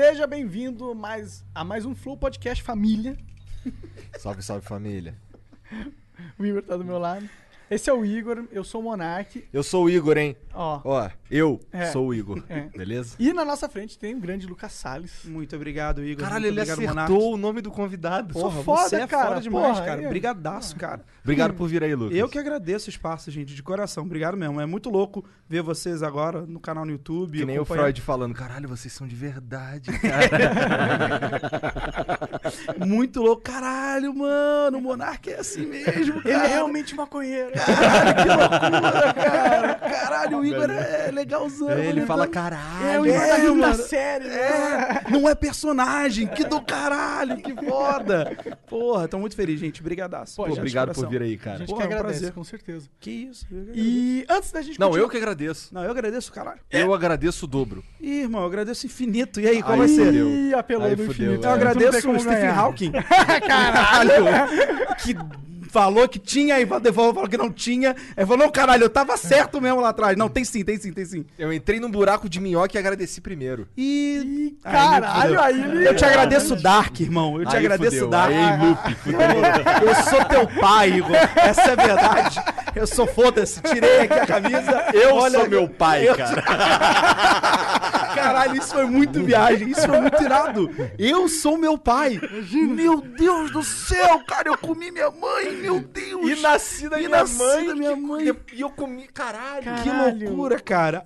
Seja bem-vindo mais, a mais um Flow Podcast Família. Salve, salve família. O Igor tá do meu lado. Esse é o Igor, eu sou o Monark. Eu sou o Igor, hein? Ó. Ó, eu É. sou o Igor. É. Beleza? E na nossa frente tem o grande Lucas Salles. Muito obrigado, Igor. Caralho, Muito ele obrigado, acertou Monark. o nome do convidado. Porra, foda, você é cara, foda demais, porra, cara. é. Brigadaço, cara. Obrigado por vir aí, Lucas. Eu que agradeço o espaço, gente, de coração. Obrigado mesmo. É muito louco ver vocês agora no canal no YouTube. Que nem o acompanhar- Freud falando, caralho, vocês são de verdade, cara. Muito louco. Caralho, mano, o Monark é assim mesmo, Ele cara. é realmente maconheiro. cara. Caralho, o Igor é legalzão. ele tá- fala, É caralho. o Igor da quinta mano. série, né? É, não é personagem, que do caralho, que foda. Porra, tô muito feliz, gente. Brigadaço. Pô, Pô, gente, obrigado por vir aí, A cara. gente Pô, que é um agradece, prazer. com certeza. Que isso. E antes da gente Não, continuar- eu que agradeço. Não, eu agradeço, caralho. Eu agradeço o dobro. Ih, irmão, eu agradeço infinito. E aí, qual Aí vai ser? Ih, apelou Aí no fudeu, infinito. é. Eu agradeço o Stephen. Hawking. Caralho! que falou que tinha e devolveu falou que não tinha. Aí falou, não, caralho, eu tava certo mesmo lá atrás. Não, tem sim, tem sim, tem sim. Eu entrei num buraco de minhoca e agradeci primeiro. E. Ih, caralho, aí ele- Eu te agradeço Dark, irmão. Eu te Aí agradeço fudeu. Dark. Aí, loop, fudeu. Eu sou teu pai, Igor. Essa é a verdade. Eu sou foda-se. Tirei aqui a camisa. Eu Olha- sou meu pai, Eu- cara. Caralho, isso foi muito viagem. Isso foi muito irado. Eu sou meu pai. Meu Deus do céu, cara. Eu comi minha mãe, meu Deus. E nasci da E minha nasci mãe. da minha que- mãe. E eu comi, caralho. Que Caralho. loucura, cara.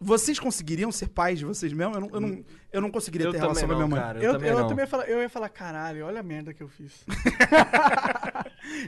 Vocês conseguiriam ser pais de vocês mesmo? Eu não, eu não, eu não conseguiria Eu ter relação com a minha não, mãe. cara. Eu, também eu não. também ia falar, eu ia falar, caralho, olha a merda que eu fiz.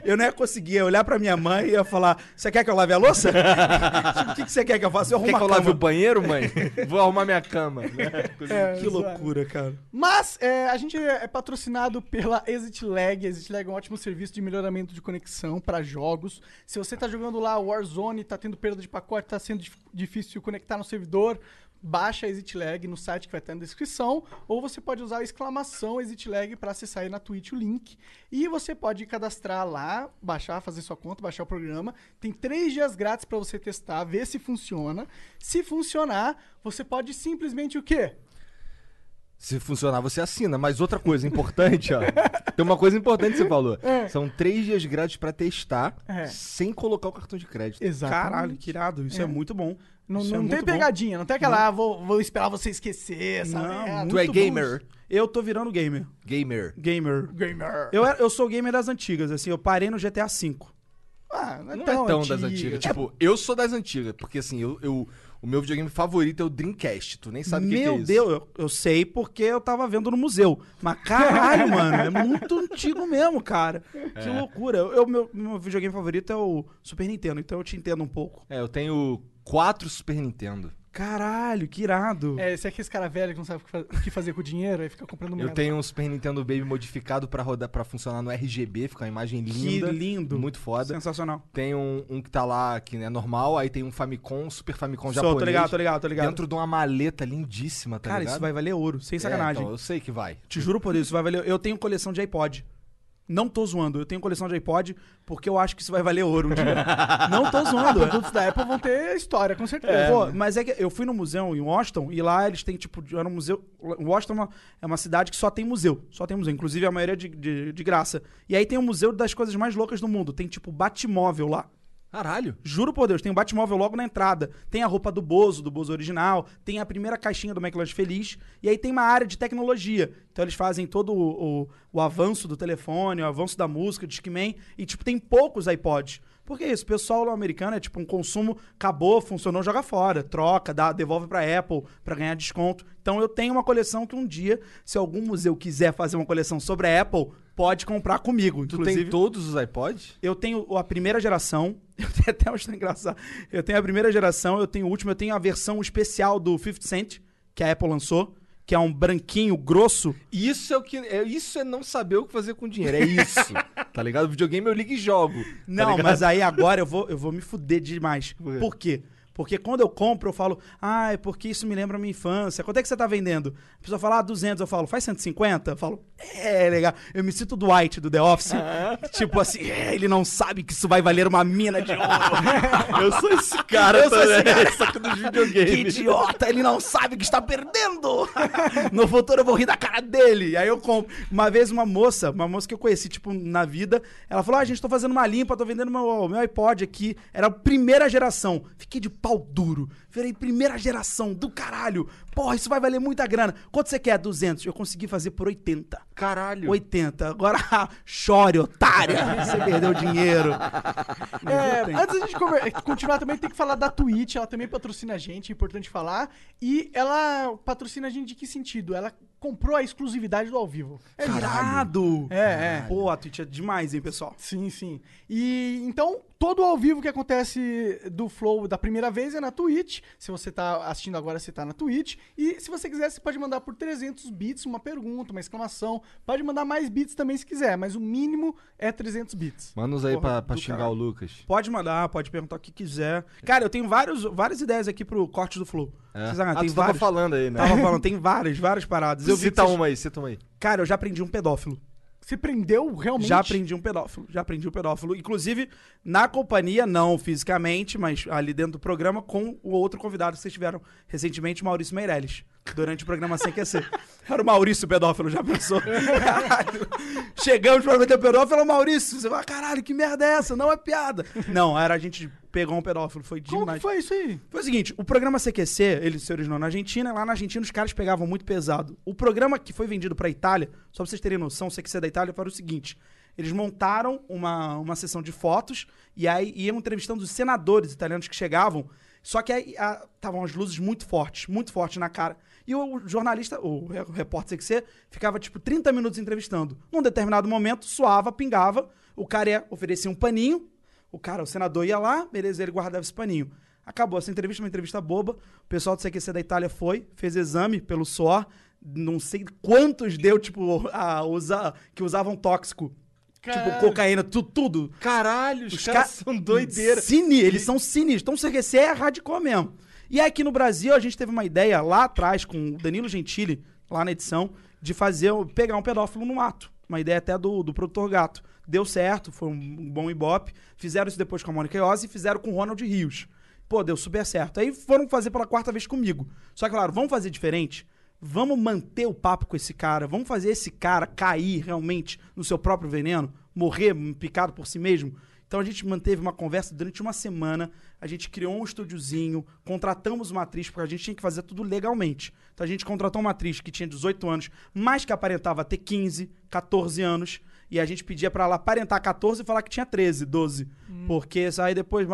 Eu não ia conseguir olhar pra minha mãe e ia falar: Você quer que eu lave a louça? o que, que você quer que eu faça? Eu Quer arrumo que eu lave o banheiro, mãe? Vou arrumar minha cama. É, Que loucura, cara. Mas é, a gente é patrocinado pela Exit Lag. Exit Lag é um ótimo serviço de melhoramento de conexão para jogos. Se você tá jogando lá Warzone, tá tendo perda de pacote, tá sendo dif- difícil conectar no servidor, baixa a Exit Lag no site que vai estar na descrição, ou você pode usar a exclamação Exit Lag para acessar aí na Twitch o link. E você pode cadastrar lá, baixar, fazer sua conta, baixar o programa. Tem três dias grátis para você testar, ver se funciona. Se funcionar, você pode simplesmente o quê? Se funcionar, você assina. Mas outra coisa importante, ó. Tem uma coisa importante que você falou. São três dias grátis pra testar, É. sem colocar o cartão de crédito. Exato. Caralho, que irado. Isso é, É. muito bom. Não, Isso é não tem muito bom. pegadinha, não tem aquela, ah, vou, vou esperar você esquecer, essa Não, merda. Tu é gamer? Eu tô virando gamer. Gamer. Gamer. Gamer. Eu, era- eu sou gamer das antigas, assim, eu parei no GTA V. Ah, Não é tão das antigas. Tipo, eu sou das antigas. Porque assim, eu, eu- o meu videogame favorito é o Dreamcast. Tu nem sabe o que, que é Meu isso. Deus, eu, eu sei porque eu tava vendo no museu. Mas caralho, mano, é muito antigo mesmo, cara. Que loucura. Eu, eu- meu, meu videogame favorito é o Super Nintendo, então eu te entendo um pouco. É, eu tenho quatro Super Nintendo. Caralho, que irado. É, esse é aquele cara velho que não sabe o que que fazer com o dinheiro, aí fica comprando merda. Eu tenho um Super Nintendo Baby modificado pra rodar para funcionar no RGB, fica uma imagem que linda. lindo. Muito foda. Sensacional. Tem um, um que tá lá que é normal, aí tem um Famicom, Super Famicom Sou, japonês. tô ligado, tô ligado, tô ligado. Dentro de uma maleta lindíssima, tá Cara, ligado? isso vai valer ouro, sem É, sacanagem. então, eu sei que vai. Te juro por isso, vai valer. Eu tenho coleção de iPod. Não tô zoando, eu tenho coleção de iPod porque eu acho que isso vai valer ouro um dia. Não tô zoando. Produtos da Apple vão ter história, com certeza. Pô, mas é que eu fui no museu em Washington e lá eles têm, tipo, era um museu. Washington é uma, é uma cidade que só tem museu. Só tem museu. Inclusive a maioria de, de, de graça. E aí tem o museu das coisas mais loucas do mundo. Tem, tipo, Batmóvel lá. Caralho. Juro por Deus, tem um Batmóvel logo na entrada. Tem a roupa do Bozo, do Bozo original. Tem a primeira caixinha do McLanche Feliz. E aí tem uma área de tecnologia. Então eles fazem todo o, o, o avanço do telefone, o avanço da música, do Discman. E, tipo, tem poucos iPods. Porque isso, o pessoal americano é tipo um consumo, acabou, funcionou, joga fora, troca, dá, devolve pra Apple pra ganhar desconto. Então eu tenho uma coleção que um dia, se algum museu quiser fazer uma coleção sobre a Apple, pode comprar comigo. Tu Inclusive, tem todos os iPods? eu tenho a primeira geração. Eu tenho até uma história engraçada. Eu tenho a primeira geração, eu tenho o último, eu tenho a versão especial do 50 Cent, que a Apple lançou. que é um branquinho grosso. Isso é o que. É, isso é não saber o que fazer com dinheiro. É isso. tá ligado? videogame eu ligo e jogo. tá Não, ligado? mas aí agora eu vou, eu vou me fuder demais. Por quê? Por quê? Porque quando eu compro, eu falo, ah, é porque isso me lembra a minha infância. Quanto é que você tá vendendo? A pessoa fala, ah, 200. Eu falo, faz 150? Eu falo, é, legal. Eu me sinto Dwight do The Office. tipo assim, é, ele não sabe que isso vai valer uma mina de ouro. Eu sou esse cara Eu sou esse também, cara. Só que dos que idiota, ele não sabe que está perdendo. no futuro eu vou rir da cara dele. Aí eu compro. Uma vez uma moça, uma moça que eu conheci, tipo, na vida, ela falou, ah, gente, tô fazendo uma limpa, tô vendendo meu, meu iPod aqui. Era a primeira geração. Fiquei de pau duro. Virei primeira geração do caralho. Porra, isso vai valer muita grana. Quanto você quer? 200. Eu consegui fazer por 80. Caralho. 80. Agora, chore, otária. Você perdeu dinheiro. É, antes da gente conver- continuar também, tem que falar da Twitch. Ela também patrocina a gente, é importante falar. E ela patrocina a gente de que sentido? Ela comprou a exclusividade do ao vivo. É Irado. É, é. Pô, a Twitch é demais, hein, pessoal? Sim, sim. E então, todo ao vivo que acontece do Flow da primeira vez é na Twitch. Se você tá assistindo agora, você tá na Twitch. E se você quiser, você pode mandar por 300 bits uma pergunta, uma exclamação. Pode mandar mais bits também se quiser, mas o mínimo é 300 bits. Manda-nos aí Porra, pra, pra xingar caralho. o Lucas. Pode mandar, pode perguntar o que quiser. Cara, eu tenho vários, várias ideias aqui pro corte do Flow. É. Vocês ah, tem tu tava falando aí, né? Tava falando, tem várias, várias paradas. Eu vi cita vocês- uma aí, cita uma aí. Cara, eu já aprendi um pedófilo. Você prendeu realmente? Já aprendi um pedófilo. Já aprendi um pedófilo. Inclusive, na companhia, não fisicamente, mas ali dentro do programa, com o outro convidado que vocês tiveram recentemente, Maurício Meirelles. Durante o programa Sem. Era o Maurício pedófilo, já pensou? Caralho. Chegamos pra meter o pedófilo, falou, Maurício, você vai, caralho, que merda é essa? Não é piada. Não, era a gente pegou um pedófilo, foi Como demais. que foi isso aí? Foi o seguinte, o programa CQC, ele se originou na Argentina, lá na Argentina os caras pegavam muito pesado. O programa que foi vendido pra Itália, só pra vocês terem noção, o CQC da Itália foi o seguinte, eles montaram uma, uma sessão de fotos e aí iam entrevistando os senadores italianos que chegavam, só que aí estavam as luzes muito fortes, muito fortes na cara. E o jornalista, o re- o repórter CQC, ficava tipo 30 minutos entrevistando. Num determinado momento, suava, pingava, o cara ia oferecer um paninho, o cara, o senador ia lá, beleza, ele guardava esse paninho. Acabou essa entrevista, uma entrevista boba. O pessoal do CQC da Itália foi, fez exame pelo suor. Não sei quantos deu, tipo, a usar, que usavam tóxico. Tipo, Caralho. cocaína, tu, tudo. Caralho, os, Os caras ca- são doideiras. Cine, eles são sinistros. Então o CQC é hardcore mesmo. E aqui no Brasil, a gente teve uma ideia lá atrás com o Danilo Gentili, lá na edição, de fazer, pegar um pedófilo no ato. Uma ideia até do, do produtor Gato. Deu certo, foi um bom ibope. Fizeram isso depois com a Mônica Iose e fizeram com o Ronald Rios. Pô, deu super certo. Aí foram fazer pela quarta vez comigo. Só que, claro, vamos fazer diferente? Vamos manter o papo com esse cara? Vamos fazer esse cara cair realmente no seu próprio veneno? Morrer picado por si mesmo? Então a gente manteve uma conversa durante uma semana, a gente criou um estúdiozinho, contratamos uma atriz, porque a gente tinha que fazer tudo legalmente. Então a gente contratou uma atriz que tinha 18 anos, mas que aparentava ter 15, 14 anos, e a gente pedia pra ela aparentar 14 e falar que tinha 13, 12. Porque isso aí depois,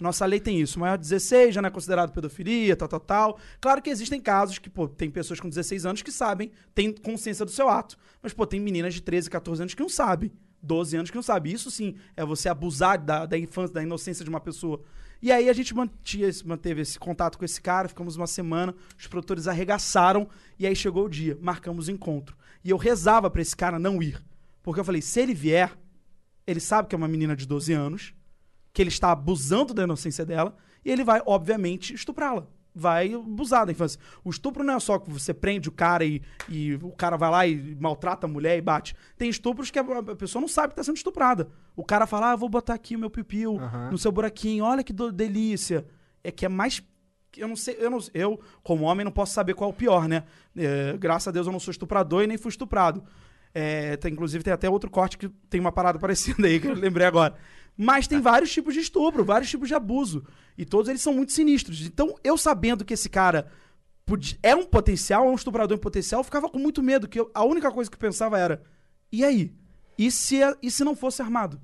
nossa lei tem isso, maior de 16 já não é considerado pedofilia, tal, tal, tal. Claro que existem casos que, pô, tem pessoas com 16 anos que sabem, têm consciência do seu ato. Mas, pô, tem meninas de 13, 14 anos que não sabem. 12 anos que não sabe. Isso sim é você abusar da, da infância, da inocência de uma pessoa. E aí a gente mantinha esse- manteve esse contato com esse cara, ficamos uma semana, os produtores arregaçaram, e aí chegou o dia, marcamos o encontro. E eu rezava pra esse cara não ir. Porque eu falei, se ele vier, ele sabe que é uma menina de 12 anos, que ele está abusando da inocência dela, e ele vai, obviamente, estuprá-la. Vai abusar da infância. O estupro não é só que você prende o cara e, e o cara vai lá e maltrata a mulher e bate. Tem estupros que a, a pessoa não sabe que está sendo estuprada. O cara fala, ah, vou botar aqui o meu piu Aham. no seu buraquinho, olha que do- delícia. É que é mais. Eu não sei, eu, não, eu, como homem, não posso saber qual é o pior, né? É, graças a Deus eu não sou estuprador e nem fui estuprado. É, tem- inclusive tem até outro corte que tem uma parada parecida aí, que eu lembrei agora. Mas tem vários tipos de estupro, vários tipos de abuso. E todos eles são muito sinistros. Então, eu sabendo que esse cara é um potencial, é um estuprador em potencial, eu ficava com muito medo. Que eu- a única coisa que eu pensava era: e aí? E se, a- e se não fosse armado?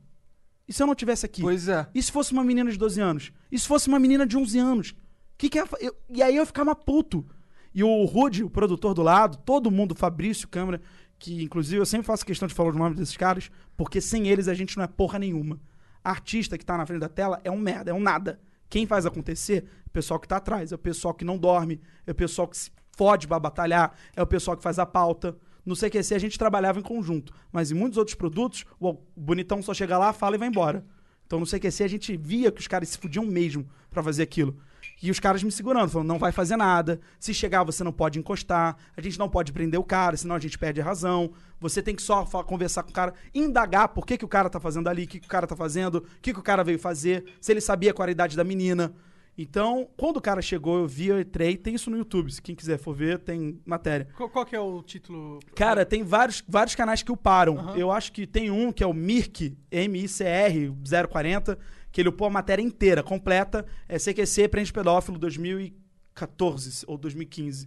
E se eu não tivesse aqui? Pois é. E se fosse uma menina de 12 anos? E se fosse uma menina de 11 anos? Que que é, eu- e aí eu ficava puto. E o Rude, o produtor do lado, todo mundo, Fabrício, câmera, que inclusive eu sempre faço questão de falar os nomes desses caras, porque sem eles a gente não é porra nenhuma. Artista que tá na frente da tela é um merda, é um nada. Quem faz acontecer é o pessoal que tá atrás, é o pessoal que não dorme, é o pessoal que se fode pra batalhar, é o pessoal que faz a pauta. No CQC a gente trabalhava em conjunto, mas em muitos outros produtos, o bonitão só chega lá, fala e vai embora. Então no CQC a gente via que os caras se fudiam mesmo pra fazer aquilo. E os caras me segurando, falando, não vai fazer nada. Se chegar, você não pode encostar. A gente não pode prender o cara, senão a gente perde a razão. Você tem que só conversar com o cara, indagar por que, que o cara tá fazendo ali, o que, que o cara tá fazendo, o que, que o cara veio fazer, se ele sabia qual a idade da menina. Então, quando o cara chegou, eu vi, eu entrei. Tem isso no YouTube, se quem quiser for ver, tem matéria. Qual, qual que é o título? Cara, tem vários, vários canais que uparam. Eu acho que tem um que é o Mirk, M-I-C-R 040, que ele upou a matéria inteira, completa. É CQC Prende Pedófilo 2014 ou 2015.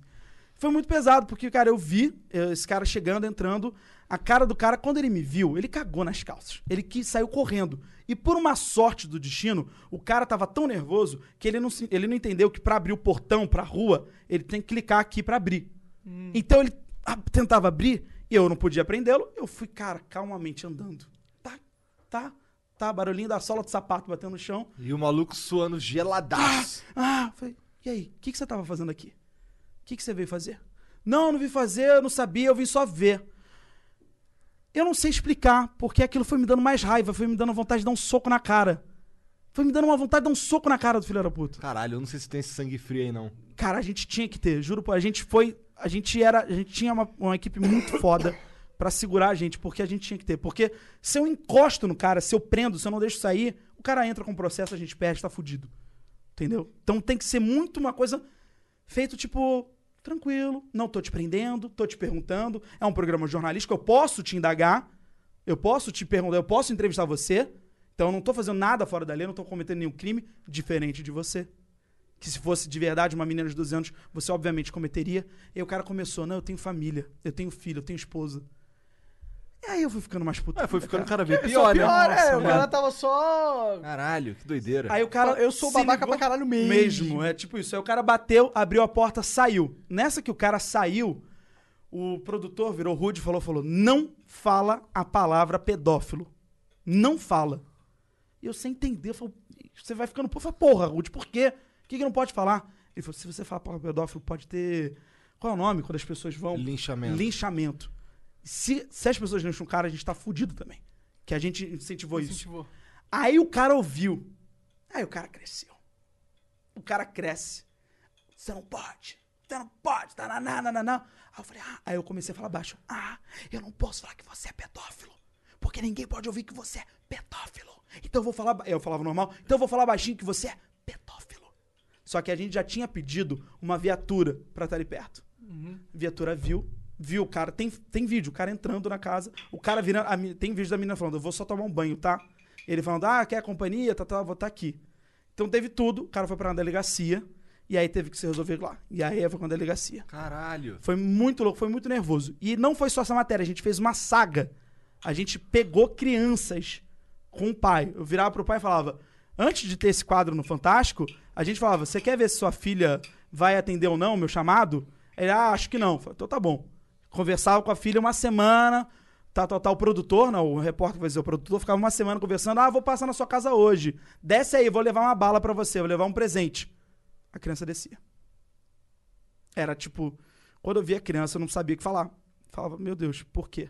Foi muito pesado, porque, cara, eu vi eh, esse cara chegando, entrando. A cara do cara, quando ele me viu, ele cagou nas calças. Ele quis, saiu correndo. E por uma sorte do destino, o cara tava tão nervoso que ele não, ele não entendeu que pra abrir o portão pra rua, ele tem que clicar aqui pra abrir. Então ele ah, tentava abrir e eu não podia prendê-lo. Eu fui, cara, calmamente andando. Tá, tá, tá. Barulhinho da sola do sapato batendo no chão. E o maluco suando geladaço. Ah, falei, e aí, o que, que você tava fazendo aqui? O que, que você veio fazer? Não, eu não vim fazer, eu não sabia, eu vim só ver. Eu não sei explicar, porque aquilo foi me dando mais raiva, foi me dando vontade de dar um soco na cara. Foi me dando uma vontade de dar um soco na cara do filho da puta. Caralho, eu não sei se tem esse sangue frio aí, não. Cara, a gente tinha que ter, juro, pô, a gente foi, a gente era, a gente tinha uma, uma equipe muito foda pra segurar a gente, porque a gente tinha que ter, porque se eu encosto no cara, se eu prendo, se eu não deixo sair, o cara entra com processo, a gente perde, tá fudido. Entendeu? Então tem que ser muito uma coisa feito tipo tranquilo, não tô te prendendo, tô te perguntando, é um programa jornalístico, eu posso te indagar, eu posso te perguntar, eu posso entrevistar você, então eu não tô fazendo nada fora da lei, não tô cometendo nenhum crime diferente de você que se fosse de verdade uma menina de 12 anos, você obviamente cometeria. E o cara começou, não, eu tenho família, eu tenho filho, eu tenho esposa. E aí eu fui ficando mais puto. É, foi ficando cara. cada vez Só pior, né? pior, é. O cara tava só. Caralho, que doideira. Aí o cara. Eu sou se babaca ligou- pra caralho mesmo. Mesmo, é tipo isso. Aí o cara bateu, abriu a porta, saiu. Nessa que o cara saiu, o produtor virou rude e falou, falou, não fala a palavra pedófilo. Não fala. E eu sem entender, eu falei, você vai ficando, porra, porra, Rude, por quê? O que, que não pode falar? Ele falou, se você falar palavra pedófilo, pode ter... Qual é o nome quando as pessoas vão... Linchamento. Linchamento. Se, se as pessoas lincham o cara, a gente tá fudido também. Que a gente incentivou isso. Incentivou. Aí o cara ouviu. Aí o cara cresceu. O cara cresce. Você não pode. Você não pode. Tá, na, na, na, na, na. Aí eu falei, ah. Aí eu comecei a falar baixo. Ah, eu não posso falar que você é pedófilo. Porque ninguém pode ouvir que você é pedófilo. Então eu vou falar. ba- Eu falava normal. Então eu vou falar baixinho que você é pedófilo. Só que a gente já tinha pedido uma viatura pra estar ali perto. A viatura viu, viu o cara. Tem, tem vídeo, o cara entrando na casa, o cara virando. a tem vídeo da menina falando, eu vou só tomar um banho, tá? Ele falando, ah, quer companhia? Tá, tá, vou estar aqui. Então teve tudo, o cara foi pra uma delegacia, e aí teve que se resolver lá. E aí foi com a delegacia. Caralho. Foi muito louco, foi muito nervoso. E não foi só essa matéria, a gente fez uma saga. A gente pegou crianças com o pai. Eu virava pro pai e falava: antes de ter esse quadro no Fantástico, a gente falava: você quer ver se sua filha vai atender ou não o meu chamado? Ele, ah, acho que não. Eu falei, então tá bom. Conversava com a filha uma semana. Tá, tá, tá, o produtor, não, o repórter vai dizer o produtor, ficava uma semana conversando. Ah, vou passar na sua casa hoje. Desce aí, vou levar uma bala pra você, vou levar um presente. A criança descia. Era tipo, quando eu via a criança, eu não sabia o que falar. Falava, meu Deus, por quê?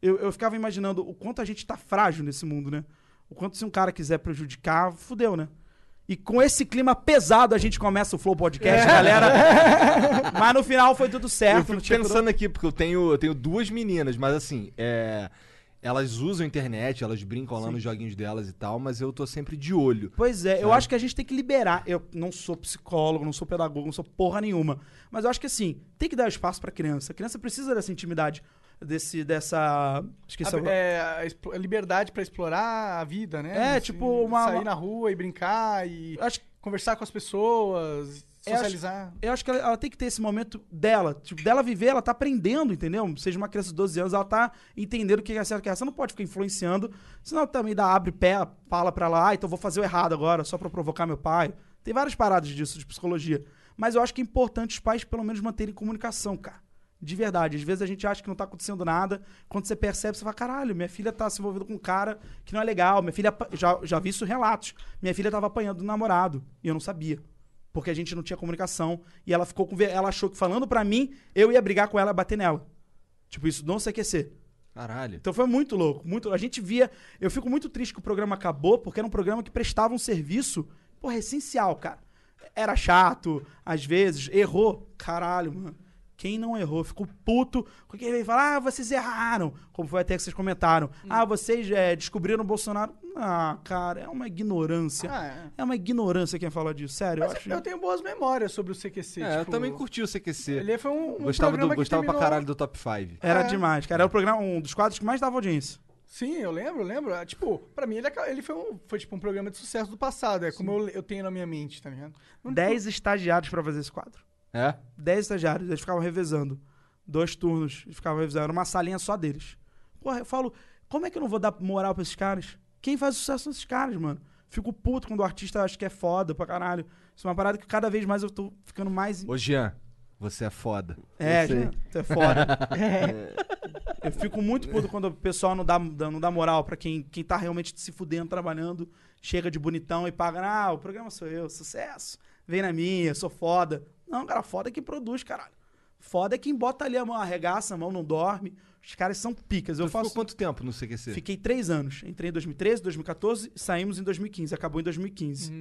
Eu, eu ficava imaginando o quanto a gente tá frágil nesse mundo, né? O quanto se um cara quiser prejudicar, fudeu, né? E com esse clima pesado a gente começa o Flow Podcast, galera. Mas no final foi tudo Eu certo. fico não tinha pensando aqui, porque eu tenho, eu tenho duas meninas, mas assim, é, elas usam a internet, elas brincam lá nos joguinhos delas e tal, mas eu tô sempre de olho. Pois é, eu Sabe? acho que a gente tem que liberar. Eu não sou psicólogo, não sou pedagogo, não sou porra nenhuma. Mas eu acho que assim, tem que dar espaço pra criança. A criança precisa dessa intimidade, desse, dessa. Esqueci A, é, a liberdade pra explorar a vida, né? É, Assim, tipo, uma- Sair na rua e brincar e acho, conversar com as pessoas, Eu acho- socializar. eu acho que ela, ela tem que ter esse momento dela. Tipo, dela viver, ela tá aprendendo, entendeu? Seja uma criança de 12 anos, ela tá entendendo o que é certo o que é errado. Você não pode ficar influenciando, senão também dá, abre pé, fala pra ela, ah, então vou fazer o errado agora, só pra provocar meu pai. Tem várias paradas disso, de psicologia. Mas eu acho que é importante os pais, pelo menos, manterem comunicação, cara. De verdade. Às vezes a gente acha que não tá acontecendo nada. Quando você percebe, você fala: caralho, minha filha tá se envolvendo com um cara que não é legal. Minha filha. Já, já vi isso relatos. Minha filha tava apanhando do namorado. E eu não sabia. porque a gente não tinha comunicação. E ela ficou com. Ela achou que falando pra mim, eu ia brigar com ela e bater nela. Tipo, isso não se aquecer. Caralho. Então foi muito louco. Muito, a gente via. Eu fico muito triste que o programa acabou, porque era um programa que prestava um serviço, porra, essencial, cara. Era chato, às vezes, errou. Caralho, mano. Quem não errou? Ficou puto. Porque ele veio falar, ah, vocês erraram. Como foi até que vocês comentaram. Ah, vocês é, descobriram o Bolsonaro. Ah, cara, é uma ignorância. Ah, é. É uma ignorância quem fala disso. Sério, eu Mas acho. eu tenho boas memórias sobre o CQC. É, eu tipo, também curti o CQC. Ele foi um, um gostava programa do, que gostava pra terminou- caralho do Top 5. Era É. demais, cara. Era o programa, um dos quadros que mais dava audiência. Sim, eu lembro, eu lembro. Ah, Tipo, pra mim ele, aca- ele foi, um, foi tipo um programa de sucesso do passado. É como eu, eu tenho na minha mente, tá ligado? Não- Dez estagiários pra fazer esse quadro. É? 10 estagiários, eles ficavam revezando. Dois turnos, eles ficavam revezando. Era uma salinha só deles. Porra, eu falo, como é que eu não vou dar moral pra esses caras? Quem faz sucesso são esses caras, mano. Fico puto quando o artista acha que é foda pra caralho. Isso é uma parada que cada vez mais eu tô ficando mais. Ô, Jean, você é foda. É, Eu sei. já, tu é foda. Eu fico muito puto quando o pessoal não dá, dá- não dá moral pra quem, quem tá realmente se fudendo, trabalhando, chega de bonitão e paga, ah, o programa sou eu, sucesso. Vem na minha, sou foda. Não, cara, foda é quem produz, caralho. Foda é quem bota ali a mão, arregaça a mão, não dorme. Os caras são picas. Eu Tu ficou faço. quanto tempo no CQC? Fiquei três anos. Entrei em 2013, 2014, saímos em 2015. Acabou em 2015.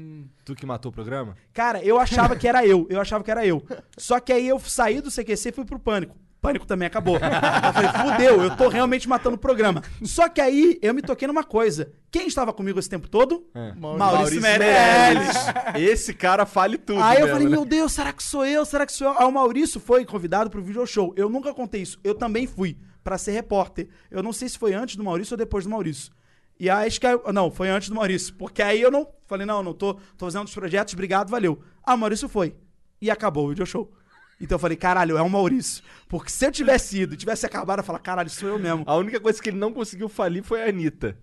Tu que matou o programa? Cara, eu achava que era eu. Eu achava que era eu. Só que aí eu saí do CQC e fui pro Pânico. Pânico também acabou. Eu falei, fudeu, eu tô realmente matando o programa. Só que aí eu me toquei numa coisa. Quem estava comigo esse tempo todo? Maurício, Meirelles. Esse cara fale tudo. Aí eu mesmo, falei, né? meu Deus, será que sou eu? Será que sou eu? Aí o Maurício foi convidado pro video show. Eu nunca contei isso. Eu também fui pra ser repórter. Eu não sei se foi antes do Maurício ou depois do Maurício. E aí acho que não, foi antes do Maurício, porque aí eu não falei, não, não tô, tô fazendo outros projetos, obrigado, valeu. Ah, o Maurício foi. E acabou o video show. Então eu falei, caralho, é o Maurício. Porque se eu tivesse ido e tivesse acabado, eu falar, caralho, sou eu mesmo. A única coisa que ele não conseguiu falir foi a Anitta.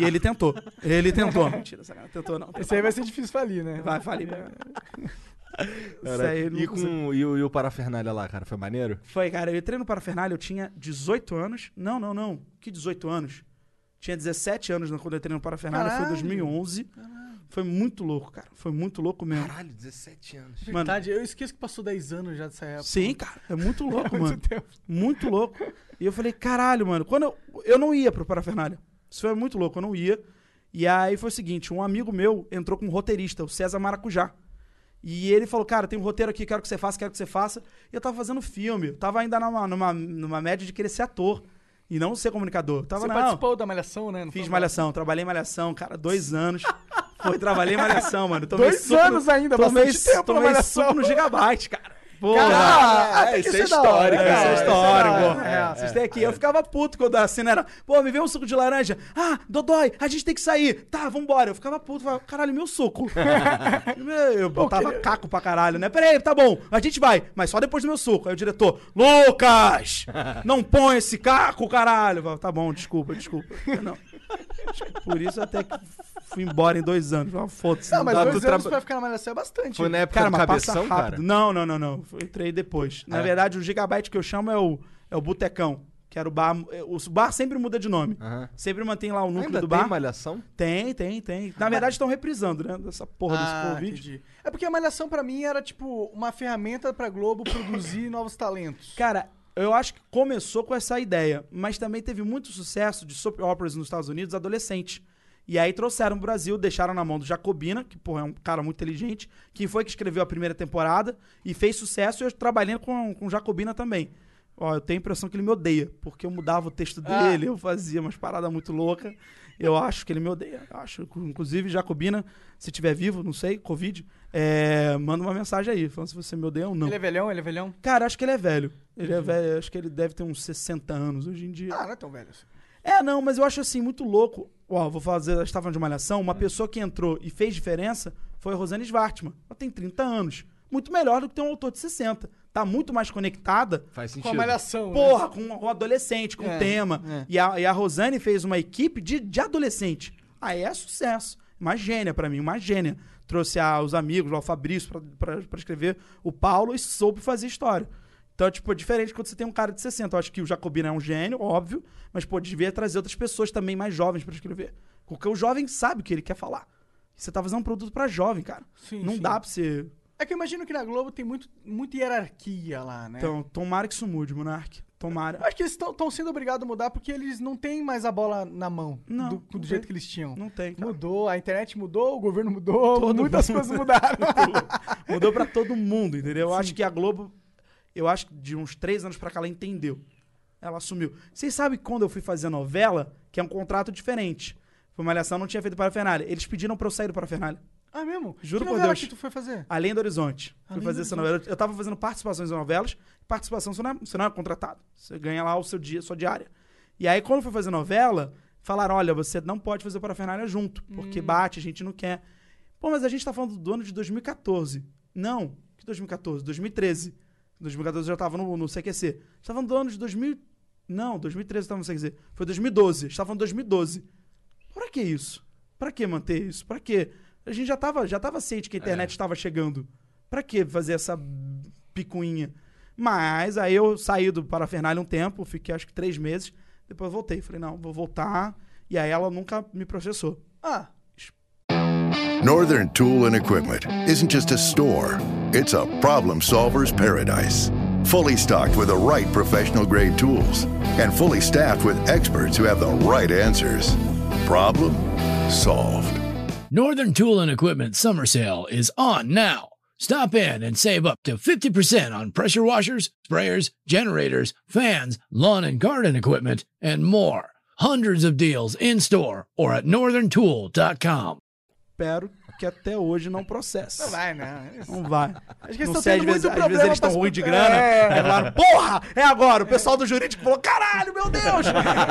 e ele tentou. Ele tentou. Mentira, sacanagem, tentou não. Esse aí vai ser difícil falir, né? Vai. Isso Cara, aí e, com, e, o, e o Parafernália lá, cara, foi maneiro? Foi, cara, eu entrei no Parafernália, eu tinha 18 anos. Não, não, não. Que 18 anos? Tinha 17 anos quando eu entrei no Parafernália, foi em Caralho. 2011. Foi muito louco, cara. Foi muito louco mesmo. Caralho, 17 anos. Mano, Verdade, eu esqueço que passou 10 anos já dessa época. sim, cara. É muito louco, mano. Muito tempo. Muito louco. E eu falei, caralho, mano. Quando eu, eu não ia pro Parafernália. Isso foi muito louco, eu não ia. E aí foi o seguinte: um amigo meu entrou com um roteirista, o César Maracujá. E ele falou, cara, tem um roteiro aqui, quero que você faça, quero que você faça. E eu tava fazendo filme, eu tava ainda numa, numa, numa média de querer ser ator. E não ser comunicador. Eu Tava, Você não, participou da Malhação, né? Não Fiz malhação, trabalhei em malhação, cara, dois anos. Foi, trabalhei em malhação, mano. Tomei Dois suco anos no, ainda, tomei, bastante tempo na tomei malhação. suco no Gigabyte, cara. Porra. Ah, é, tem isso é hora, histórico, cara. É a Isso história, da pô. hora. É, vocês têm aqui. Eu ficava puto quando a cena era, pô, me vê um suco de laranja. Ah, Dodói, a gente tem que sair. Tá, vambora. Eu ficava puto, falava, caralho, meu suco. eu botava caco pra caralho, né? Peraí, tá bom, a gente vai, mas só depois do meu suco. Aí o diretor, Lucas, não põe esse caco, caralho. Eu falava, tá bom, desculpa, desculpa. Não. Por isso até que fui embora em dois anos. Foda-se. Não, mas dois anos traba- pra ficar na Malhação é bastante. Foi na época Cara, do cabeção, cara? Não, não, não, não. Eu entrei depois. Na É. verdade, o Gigabyte que eu chamo é o, é o Botecão. Que era o bar. é, O bar sempre muda de nome. Aham. Sempre mantém lá o núcleo Ainda do tem bar. malhação? Tem, tem, tem. Na verdade, estão reprisando, né? Dessa porra Ah, desse Covid. entendi. É porque a Malhação pra mim era tipo uma ferramenta pra Globo produzir novos talentos. Cara, eu acho que começou com essa ideia, mas também teve muito sucesso de soap operas nos Estados Unidos adolescente. E aí trouxeram pro Brasil, deixaram na mão do Jacobina, que porra, é um cara muito inteligente, que foi que escreveu a primeira temporada e fez sucesso e eu trabalhei com, com o Jacobina também. Ó, eu tenho a impressão que ele me odeia, porque eu mudava o texto Ah. dele, eu fazia umas paradas muito loucas. Eu acho que ele me odeia. Acho, inclusive, Jacobina, se tiver vivo, não sei, Covid, é, manda uma mensagem aí, falando se você me odeia ou não. Ele é velhão, ele é velhão? Cara, acho que ele é velho. Ele é velho, acho que ele deve ter uns 60 anos hoje em dia. Ah, não é tão velho assim. É, não, mas eu acho assim, muito louco. Ó, vou fazer, a gente tava falando de malhação, uma pessoa que entrou e fez diferença foi a Rosane Svartman. Ela tem 30 anos. Muito melhor do que ter um autor de 60. Tá muito mais conectada, Faz Com a. Malhação, né? porra, com um adolescente, com um É, tema. é. E, a, e a Rosane fez uma equipe de, de adolescente. Aí é sucesso. Uma gênia pra mim, uma gênia. Trouxe a- os amigos, lá, o Fabrício, pra escrever o Paulo e soube fazer história. Então, tipo, é diferente quando você tem um cara de 60. Eu acho que o Jacobino é um gênio, óbvio, mas, pô, devia trazer outras pessoas também mais jovens pra escrever. Porque o jovem sabe o que ele quer falar. Você tá fazendo um produto pra jovem, cara. Sim, não sim. dá pra você. É que eu imagino que na Globo tem muito, muita hierarquia lá, né? Então, tomara que isso mude, Monark. Tomara. Eu acho que eles estão sendo obrigados a mudar porque eles não têm mais a bola na mão Não, do, do não jeito tem. que eles tinham. Não tem, cara. Mudou, a internet mudou, o governo mudou, Todo muitas mundo coisas mudaram. Mudou pra todo mundo, entendeu? Eu acho que a Globo, eu acho que de uns três anos pra cá ela entendeu. Ela assumiu. Vocês sabem quando eu fui fazer novela, que é um contrato diferente. Foi uma Malhação, não tinha feito Parafernália. Eles pediram pra eu sair do Parafernália. ah, mesmo? Juro que por Deus. que tu foi fazer? Além do Horizonte. Além fui fazer essa novela. Eu tava fazendo participações em novelas. Participação você não, é, você não é contratado. Você ganha lá o seu dia, sua diária. E aí, quando eu fui fazer novela, falaram: olha, você não pode fazer Parafernália junto, porque bate, a gente não quer. Pô, mas a gente tá falando do ano de 2014. Não, que 2014? 2013. 2014 eu já tava no, no CQC. A gente falando do ano de 2000. Não, 2013 eu tava no CQC. Foi 2012. A gente tá falando de 2012. Pra que isso? Pra que manter isso? Pra que? A gente já tava, já tava ciente que a internet estava chegando. Pra que fazer essa picuinha? Mas aí eu saí do Parafernália um tempo, fiquei acho que três meses. Depois voltei. Falei, não, vou voltar. E aí ela nunca me processou. Ah, Northern Tool and Equipment isn't just a store, it's a problem solver's paradise. Fully stocked with the right professional grade tools and fully staffed with experts who have the right answers. Problem solved. Northern Tool and Equipment summer sale is on now. Stop in and save up to 50% on pressure washers, sprayers, generators, fans, lawn and garden equipment, and more. Hundreds of deals in store or at northerntool.com. Espero que até hoje não processe. não vai, né? Não vai. Acho que eles não estão sei, às tendo vezes, às vezes eles estão ruins de grana. É. Aí falaram, porra, é agora. O pessoal do jurídico falou, caralho, meu Deus,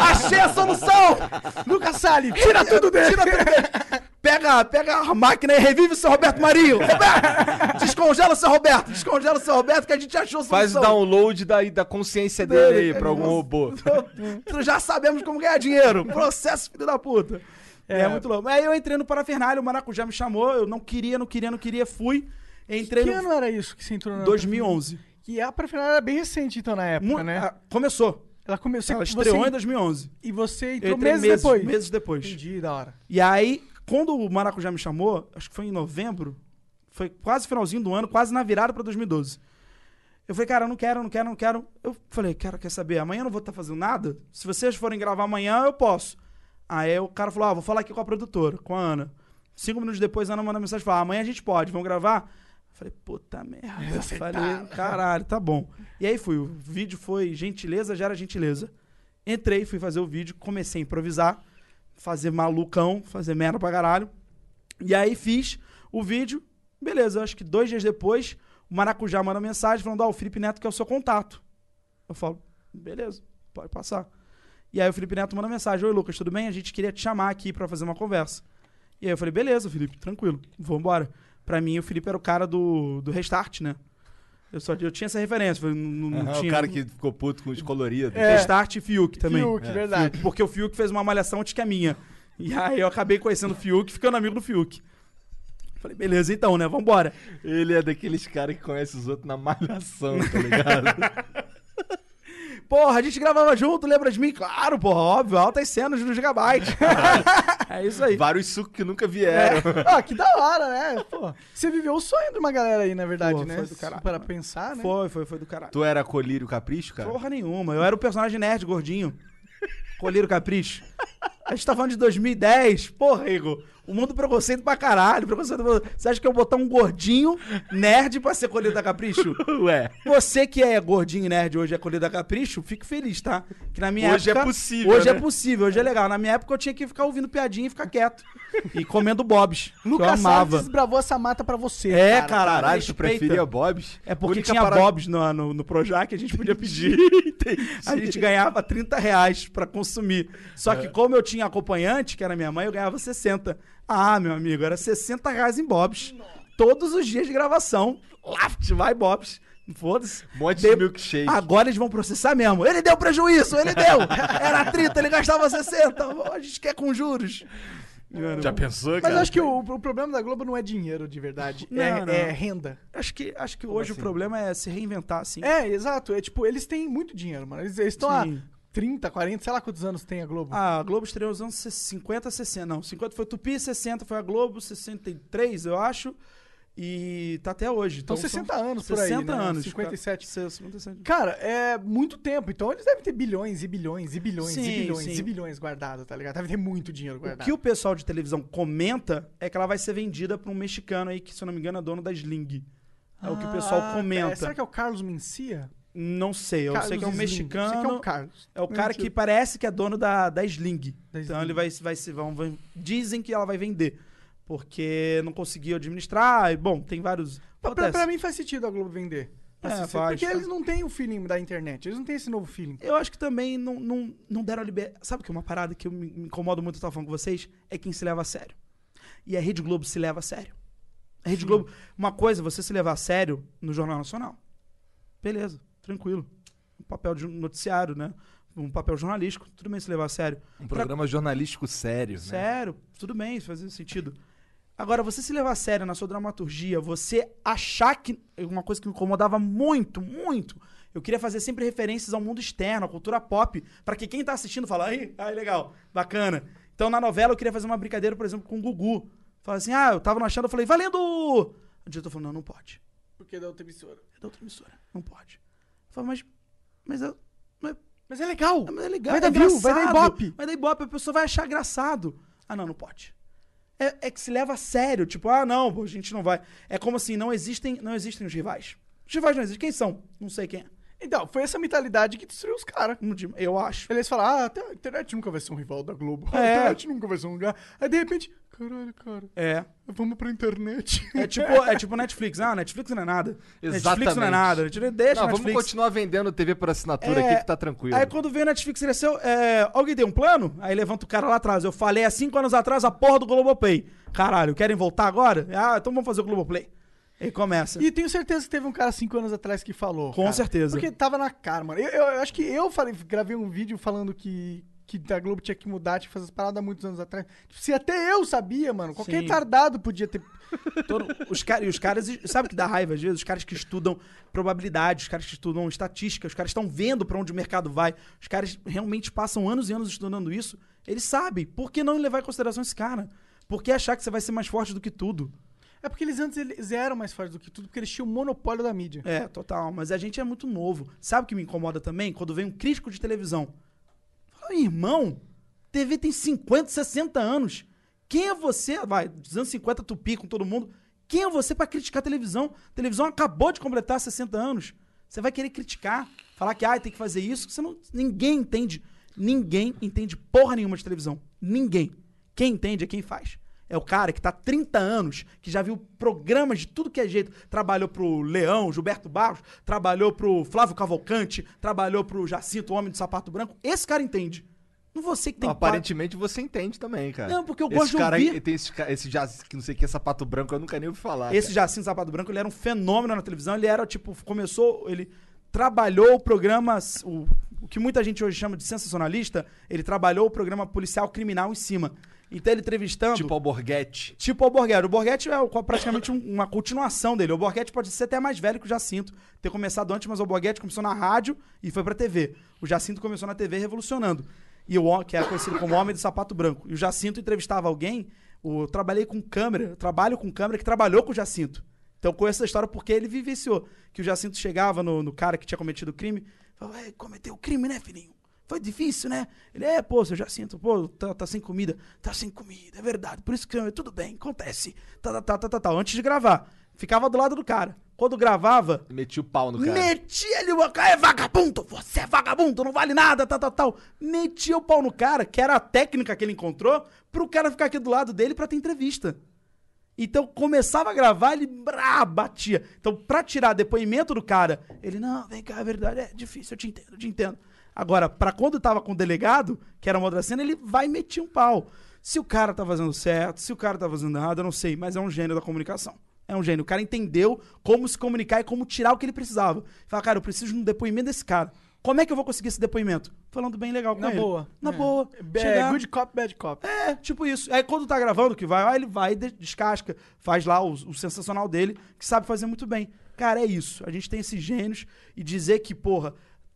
achei a solução. Lucas Salles, tira tudo dele. Tira tudo dele. Pega, pega a máquina e revive o seu Roberto Marinho. Roberto, descongela o seu Roberto, descongela o seu Roberto que a gente achou a Faz o solução. download da, da consciência dele Dele, aí pra algum robô. Já sabemos como ganhar dinheiro. Processo, filho da puta. É, É. muito louco. Aí eu entrei no Parafernália, o Maracujá me chamou, eu não queria, não queria, não queria, fui. Entrei Que no ano era isso que você entrou na 2011. Que a Parafernália era bem recente, então, na época, Mu- né? ah, Começou. Ela começou. Ela você- estreou em 2011. E você entrou meses, meses, depois. meses depois. Entendi, da hora. E aí, quando o Maracujá me chamou, acho que foi em novembro, foi quase finalzinho do ano, quase na virada pra 2012. Eu falei, cara, eu não quero, não quero, não quero. Eu falei, cara, quer saber? Amanhã eu não vou estar fazendo nada. Se vocês forem gravar amanhã, eu posso. Aí o cara falou, ah, vou falar aqui com a produtora, com a Ana. Cinco minutos depois, a Ana manda mensagem e fala, amanhã a gente pode, vamos gravar? Eu falei, puta merda. Eu falei, caralho, tá bom. E aí fui, o vídeo foi gentileza, já era gentileza. Entrei, fui fazer o vídeo, comecei a improvisar, fazer malucão, fazer merda pra caralho. E aí fiz o vídeo, beleza, acho que dois dias depois, o Maracujá manda mensagem falando, ó, o Felipe Neto quer o seu contato. Eu falo, beleza, pode passar. E aí o Felipe Neto manda mensagem, oi Lucas, tudo bem? A gente queria te chamar aqui pra fazer uma conversa. E aí eu falei, beleza, Felipe, tranquilo, vambora. Pra mim, o Felipe era o cara do, do Restart, né? Eu, só, eu tinha essa referência, falei, não, não Aham, tinha... o cara que ficou puto com os coloridos. É. Restart e Fiuk também. Fiuk, verdade. Fiuk, porque o Fiuk fez uma malhação antes que a minha. E aí eu acabei conhecendo o Fiuk, ficando amigo do Fiuk. Falei, beleza, então, né? Vambora. Ele é daqueles caras que conhece os outros na malhação, tá ligado? Porra, a gente gravava junto, lembra de mim? Claro, porra, óbvio, altas cenas no Gigabyte. é isso aí. Vários sucos que nunca vieram. Ah, que da hora, né? Pô, você viveu o sonho de uma galera aí, na verdade, Pô, né? foi do caralho, Para pensar, né? Foi, foi, foi do caralho. Tu era colírio capricho, cara? Porra nenhuma. Eu era o personagem nerd, gordinho. Colírio Capricho. A gente tá falando de 2010. Porra, Igor. O mundo preconceito pra caralho. Preconceito... Você acha que eu vou botar um gordinho nerd pra ser colírio da Capricho? Ué. Você que é gordinho e nerd hoje é colhido a capricho, fique feliz, tá? Que na minha Hoje é época, possível, Hoje é né? possível, hoje é legal. Na minha época eu tinha que ficar ouvindo piadinha e ficar quieto. e comendo bobs. eu Lucas Salles amava. desbravou essa mata pra você. É, cara. cara. Caralho, tu preferia Bob's? É porque tinha parada- bobs no, no, no Projac a gente podia pedir. a gente ganhava 30 reais pra consumir. Só É. que como eu tinha acompanhante, que era minha mãe, eu ganhava 60. Ah, meu amigo, era 60 reais em bobs. Todos os dias de gravação. Laft, vai bobs. Foda-se. Monte Dei- de milkshake. Agora eles vão processar mesmo. Ele deu prejuízo, ele deu. Era 30, ele gastava 60. A gente quer com juros. Já pensou, Mas cara? eu acho que o, o problema da Globo não é dinheiro de verdade. Não, é, não. é renda. Acho que, acho que hoje assim? o problema é se reinventar, assim. É, exato. É tipo, eles têm muito dinheiro, mano. Eles estão lá Sim. 30, 40, sei lá quantos anos tem a Globo. A Globo estreou nos anos 50, 60. Não, 50 foi Tupi, 60 foi a Globo, 63, eu acho. E tá até hoje. Então, são 60 anos por aí, 60 né? anos. 57. Cara, 57. Cara, é muito tempo. Então eles devem ter bilhões e bilhões e bilhões Sim, e bilhões sim. e bilhões guardados, tá ligado? Deve ter muito dinheiro O guardado. que o pessoal de televisão comenta é que ela vai ser vendida pra um mexicano aí, que se eu não me engano é dono da Sling. É o que o pessoal Ah, comenta. é, será que é o Carlos Mencia? Não sei, eu Carlos sei que é um mexicano. Sei que é o Carlos. É o cara Mentira. que parece que é dono da, da Sling. Da então Sling. ele vai, vai se. Vão, vão- dizem que ela vai vender. Porque não conseguiu administrar. E, bom, tem vários. Pra, pra- mim faz sentido a Globo vender. É, Assim, faz, porque faz. eles não têm o feeling da internet. Eles não têm esse novo feeling. Eu acho que também não, não, não deram a liberdade. Sabe que uma parada que eu me, me incomodo muito, eu tava falando com vocês, é quem se leva a sério. E a Rede Globo se leva a sério. A Rede Globo, uma coisa, você se levar a sério no Jornal Nacional. Beleza, tranquilo. Um papel de noticiário, né? Um papel jornalístico, tudo bem se levar a sério. Um programa jornalístico sério, né? Sério, tudo bem, isso faz sentido. Agora, você se levar a sério na sua dramaturgia, você achar que. Uma coisa que me incomodava muito, muito. Eu queria fazer sempre referências ao mundo externo, à cultura pop, pra que quem tá assistindo fala, ai, ai, legal, bacana. Então, na novela, eu queria fazer uma brincadeira, por exemplo, com o Gugu. Falar assim, ah, eu tava no achando, eu falei, valendo! O diretor falou, não, não pode. Porque da outra emissora. É da outra emissora, não pode. Falei, mas. Mas eu. Não é Mas é legal. ah, mas é legal, Vai é dar view, vai dar ibope. Vai dar ibope, a pessoa vai achar engraçado. Ah, não, não pode. É, é que se leva a sério, tipo, ah, não, a gente não vai. É como assim, não existem, não existem os rivais. Os rivais não existem. Quem são? Não sei quem é. Então, foi essa mentalidade que destruiu os caras. Eu acho. Eles falam, ah, até a internet nunca vai ser um rival da Globo. A É. internet nunca vai ser um lugar. Aí, de repente, caralho, cara, É. vamos pra internet. É tipo, é tipo Netflix. Ah, Netflix não é nada. Netflix não é Exatamente. nada. Deixa Não, vamos Netflix. continuar vendendo TV por assinatura É, aqui que tá tranquilo. Aí quando veio o Netflix, ele é seu. é, alguém tem um plano? Aí levanta o cara lá atrás. Eu falei há cinco anos atrás a porra do Globoplay. Caralho, querem voltar agora? Ah, então vamos fazer o Globoplay. Aí começa. E tenho certeza que teve um cara cinco anos atrás que falou. Com cara. certeza. Porque tava na cara, mano. Eu, eu- eu acho que eu falei, gravei um vídeo falando que, que a Globo tinha que mudar, tinha que fazer as paradas há muitos anos atrás. Tipo, se até eu sabia, mano, qualquer Sim. retardado podia ter. Todo- os, cara, e os caras, sabe que dá raiva às vezes? Os caras que estudam probabilidade, os caras que estudam estatística, os caras estão vendo pra onde o mercado vai, os caras realmente passam anos e anos estudando isso. Eles sabem. Por que não levar em consideração esse cara? Por que achar que você vai ser mais forte do que tudo? É porque eles antes eles eram mais fortes do que tudo, porque eles tinham o monopólio da mídia. É, total. Mas a gente é muito novo. Sabe o que me incomoda também? Quando vem um crítico de televisão. Fala, irmão, TV tem 50, 60 anos. Quem é você? Vai, dos anos 50 tupi com todo mundo. Quem é você pra criticar televisão? A televisão acabou de completar 60 anos. Você vai querer criticar, falar que ah, tem que fazer isso, você não, ninguém entende. Ninguém entende porra nenhuma de televisão. Ninguém. Quem entende é quem faz. É o cara que tá há 30 anos, que já viu programas de tudo que é jeito. Trabalhou pro Leão, Gilberto Barros, trabalhou pro Flávio Cavalcante, trabalhou pro Jacinto, o Homem de Sapato Branco. Esse cara entende. Não você que tem Não, aparentemente você entende também, cara. Não, porque eu esse gosto de cara, ouvir. Tem esse, esse já, que não sei o que é sapato branco, eu nunca nem ouvi falar. Esse cara. Jacinto Sapato Branco, ele era um fenômeno na televisão. Ele era, tipo, começou, ele trabalhou o programa, o, o que muita gente hoje chama de sensacionalista, ele trabalhou o programa policial criminal em cima. Então ele entrevistando... Tipo Alborguete. Tipo o Borghetti. O Borghetti é o- praticamente um- uma continuação dele. O Borghetti pode ser até mais velho que o Jacinto. Ter começado antes, mas o Borghetti começou na rádio e foi pra TV. O Jacinto começou na TV revolucionando. E o que era conhecido como Homem do Sapato Branco. E o Jacinto entrevistava alguém. O, eu trabalhei com câmera, trabalho com câmera que trabalhou com o Jacinto. Então eu conheço essa história porque ele vivenciou. Que o Jacinto chegava no, no cara que tinha cometido o crime. Falava, "É, cometeu o crime, né, filhinho? Foi difícil, né? Ele, é, pô, seu Jacinto, pô, tá, tá sem comida. Tá sem comida, é verdade. Por isso que tudo bem, acontece. Tá, tá, tá, tá, tá, tá. Antes de gravar. Ficava do lado do cara. Quando gravava, Meti o pau no cara. metia ele o cara, é vagabundo, você é vagabundo, não vale nada, tal, tal, tal. Metia o pau no cara, que era a técnica que ele encontrou, pro cara ficar aqui do lado dele pra ter entrevista. Então começava a gravar, ele brá, batia. Então, pra tirar depoimento do cara, ele, não, vem cá, é verdade, é difícil, eu te entendo, eu te entendo. Agora, pra quando tava com o delegado, que era uma outra cena, ele vai metia um pau. Se o cara tá fazendo certo, se o cara tá fazendo errado, eu não sei, mas é um gênio da comunicação. É um gênio. O cara entendeu como se comunicar e como tirar o que ele precisava. Fala, cara, eu preciso de um depoimento desse cara. Como é que eu vou conseguir esse depoimento? Falando bem legal com Na ele. boa. Na É. boa. É, Chegar- good cop, bad cop. é, tipo isso. Aí quando tá gravando, que vai, aí ele vai e de- descasca, faz lá o, o sensacional dele, que sabe fazer muito bem. Cara, é isso. A gente tem esses gênios e dizer que, porra,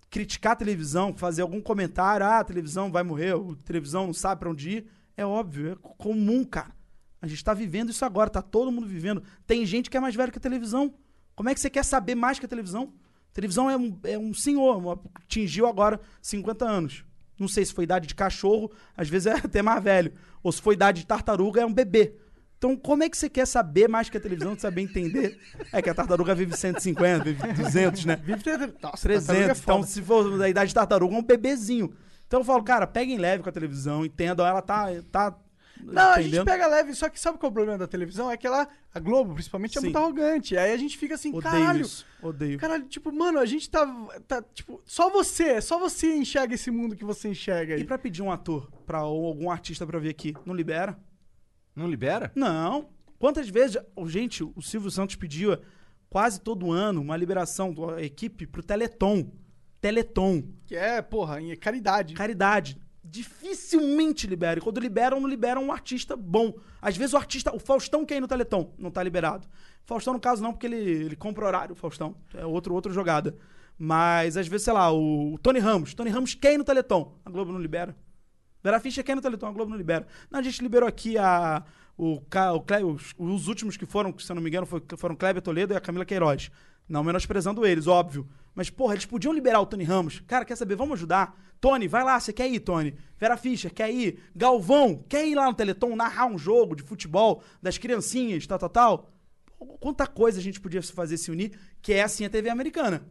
criticar a televisão, fazer algum comentário, ah, a televisão vai morrer, a televisão não sabe pra onde ir, é óbvio, é comum, cara. A gente tá vivendo isso agora, tá todo mundo vivendo. Tem gente que é mais velho que a televisão. Como é que você quer saber mais que a televisão? A televisão é um, é um senhor, atingiu agora 50 anos. Não sei se foi idade de cachorro, às vezes é até mais velho. Ou se foi idade de tartaruga, é um bebê. Então, como é que você quer saber mais que a televisão, saber entender? É que a tartaruga vive 150, vive 200, né? Vive tre- Nossa, 300. tartaruga é Então, se for da idade de tartaruga, é um bebezinho. Então eu falo, cara, peguem leve com a televisão, entendam, ela tá. tá Não, a gente entendendo? pega leve, só que sabe qual é o problema da televisão? É que ela, a Globo, principalmente, é Sim. muito arrogante. Aí a gente fica assim, Odeio caralho. isso. Odeio. Caralho, tipo, mano, a gente tá, tá. Tipo, só você, só você enxerga esse mundo que você enxerga aí. E pra pedir um ator, pra, ou algum artista pra vir aqui, não libera? Não libera? Não. Quantas vezes, gente, o Silvio Santos pediu quase todo ano uma liberação da equipe pro Teleton. Teleton. Que é, porra, em caridade. Caridade. Dificilmente libera. E quando liberam, não liberam um artista bom. Às vezes o artista. O Faustão quer ir no Teleton, não tá liberado. Faustão, no caso, não, porque ele, ele compra horário, o Faustão. É outro, outra jogada. Mas às vezes, sei lá, o, Tony Ramos. Tony Ramos quer ir no Teleton. A Globo não libera. Vera Fischer quer no Teleton, a Globo não libera. Não, a gente liberou aqui a. O, o os, os últimos que foram, se eu não me engano, foi- foram Kleber Toledo e a Camila Queiroz. Não menosprezando eles, óbvio. Mas, porra, eles podiam liberar o Tony Ramos. Cara, quer saber? Vamos ajudar. Tony, vai lá, você quer ir, Tony? Vera Fischer, quer ir? Galvão, quer ir lá no Teleton narrar um jogo de futebol das criancinhas, tal, tal, tal? Quanta coisa a gente podia fazer se unir, que é assim a TV americana.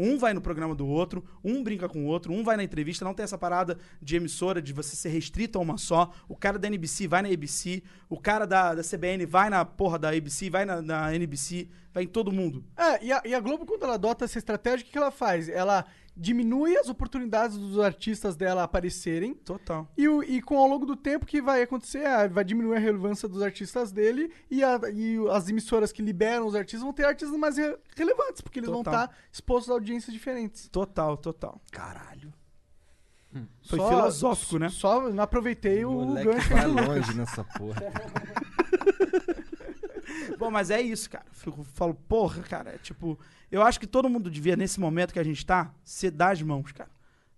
Um vai no programa do outro, um brinca com o outro, um vai na entrevista, não tem essa parada de emissora, de você ser restrito a uma só. O cara da NBC vai na ABC, o cara da, da CBN vai na porra da ABC, vai na, na NBC, vai em todo mundo. É, e a, e a Globo, quando ela adota essa estratégia, o que, que ela faz? Ela diminui as oportunidades dos artistas dela aparecerem. Total. E, o- e com ao longo do tempo que vai acontecer, ah, vai diminuir a relevância dos artistas dele e, a- e as emissoras que liberam os artistas vão ter artistas mais re- relevantes, porque eles vão Total. estar expostos a audiências diferentes. Total, total. Caralho. Foi Só- filosófico, né? Só não aproveitei o moleque gancho. vai longe nessa porra. Bom, mas é isso, cara. Fico, falo, porra, cara, é tipo, eu acho que todo mundo devia, nesse momento que a gente tá, se dar as mãos, cara.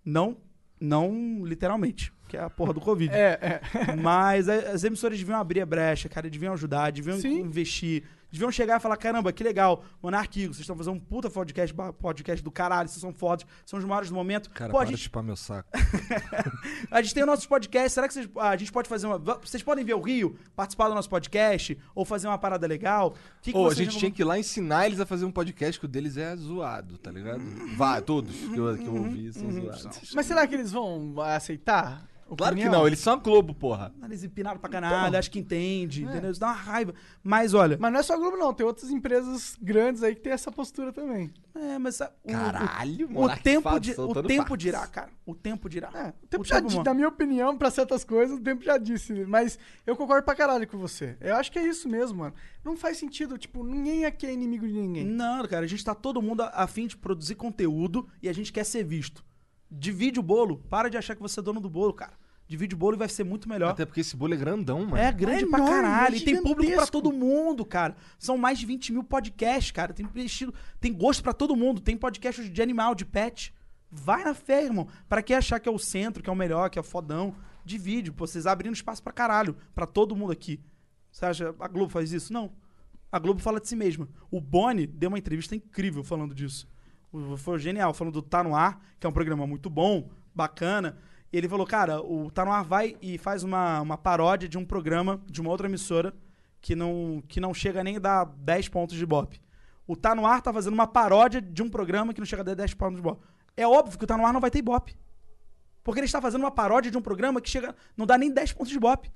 Não, não literalmente, que é a porra do Covid. É, é. Mas as emissoras deviam abrir a brecha, cara, deviam ajudar, deviam Sim. investir, deviam chegar e falar: caramba, que legal, Monarquigo, vocês estão fazendo um puta podcast, podcast do caralho, vocês são fodas, são os maiores do momento. Cara, Pô, para de gente, chupar meu saco. a gente tem os nossos podcasts, será que vocês- a gente pode fazer uma. Vocês podem ver o Rio, participar do nosso podcast, ou fazer uma parada legal? Que que a gente recomendam? tinha que ir lá ensinar eles a fazer um podcast que o deles é zoado, tá ligado? Vá, todos que eu, que eu ouvi são zoados. Mas será que eles vão aceitar? Claro que não, eles são a Globo, porra. Nariz empinado pra caralho, acho que entende, entendeu? Isso dá uma raiva. Mas olha. Mas não é só a Globo, não. Tem outras empresas grandes aí que tem essa postura também. É, mas a- o, Caralho, o, o tempo, di- o tempo fatos. dirá, cara. O tempo dirá. É, o tempo O já tempo, disse, mano. na minha opinião, pra certas coisas, o tempo já disse. Mas eu concordo pra caralho com você. Eu acho que é isso mesmo, mano. Não faz sentido, tipo, ninguém aqui é inimigo de ninguém. Não, cara, a gente tá todo mundo a, a fim de produzir conteúdo e a gente quer ser visto. Divide o bolo. Para de achar que você é dono do bolo, cara. Divide o bolo e vai ser muito melhor. Até porque esse bolo é grandão, mano. É grande É pra enorme, caralho. é e tem público pra todo mundo, cara. São mais de 20 mil podcasts, cara. Tem estilo, tem gosto pra todo mundo. Tem podcast de animal, de pet. Vai na fé, irmão. Pra quem achar que é o centro, que é o melhor, que é o fodão, divide. Pô, vocês abrindo espaço pra caralho. Pra todo mundo aqui. Você acha a Globo faz isso? Não. A Globo fala de si mesma. O Boni deu uma entrevista incrível falando disso. Foi genial, falando do Tá No Ar, que é um programa muito bom, bacana. E ele falou, cara, o Tá No Ar vai e faz uma, uma paródia de um programa de uma outra emissora que não, que não chega nem a dar 10 pontos de Ibope. O Tá No Ar tá fazendo uma paródia de um programa que não chega a dar 10 pontos de Ibope. É óbvio que o Tá No Ar não vai ter Ibope. Porque ele está fazendo uma paródia de um programa que chega não dá nem 10 pontos de Ibope.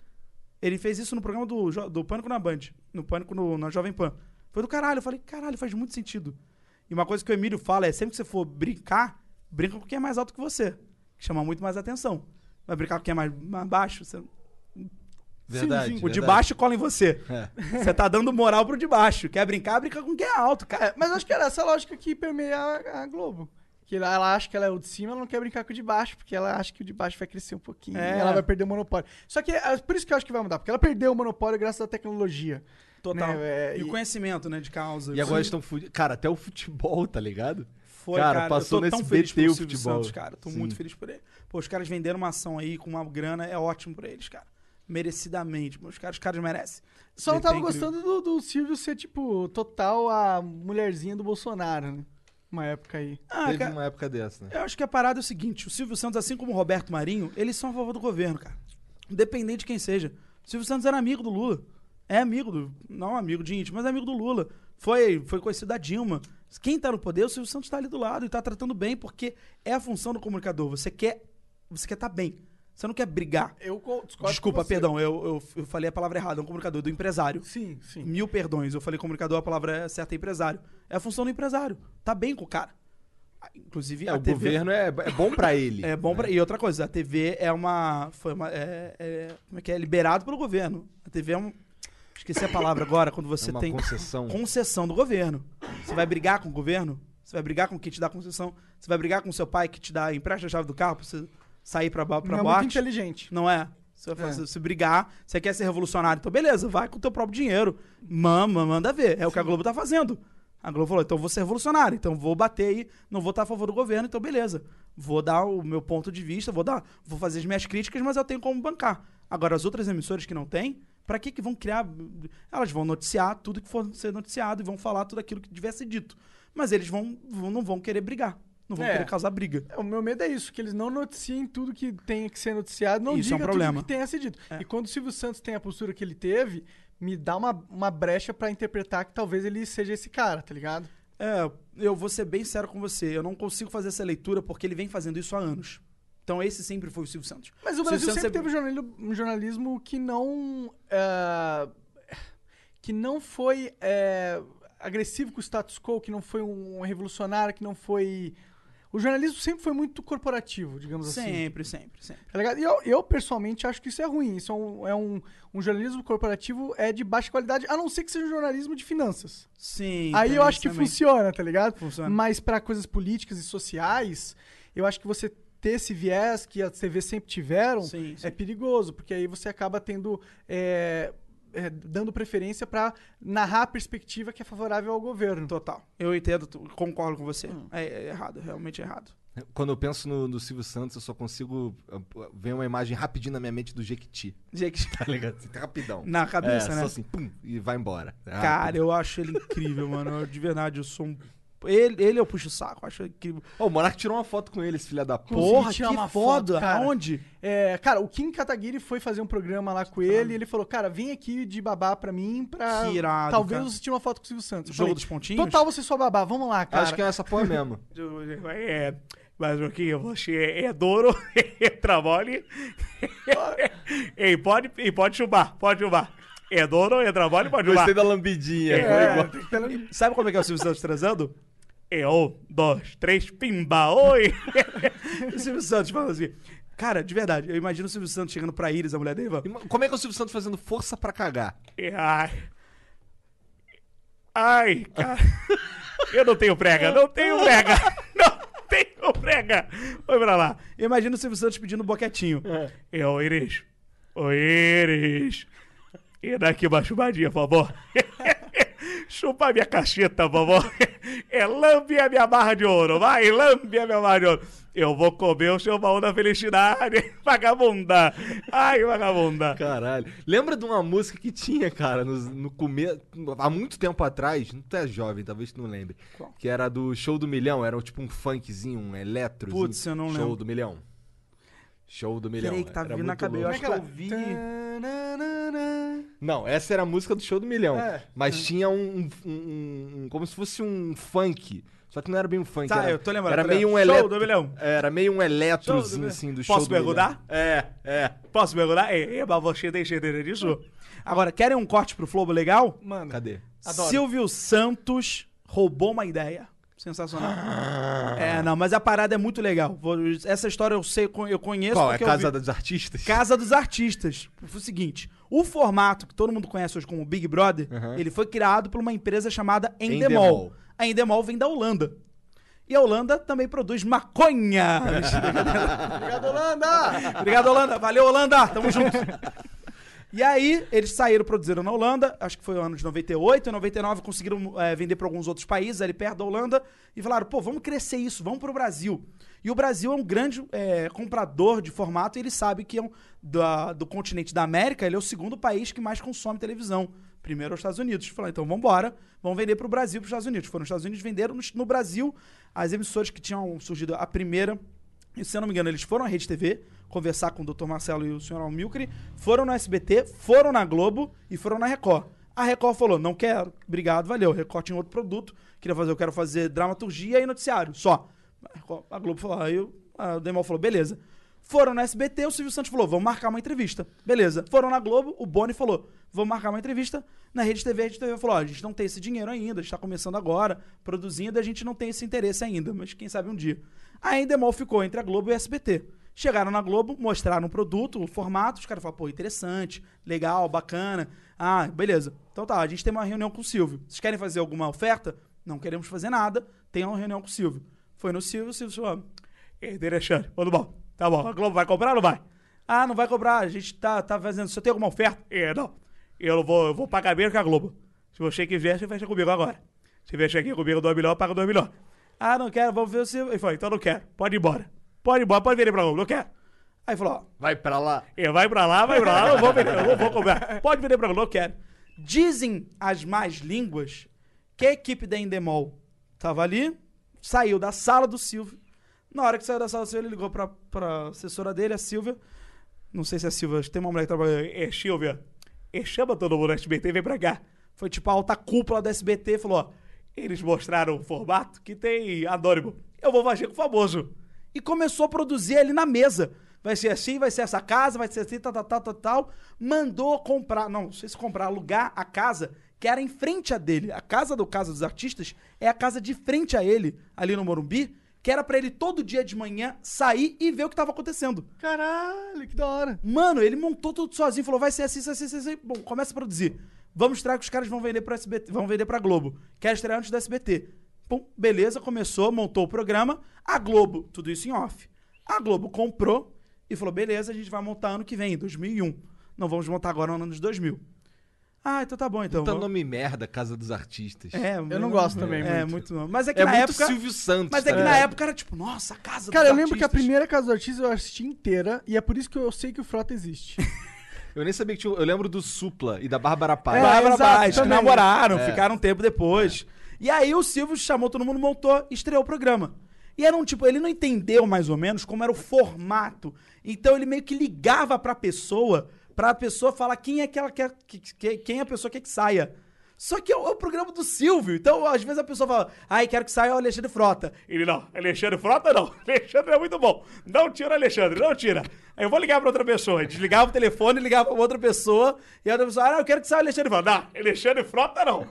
Ele fez isso no programa do, do Pânico na Band, no Pânico no- na Jovem Pan. Foi do caralho. Eu falei, caralho, faz muito sentido. E uma coisa que o Emílio fala é, sempre que você for brincar, brinca com quem é mais alto que você. Que chama muito mais atenção. Vai brincar com quem é mais, mais baixo, você- Verdade. o de baixo cola em você. É. Você tá dando moral pro de baixo. Quer brincar, brinca com quem é alto, cara. É, mas acho que era essa lógica que permeia a, a Globo. Que ela, ela acha que ela é o de cima, ela não quer brincar com o de baixo, porque ela acha que o de baixo vai crescer um pouquinho É. e ela vai perder o monopólio. Só que é por isso que eu acho que vai mudar, porque ela perdeu o monopólio graças à tecnologia. Total. Né, é, e o e- conhecimento, né, de causa. E agora estão fudidos. Cara, até o futebol, tá ligado? Foi, Cara, cara. passou feliz pelo o Silvio futebol. Santos, cara. Tô Sim. muito feliz por ele. Pô, os caras venderam uma ação aí com uma grana, é ótimo pra eles, cara. Merecidamente. Os caras, os caras merecem. Só não tava gostando do, do Silvio ser, tipo, total a mulherzinha do Bolsonaro, né? Uma época aí. Ah, Teve cara, uma época dessa, né? Eu acho que a parada é o seguinte: o Silvio Santos, assim como o Roberto Marinho, eles são a favor do governo, cara. Independente de quem seja. O Silvio Santos era amigo do Lula. É amigo do. Não amigo de íntimo, mas é amigo do Lula. Foi, foi conhecido da Dilma. Quem tá no poder, o Silvio Santos tá ali do lado e tá tratando bem, porque é a função do comunicador. Você quer. Você quer tá bem. Você não quer brigar. Eu co- discordo Desculpa, com você. perdão, eu, eu, eu falei a palavra errada, é um comunicador, do empresário. Sim, sim. Mil perdões, eu falei comunicador, a palavra certa é empresário. É a função do empresário. Tá bem com o cara. Ah, Inclusive, É, a o TV governo é, é bom pra ele. é bom né? pra... E outra coisa, a TV é uma. Foi uma. É, é- como é que é? Liberado pelo governo. A TV é um. Esqueci a palavra agora, quando você É uma tem. concessão. Concessão do governo. Você vai brigar com o governo? Você vai brigar com quem te dá concessão? Você vai brigar com seu pai que te dá empresta a chave do carro pra você sair pra, pra Não é boate? muito inteligente. Não é? Você vai É. fazer, se brigar, você quer ser revolucionário, então beleza, vai com o teu próprio dinheiro. Mama, manda ver. É o que a Globo tá fazendo. A Globo falou, então vou ser revolucionário, então vou bater aí, não vou estar a favor do governo, então beleza. Vou dar o meu ponto de vista, vou dar, vou fazer as minhas críticas, mas eu tenho como bancar. Agora, as outras emissoras que não têm, pra que que vão criar? Elas vão noticiar tudo que for ser noticiado e vão falar tudo aquilo que tivesse dito. Mas eles vão, vão- não vão querer brigar. Não vão É. querer causar briga. O meu medo é isso, que eles não noticiem tudo que tenha que ser noticiado, não Isso é um problema. tudo que tenha sido dito. É. E quando o Silvio Santos tem a postura que ele teve, me dá uma, uma brecha pra interpretar que talvez ele seja esse cara, tá ligado? É, eu vou ser bem sério com você. Eu não consigo fazer essa leitura porque ele vem fazendo isso há anos. Então esse sempre foi o Silvio Santos. Mas o Brasil sempre é- teve um jornalismo, que não. é, que não foi é, agressivo com o status quo, que não foi um revolucionário, que não foi. O jornalismo sempre foi muito corporativo, digamos assim. Sempre, sempre, sempre. Tá? E eu, eu, pessoalmente, acho que isso é ruim. Isso é, um, é um, um jornalismo corporativo é de baixa qualidade, a não ser que seja um jornalismo de finanças. Sim. Aí eu acho que também. funciona, tá ligado? Funciona. Mas pra coisas políticas e sociais, eu acho que você ter esse viés que as TVs sempre tiveram Sim, sim. é perigoso, porque aí você acaba tendo. é, é, dando preferência pra narrar a perspectiva que é favorável ao governo. Total. Eu entendo, concordo com você. Hum. É, é errado, realmente é errado. Quando eu penso no, no Silvio Santos, eu só consigo. Vem uma imagem rapidinho na minha mente do Jequiti. Gente, Tá ligado? Assim, rapidão. na cabeça, é, né? Só assim, pum, e vai embora. É Cara, eu acho ele incrível, mano. Eu- De verdade, eu sou um. Ele, ele eu puxo o saco, acho incrível. Ô, o Monark tirou uma foto com ele, esse filho da Porra, tirar que uma foda. foto, cara. Aonde? É, cara, o Kim Kataguiri foi fazer um programa lá com ele e ele falou, cara, vem aqui de babá pra mim pra... Que irado, talvez cara. você tire uma foto com o Silvio Santos. Eu Jogo falei, dos pontinhos? Total você só babá, vamos lá, cara. Acho que é essa porra mesmo. É, mas o que você é duro, é trabalho. e pode, e pode chumbar, pode chumbar. É duro, é trabalho, pode chumbar. Gostei da lambidinha. É, Sabe como é que é o Silvio Santos transando? É um, dois, três, pimba, oi! o Silvio Santos fala assim. Cara, de verdade, eu imagino o Silvio Santos chegando pra Iris, a mulher dele, fala, Como é que é o Silvio Santos fazendo força pra cagar? Ai. Ai, cara. Eu não tenho prega, não tenho prega. Não tenho prega. Foi pra lá. Imagina o Silvio Santos pedindo um boquetinho. É, ô Iris. Ô Iris. E daqui uma chupadinha, favor. Chupa minha cacheta, favor. É lambe a minha barra de ouro. Vai, lambe a minha barra de ouro. Eu vou comer o seu baú da felicidade. Vagabunda. Ai, vagabunda. Caralho. Lembra de uma música que tinha, cara, no, no começo. Há muito tempo atrás, não tu é jovem, talvez tu não lembre. Qual? Que era do Show do Milhão, era tipo um funkzinho, um eletro. Putz, eu não Show lembro. do Milhão. Show do Milhão. Peraí que tá Era vindo na muito cabeça. Eu louco. acho que eu ouvi. Tananana. Não, essa era a música do Show do Milhão. É. Mas tinha um, um- um- um- Como se fosse um funk. Só que não era bem um funk. Tá, era, eu tô lembrando, Era tô meio um lembrando. Show eletro. do Milhão. Era meio um eletrozinho assim do Posso Show do Milhão. perguntar? É, é. Posso perguntar? É, mas você tem certeza disso? Agora, querem um corte pro Flow legal? Mano, Cadê? Adoro. Silvio Santos roubou uma ideia. Sensacional. é, não, mas a parada é muito legal. Essa história eu sei, eu conheço Qual? É Casa dos Artistas? Casa dos Artistas. Foi o seguinte: o formato que todo mundo conhece hoje como Big Brother, Uhum. ele foi criado por uma empresa chamada Endemol. Endemol. A Endemol vem da Holanda. E a Holanda também produz maconha. Obrigado, Holanda! Obrigado, Holanda. Valeu, Holanda. Tamo junto. E aí, eles saíram, produziram na Holanda, acho que foi o ano de 98, em 99 conseguiram é, vender para alguns outros países ali perto da Holanda, e falaram, pô, vamos crescer isso, vamos pro Brasil. E o Brasil é um grande é, comprador de formato, e ele sabe que é um, da- do continente da América, ele é o segundo país que mais consome televisão. Primeiro é os Estados Unidos. Falaram, então vamos embora, vamos vender pro Brasil, pros Estados Unidos. Foram os Estados Unidos, venderam no, no Brasil as emissoras que tinham surgido, a primeira e se eu não me engano, eles foram à Rede TV conversar com o Dr. Marcelo e o Sr. Almilcre, foram no SBT, foram na Globo e foram na Record. A Record falou: não quero, obrigado, valeu. Record tinha outro produto, queria fazer, eu quero fazer dramaturgia e noticiário, só. A Record- A Globo falou, aí eu- a Demol falou, beleza. Foram no SBT, o Silvio Santos falou, vamos marcar uma entrevista. Beleza. Foram na Globo, o Boni falou, vamos marcar uma entrevista. Na Rede TV, a Rede TV falou, a gente não tem esse dinheiro ainda, a gente tá começando agora, produzindo, a gente não tem esse interesse ainda, mas quem sabe um dia. A Demol ficou entre a Globo e o SBT. Chegaram na Globo, mostraram o produto, o formato, os caras falaram, pô, interessante, legal, bacana. Ah, beleza. Então tá, a gente tem uma reunião com o Silvio. Vocês querem fazer alguma oferta? Não queremos fazer nada, tem uma reunião com o Silvio. Foi no Silvio, o Silvio falou, interessante, tudo bom. Tá bom, a Globo vai comprar ou não vai? Ah, não vai cobrar, a gente tá, tá fazendo. Você tem alguma oferta? É, não. Eu vou, eu vou pagar menos que a Globo. Se você quiser, você fecha comigo agora. Se fecha aqui comigo 2 milhões, eu pago 2 milhões. Ah, não quero, vamos ver o Silvio. Ele falou, então não quero, pode ir embora. Pode ir embora, pode vir pra Globo, não quero. Aí falou, ó, Vai pra lá. é, vai pra lá, vai pra lá, não vou vender, eu não vou cobrar. Pode vender pra Globo, eu quero. Dizem as más línguas que a equipe da Endemol tava ali, saiu da sala do Silvio. Na hora que saiu da sala do Silvio, ele ligou pra, pra assessora dele, a Silvia. Não sei se é a Silvia, tem uma mulher que trabalha. É, Silvia, é, chama todo mundo do SBT e vem pra cá. Foi tipo a alta cúpula da SBT e falou: ó, eles mostraram o formato que tem anônimo. Eu vou fazer com o famoso. E começou a produzir ali na mesa. Vai ser assim, vai ser essa casa, vai ser assim, tal, tal, tal, tal, tal. Mandou comprar, não, não sei se comprar, alugar a casa que era em frente a dele. A casa do Casa dos Artistas é a casa de frente a ele, ali no Morumbi, que era pra ele todo dia de manhã sair e ver o que tava acontecendo. Caralho, que da hora. Mano, ele montou tudo sozinho, falou: vai ser assim, vai ser assim, vai ser assim. Bom, começa a produzir. Vamos estrear que os caras vão vender pro SBT, vão vender pra Globo. Quer estrear antes do SBT. Pum, beleza, começou, montou o programa. A Globo, tudo isso em off. A Globo comprou e falou: beleza, a gente vai montar ano que vem, 2001. Não vamos montar agora no ano de 2000. Ah, então tá bom, então. Puta vamos- nome merda, Casa dos Artistas. É, Eu não gosto também É, muito. muito não. Mas é que É na muito época. Silvio Santos. Mas é que tá na época era tipo, nossa, casa Cara, dos eu lembro que a artistas. primeira Casa do Artista eu assisti inteira e é por isso que eu sei que o Frota existe. Eu nem sabia que tinha. Eu lembro do Supla e da Bárbara Paz. É, Bárbara Paz, que namoraram, É. ficaram um tempo depois. E aí o Silvio chamou todo mundo, montou, estreou o programa. E era um tipo, ele não entendeu mais ou menos como era o formato. Então ele meio que ligava pra pessoa, pra pessoa falar quem é que ela quer, que, que- quem a pessoa quer que saia. Só que é o, é o programa do Silvio. Então, às vezes a pessoa fala, ai, quero que saia o Alexandre Frota. Ele, não, Alexandre Frota não. Alexandre é muito bom. Não tira Alexandre, não tira. Aí eu vou ligar pra outra pessoa. Desligava o telefone, ligava pra outra pessoa. E a outra pessoa, ah, eu quero que saia o Alexandre Frota. Não, Alexandre Frota não.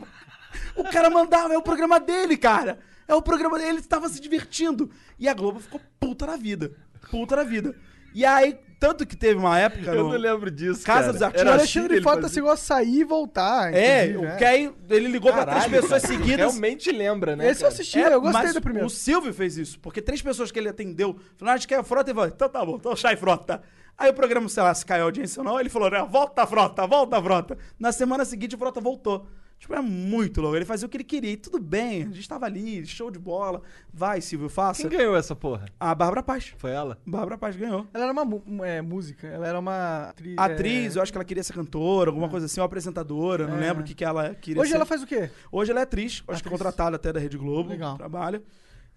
O cara mandava, é o programa dele, cara. É o programa dele, ele estava se divertindo. E a Globo ficou puta na vida. Puta na vida. E aí, tanto que teve uma época. Eu no- não lembro disso. Casa cara. dos O Artistas. Era Alexandre Frota fazia. chegou a sair e voltar. É, o que aí ele ligou pra três Caralho, pessoas cara, seguidas. Realmente lembra, né? Esse eu cara? assisti, É, eu gostei mas do primeiro. O Silvio fez isso, porque três pessoas que ele atendeu falaram, ah, a gente quer a frota e falou, então tá bom, então sai frota. Aí o programa, sei lá, se caiu a audiência ou não, ele falou, né, volta a frota, volta a frota. Na semana seguinte a frota voltou. Tipo, é muito louco. Ele fazia o que ele queria. E tudo bem, a gente tava ali, show de bola. Vai, Silvio, faça. Quem ganhou essa porra? A Bárbara Paz. Foi ela? Bárbara Paz ganhou. Ela era uma é, música, ela era uma atri- Atriz, é, eu acho que ela queria ser cantora, alguma coisa assim, ou apresentadora, não É. lembro o que, que ela queria Hoje ser. ela faz o quê? Hoje ela é atriz, acho que Atriz. contratada até da Rede Globo. Legal. Trabalha.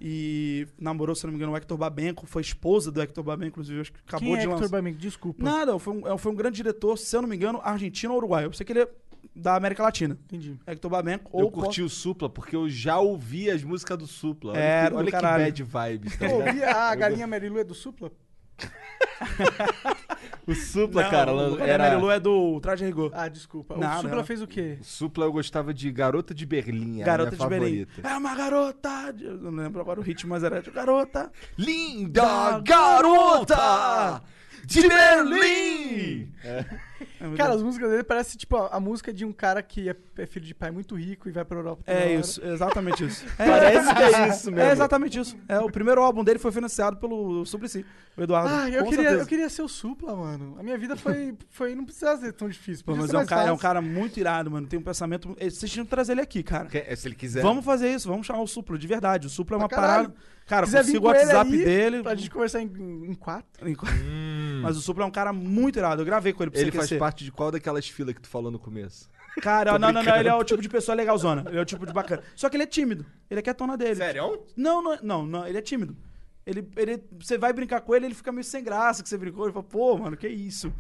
E namorou, se não me engano, o Hector Babenco, foi esposa do Hector Babenco, inclusive, acho que acabou Quem é de Hector lançar. Babenco? Desculpa. Nada, foi um, foi um grande diretor, se eu não me engano, argentino ou uruguaio. Eu sei que ele é da América Latina. Entendi. Hector Babenco Eu ou curti o Supla porque eu já ouvi as músicas do Supla. Olha É, que, do olha que caralho. bad vibes. Tá Eu ligado? ouvi a galinha Marilu é do Supla? o Supla, Não, cara, o era... Marilu é do Traje a Rigor. Ah, desculpa. Não, o Supla não. fez o quê? O Supla eu gostava de Garota de Berlim. era a Garota minha de Berlim. favorita. É uma garota. de- Eu não lembro agora o ritmo, mas era de garota. Linda Da garota de Berlim! É muito Cara, as músicas dele parecem tipo a, a música de um cara que é, é filho de pai muito rico e vai pra Europa. É isso, é exatamente isso. É, Parece que é isso mesmo. É exatamente isso. É, o primeiro álbum dele foi financiado pelo Suplicy, o Eduardo. Ah, eu queria, certeza. eu queria ser o Supla, mano. A minha vida foi. foi não precisava ser tão difícil. Pô, mas é um, cara, é um cara muito irado, mano. Tem um pensamento. eh, Vocês tinham que trazer ele aqui, cara. Que- Se ele quiser. Vamos fazer isso, vamos chamar o Supla, de verdade. O Supla é uma parada. Cara, Se quiser consigo o WhatsApp aí, dele. Pra gente conversar em, em quatro. Mas o Supla é um cara muito irado. Eu gravei com ele pra Ele você faz aquecer. parte de qual daquelas filas que tu falou no começo? Cara, não, não, não. Ele é o tipo de pessoa legalzona. Ele é o tipo de bacana. Só que ele é tímido. Ele é quietona dele. Sério? Não, não, não, não, ele é tímido. Ele, ele, você vai brincar com ele, ele fica meio sem graça que você brincou. Ele fala, pô, mano, que isso?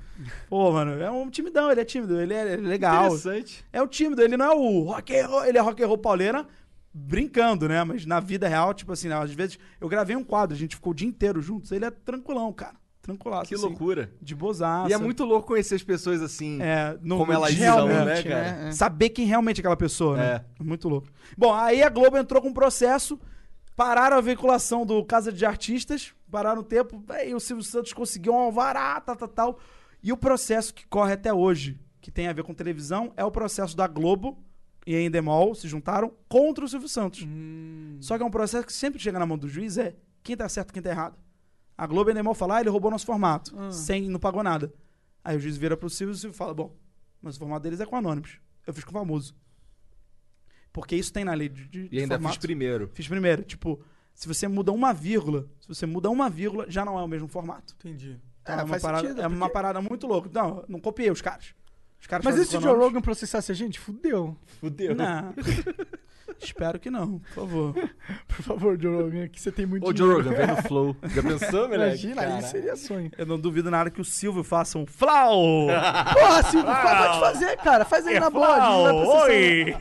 Pô, mano, é um timidão, ele é tímido, ele é, ele é legal. Interessante. É o tímido, ele não é o rock and roll, ele é rock and roll pauleira brincando, né? Mas na vida real, tipo assim, às vezes eu gravei um quadro, a gente ficou o dia inteiro juntos, ele é tranquilão, cara. Tranquilaço. Que assim, loucura. De bozaça. E é muito louco conhecer as pessoas assim, É, no, como elas são, né, cara? né? Saber quem realmente é aquela pessoa, né? É. Muito louco. Bom, aí a Globo entrou com um processo, pararam a veiculação do Casa de Artistas, pararam o tempo, aí o Silvio Santos conseguiu um alvará, tal, tal, tal. E o processo que corre até hoje, que tem a ver com televisão, é o processo da Globo e a Endemol se juntaram contra o Silvio Santos. Só que é um processo que sempre chega na mão do juiz é quem tá certo, quem tá errado. A Globo e a Endemol falam, ah, ele roubou nosso formato, sem, não pagou nada. Aí o juiz vira pro Silvio e o Silvio fala, bom, mas o formato deles é com anônimos. Eu fiz com famoso. Porque isso tem na lei de, de E ainda formato. fiz primeiro. Fiz primeiro. Tipo, se você muda uma vírgula, se você muda uma vírgula, já não é o mesmo formato. Entendi. Então É, é, uma faz parada, sentido, é uma parada muito louca. Não, não copiei os caras. Os caras Mas e se o Joe. Rogan processasse a gente? Fudeu. Fudeu. Não. Espero que não, por favor. Por favor, Joe Rogan, que você tem muito Ô, Joe. Rogan, vem no Flow. Já pensou, moleque? Imagina, aí Caralho. seria sonho. Eu não duvido nada que o Silvio faça um flau. Porra, Silvio, pode fazer, cara. Faz aí na boa. a gente não vai processar. Oi!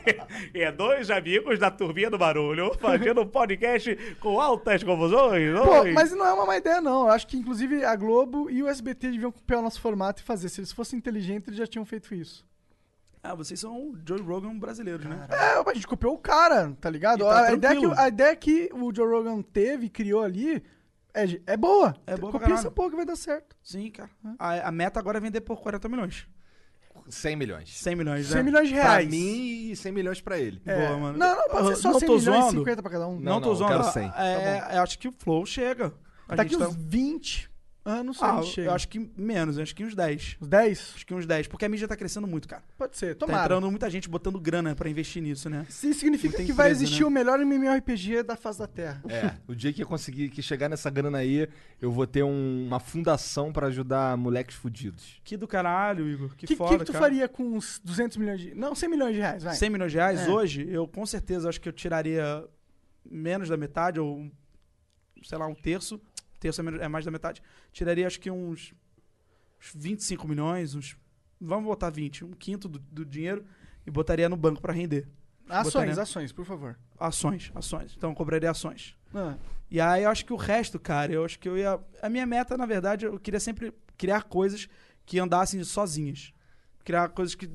É dois amigos da Turminha do Barulho fazendo um podcast com altas confusões. Pô, Oi! mas não é uma má ideia, não. Eu acho que, inclusive, a Globo e o SBT deviam copiar o nosso formato e fazer. Se eles fossem inteligentes, eles já tinham feito isso. Ah, vocês são o Joe Rogan brasileiros, né? É, a gente copiou o cara, tá ligado? Tá a, ideia que, a ideia que o Joe Rogan teve, criou ali, é, é boa. É boa pra Copia essa porra que vai dar certo. Sim, cara. A, a meta agora é vender por 40 milhões. 100 milhões. 100 milhões, 100 né? milhões de Pra reais. mim e 100 milhões pra ele. É. Boa, mano. Não, não, pode ser só não 100 tô milhões, zoando. 50 pra cada um. Não, Não, tô não, zoando. eu quero 100. É, eu acho que o Flow chega. A Daqui gente uns tá- 20 anos Ah, a eu, gente chega. eu acho que menos, eu acho que uns 10. Uns 10? Acho que uns 10. Porque a mídia tá crescendo muito, cara. Pode ser, Tá tomara. entrando muita gente botando grana pra investir nisso, né? Isso significa que vai empresa, existir né? o melhor MMORPG da face da Terra. É, o dia que eu conseguir que chegar nessa grana aí, eu vou ter um- uma fundação pra ajudar moleques fudidos. Que do caralho, Igor. Que, O que, foda, que, que tu cara. faria com uns 200 milhões de... Não, 100 milhões de reais, vai. 100 milhões de reais É. hoje, eu com certeza acho que eu tiraria menos da metade, ou um, sei lá, um terço. Terço é, mais da metade. Tiraria acho que uns, uns 25 milhões, uns. Vamos botar 20, um quinto do, do dinheiro e botaria no banco pra render. Ações, botaria- ações, por favor. Ações, ações. Então eu cobraria ações. Ah, E aí eu acho que o resto, cara, eu acho que eu ia. A minha meta, na verdade, eu queria sempre criar coisas que andassem sozinhas. Criar coisas que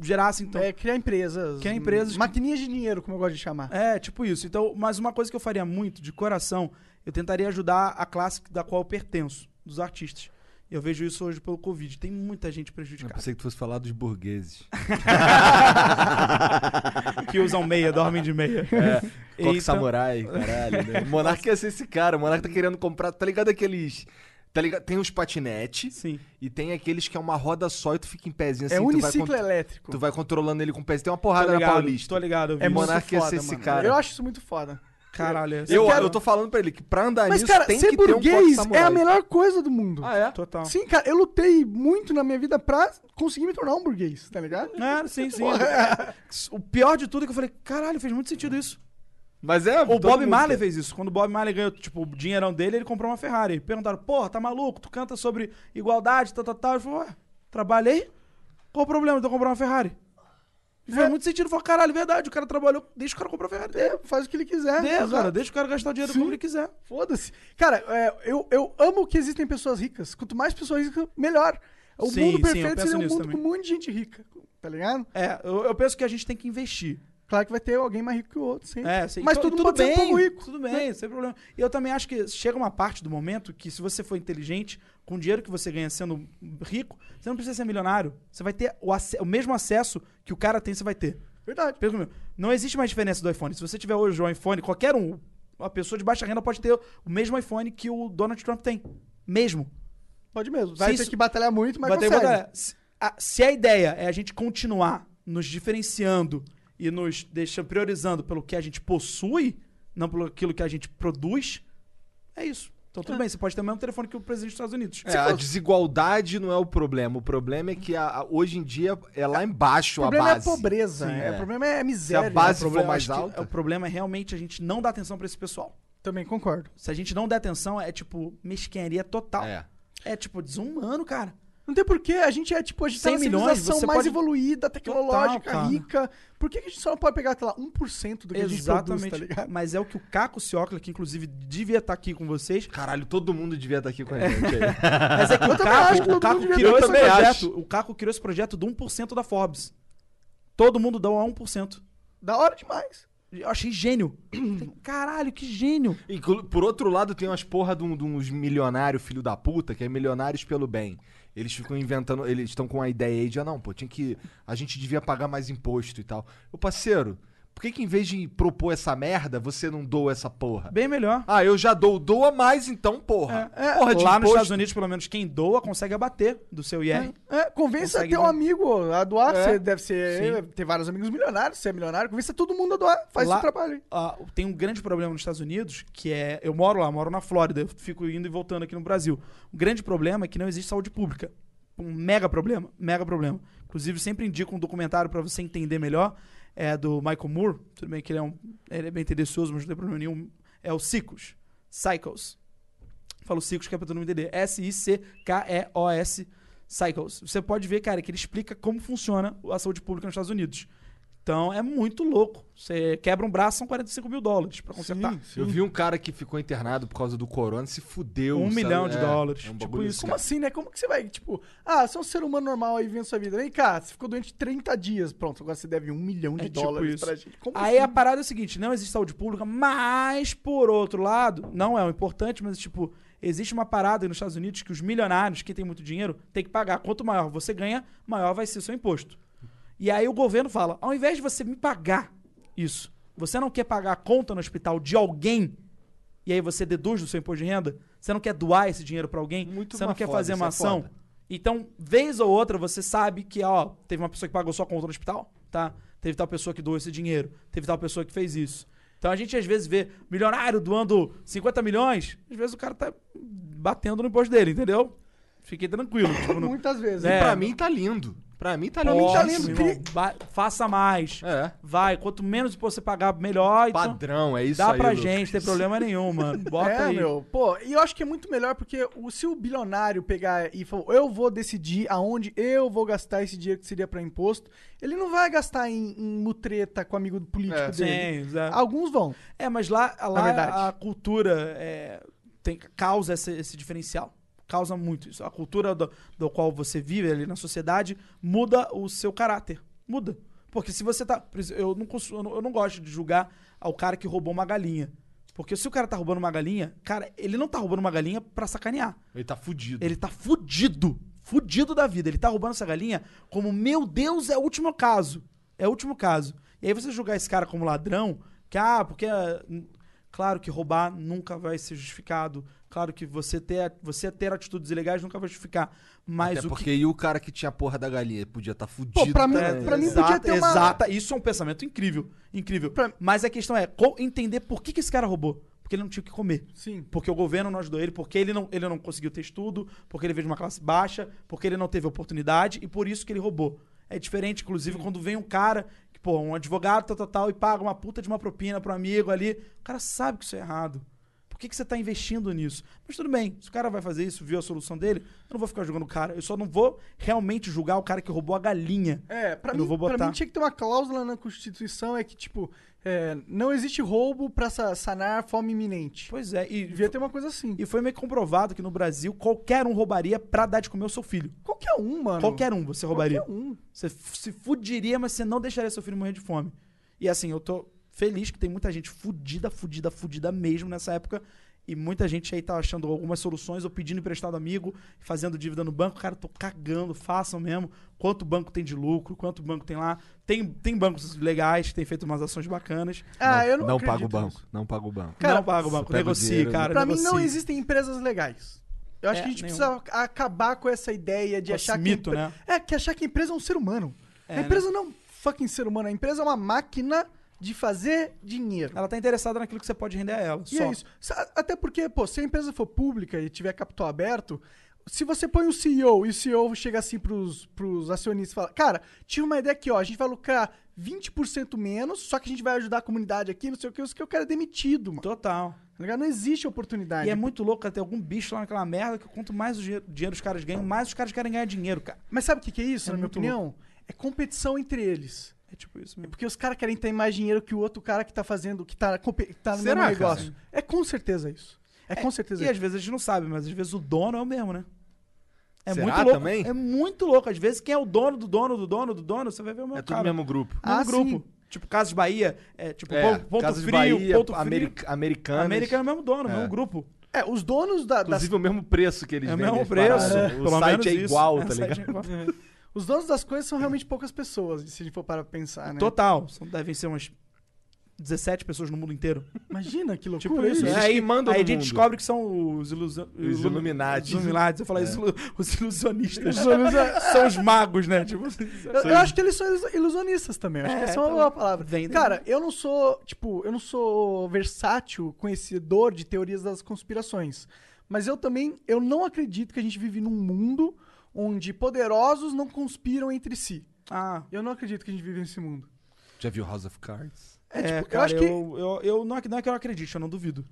gerassem, então. é, criar empresas. Criar empresas que- Maquininhas de dinheiro, como eu gosto de chamar. É, tipo isso. Então, mas uma coisa que eu faria muito, de coração, eu tentaria ajudar a classe da qual eu pertenço, dos artistas. Eu vejo isso hoje pelo Covid. Tem muita gente Eu prejudicada. pensei que tu fosse falar dos burgueses. que usam meia, dormem de meia. Coque Então- Samurai, caralho. Né? O Monark ia ser esse cara. O Monark tá querendo comprar. Tá ligado aqueles. Tá ligado? Tem os patinetes Sim. e tem aqueles que é uma roda só e tu fica em pezinho assim. é tu vai uniciclo contro- elétrico. Tu vai controlando ele com o pezinho. Tem uma porrada na ligado, Paulista. tô ligado. Eu vi É ia foda, ser esse mano. cara. Eu acho isso muito foda. Caralho. é Eu, quero- eu tô falando pra ele que pra andar Mas, nisso cara, tem ser que ter um burguês é a melhor coisa do mundo. Ah, é? Total. Sim, cara, eu lutei muito na minha vida pra conseguir me tornar um burguês, tá ligado? É, sim, sim. o pior de tudo é que eu falei, caralho, fez muito sentido isso. Mas é. O Bob Marley fez isso. Quando o Bob Marley ganhou, tipo, o dinheirão dele, ele comprou uma Ferrari. Perguntaram, porra, tá maluco? Tu canta sobre igualdade, tal, tal, tal. Ele falou, ué, trabalhei? Qual o problema de eu comprar uma Ferrari? E faz É. muito sentido. Falou, caralho, verdade, o cara trabalhou, deixa o cara comprar a Ferrari dele. É, faz o que ele quiser. Exato. cara, deixa o cara gastar o dinheiro Sim. como ele quiser. Foda-se. Cara, é, eu, eu amo que existem pessoas ricas. Quanto mais pessoas ricas, melhor. O Sim, mundo sim, perfeito penso seria um mundo também. com um monte de gente rica, tá ligado? É, eu, eu penso que a gente tem que investir. Claro que vai ter alguém mais rico que o outro, sim. É, sim. Mas todo mundo tudo bem, um pouco rico. Tudo bem, sem problema. E eu também acho que chega uma parte do momento que se você for inteligente, com o dinheiro que você ganha sendo rico, você não precisa ser milionário. Você vai ter o, o mesmo acesso que o cara tem, você vai ter. Verdade. Pensa comigo, Não existe mais diferença do iPhone. Se você tiver hoje um iPhone, qualquer um, uma pessoa de baixa renda pode ter o mesmo iPhone que o Donald Trump tem. Mesmo. Pode mesmo. Vai Se ter isso- que batalhar muito, mas Vai ter consegue. botar- se, a, se a ideia é a gente continuar nos diferenciando e nos deixando priorizando pelo que a gente possui, não pelo aquilo que a gente produz, é isso. Então tudo bem, você pode ter o mesmo telefone que o presidente dos Estados Unidos. É, a desigualdade não é o problema. O problema é que a- a- hoje em dia é lá embaixo O a problema é a base. pobreza. Sim, é. é. O problema é a Se miséria. a base O problema, for mais alta. o problema é realmente a gente não dar atenção pra esse pessoal. Também concordo. Se a gente não der atenção, é tipo mesquinharia total. É. É tipo desumano, cara. Não tem porquê, a gente é tipo, a gente tá 100 na milhões, civilização mais pode- evoluída, tecnológica, Total, rica. Por que, que a gente só não pode pegar, sei lá, 1% do que a gente produz, tá ligado? Mas é o que o Caco Ciocla, que inclusive devia estar aqui com vocês, Caralho, todo mundo devia estar aqui com a gente aí. Mas é que Eu o que Caco, todo o Caco criou esse também projeto. acho. O Caco criou esse projeto do 1% da Forbes. Todo mundo dá a 1%. Da hora demais. Eu achei gênio. Caralho, que gênio. Inclu- Por outro lado, tem umas porra de, um- de uns milionários filho da puta, que é milionários pelo bem. Eles ficam inventando, eles estão com a ideia aí de, ah, não, pô, tinha que. A gente devia pagar mais imposto e tal. Ô, parceiro, por que que em vez de propor essa merda, você não doa essa porra? Bem melhor. Ah, eu já dou, doa mais então, porra. É, porra de Lá nos imposto. Estados Unidos, pelo menos, quem doa consegue abater do seu IR. É, convença Consegue teu ver. amigo a doar. É. Você deve ser. Ter vários amigos milionários, você é milionário. Convença todo mundo a doar. Faz Lá- esse trabalho aí. Ah, tem um grande problema nos Estados Unidos, que é. Eu moro lá, moro na Flórida, eu fico indo e voltando aqui no Brasil. O grande problema é que não existe saúde pública. Um mega problema, mega problema. Inclusive, sempre indico um documentário pra você entender melhor. É do Michael Moore. Tudo bem que ele é, um, ele é bem tendencioso, mas não tem problema nenhum. É o Cycles. Cycles. Falo Cycles que é pra todo mundo entender. S-I-C-K-E-O-S. Cycles. Você pode ver, cara, que ele explica como funciona a saúde pública nos Estados Unidos. Então é muito louco. Você quebra um braço, são 45 mil dólares pra consertar. Eu vi um cara que ficou internado por causa do corona, se fudeu. Um sabe? milhão de É, dólares. É um Tipo isso, Como assim, né? Como que você vai, tipo, ah, você é um ser humano normal aí vivendo sua vida. Vem cá, você ficou doente 30 dias. Pronto, agora você deve um milhão de É tipo dólares isso. pra gente. Como Aí assim? a parada é o seguinte: não existe saúde pública, mas por outro lado, não é o importante, mas tipo, existe uma parada aí nos Estados Unidos que os milionários, quem tem muito dinheiro, tem que pagar. Quanto maior você ganha, maior vai ser o seu imposto. E aí o governo fala: ao invés de você me pagar isso, você não quer pagar a conta no hospital de alguém, e aí você deduz do seu imposto de renda? Você não quer doar esse dinheiro pra alguém? Muito você não quer foda, fazer uma é ação? foda. Então, vez ou outra, você sabe que, ó, teve uma pessoa que pagou sua conta no hospital, tá? Teve tal pessoa que doou esse dinheiro, teve tal pessoa que fez isso. Então a gente às vezes vê milionário doando 50 milhões, às vezes o cara tá batendo no imposto dele, entendeu? Fiquei tranquilo. Tipo, não... Muitas vezes. É, Pra mim tá lindo. Pra mim tá mim tá lindo. irmão. Vai- faça mais. É. Vai, quanto menos você pagar, melhor. Então, Padrão, é isso dá aí. pra Lucas. gente, tem problema nenhum, mano. Bota é, aí. meu. Pô, e eu acho que é muito melhor porque o, se o bilionário pegar e falar, eu vou decidir aonde eu vou gastar esse dinheiro que seria pra imposto, ele não vai gastar em, em mutreta com amigo político É. dele. Sim. Alguns vão. É, mas lá, lá verdade. a cultura é, tem, causa esse, esse diferencial. Causa muito isso. A cultura do, do qual você vive ali na sociedade muda o seu caráter. Muda. Porque se você tá. Eu não, eu não, eu não gosto de julgar ao cara que roubou uma galinha. Porque se o cara tá roubando uma galinha, cara, ele não tá roubando uma galinha pra sacanear. Ele tá fudido. Ele tá fudido. Fudido da vida. Ele tá roubando essa galinha como, meu Deus, é o último caso. É o último caso. E aí você julgar esse cara como ladrão, que, ah, porque. Claro que roubar nunca vai ser justificado. Claro que você ter, você ter atitudes ilegais nunca vai justificar. Mas Até o porque que. e o cara que tinha a porra da galinha podia tá fudido. Pô, pra mim- também. pra mim exata, podia ter uma- exata. Isso é um pensamento incrível. Incrível. Pra- Mas a questão é entender por que, que esse cara roubou. Porque ele não tinha o que comer. Sim. Porque o governo não ajudou ele, porque ele não, ele não conseguiu ter estudo, porque ele veio de uma classe baixa, porque ele não teve oportunidade e por isso que ele roubou. É diferente, inclusive, quando vem um cara, que, pô, um advogado, tal, tal, tal, e paga uma puta de uma propina pro amigo ali. O cara sabe que isso é errado. Por que, que você tá investindo nisso? Mas tudo bem, se o cara vai fazer isso, viu a solução dele, eu não vou ficar julgando o cara. Eu só não vou realmente julgar o cara que roubou a galinha. É, pra Eu mim, não vou pra botar. mim tinha que ter uma cláusula na Constituição é que, tipo, é, não existe roubo pra sa- sanar fome iminente. Pois é, e, Devia ter uma coisa assim. e foi meio comprovado que no Brasil qualquer um roubaria pra dar de comer ao seu filho. Qualquer um, mano. Qualquer um você roubaria. Qualquer um. Você se fudiria, mas você não deixaria seu filho morrer de fome. E assim, eu tô feliz que tem muita gente fudida, fudida, fudida mesmo nessa época. E muita gente aí tá achando algumas soluções ou pedindo emprestado amigo, fazendo dívida no banco. Cara, tô cagando, façam mesmo. Quanto banco tem de lucro, quanto banco tem lá. Tem, tem bancos legais que têm feito umas ações bacanas. Ah, eu não, não paga o banco. Não paga o banco. Cara, não paga o banco, negocie, dinheiro, cara. Pra mim não negocie. existem empresas legais. Eu acho É, que a gente nenhum. precisa acabar com essa ideia de Com achar esse que. mito, empre- né? É, que achar que a empresa é um ser humano. É, a empresa não é um fucking ser humano. A empresa é uma máquina de fazer dinheiro. Ela tá interessada naquilo que você pode render a ela. E só. é isso. Até porque, pô, se a empresa for pública e tiver capital aberto, se você põe o CEO e o CEO chega assim pros, pros acionistas e fala, cara, tive uma ideia aqui, ó, a gente vai lucrar 20% menos, só que a gente vai ajudar a comunidade aqui, não sei o que, isso que eu quero é demitido, mano. Total. Tá? Não existe oportunidade. E é muito louco, tem algum bicho lá naquela merda que quanto mais o dinheiro, dinheiro os caras ganham, mais os caras querem ganhar dinheiro, cara. Mas sabe o que, que é isso, É na minha opinião? É competição entre eles. É tipo isso É mesmo. porque os caras querem ter mais dinheiro que o outro cara que tá fazendo, que tá, que tá no Será, mesmo cara? negócio. É com certeza isso. É, com certeza E isso. às vezes a gente não sabe, mas às vezes o dono é o mesmo, né? É Será muito louco. também? É muito louco. Às vezes quem é o dono do dono do dono do dono, você vai ver o mesmo É tudo cara. no mesmo grupo. Mesmo Ah, grupo. sim. Tipo, Casas Bahia, é, tipo, É, Ponto- Casas Frio, Bahia, Ponto Frio. Ameri- Americanas. América é o mesmo dono, é o É. mesmo grupo. É, os donos da, das Inclusive o mesmo preço que eles É o vendem mesmo as preço. paradas. é, O pelo site é igual, É, tá o ligado? é igual. Os donos das coisas são realmente poucas pessoas, se a gente for para pensar, né? Total. São, devem ser umas 17 pessoas no mundo inteiro. Imagina que loucura Tipo isso. isso. Eles aí que mandam aí a gente descobre que são os, iluso... Os ilu- Illuminati. Os Illuminati. Eu falar isso, os ilusionistas. Os ilusa- são os magos, né? Tipo, Eu, eu acho que eles são ilus- ilusionistas também. Acho É, que essa é uma tá boa palavra. Vem. Cara, eu não sou, tipo, eu não sou versátil, conhecedor de teorias das conspirações. Mas eu também, eu não acredito que a gente vive num mundo onde poderosos não conspiram entre si. ah, Eu não acredito que a gente vive nesse mundo. Já viu House of Cards? É, é, tipo, eu cara, acho que eu, eu, eu não, é que- não é que eu acredito, eu não duvido.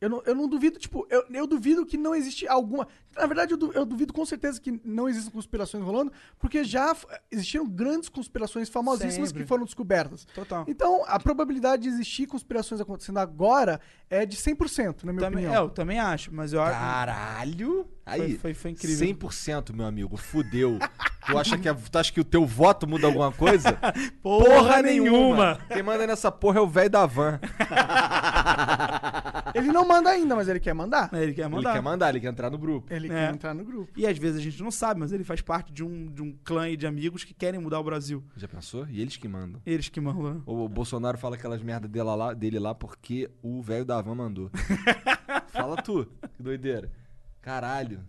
Eu não, eu não duvido, tipo, eu, eu duvido que não existe alguma. Na verdade, eu, du- eu duvido com certeza que não existem conspirações rolando, porque já existiram grandes conspirações famosíssimas Sempre. que foram descobertas. Total. Então, a probabilidade de existir conspirações acontecendo agora é de 100%, na minha Também, é, opinião. eu também acho, mas eu acho. Caralho! Aí, Foi- foi- foi incrível. 100%, meu amigo. Fudeu. tu, acha que a- tu acha que o teu voto muda alguma coisa? Porra nenhuma. Quem manda nessa porra é o velho da van. Ele não manda ainda, mas ele quer mandar. Ele quer mandar. Ele quer mandar, ele quer entrar no grupo. Ele É. quer entrar no grupo. E às vezes a gente não sabe, mas ele faz parte de um, de um clã aí de amigos que querem mudar o Brasil. Já pensou? E eles que mandam. Eles que mandam. né? O Bolsonaro fala aquelas merda dele lá, dele lá porque o velho da van mandou. fala tu, que doideira. Caralho.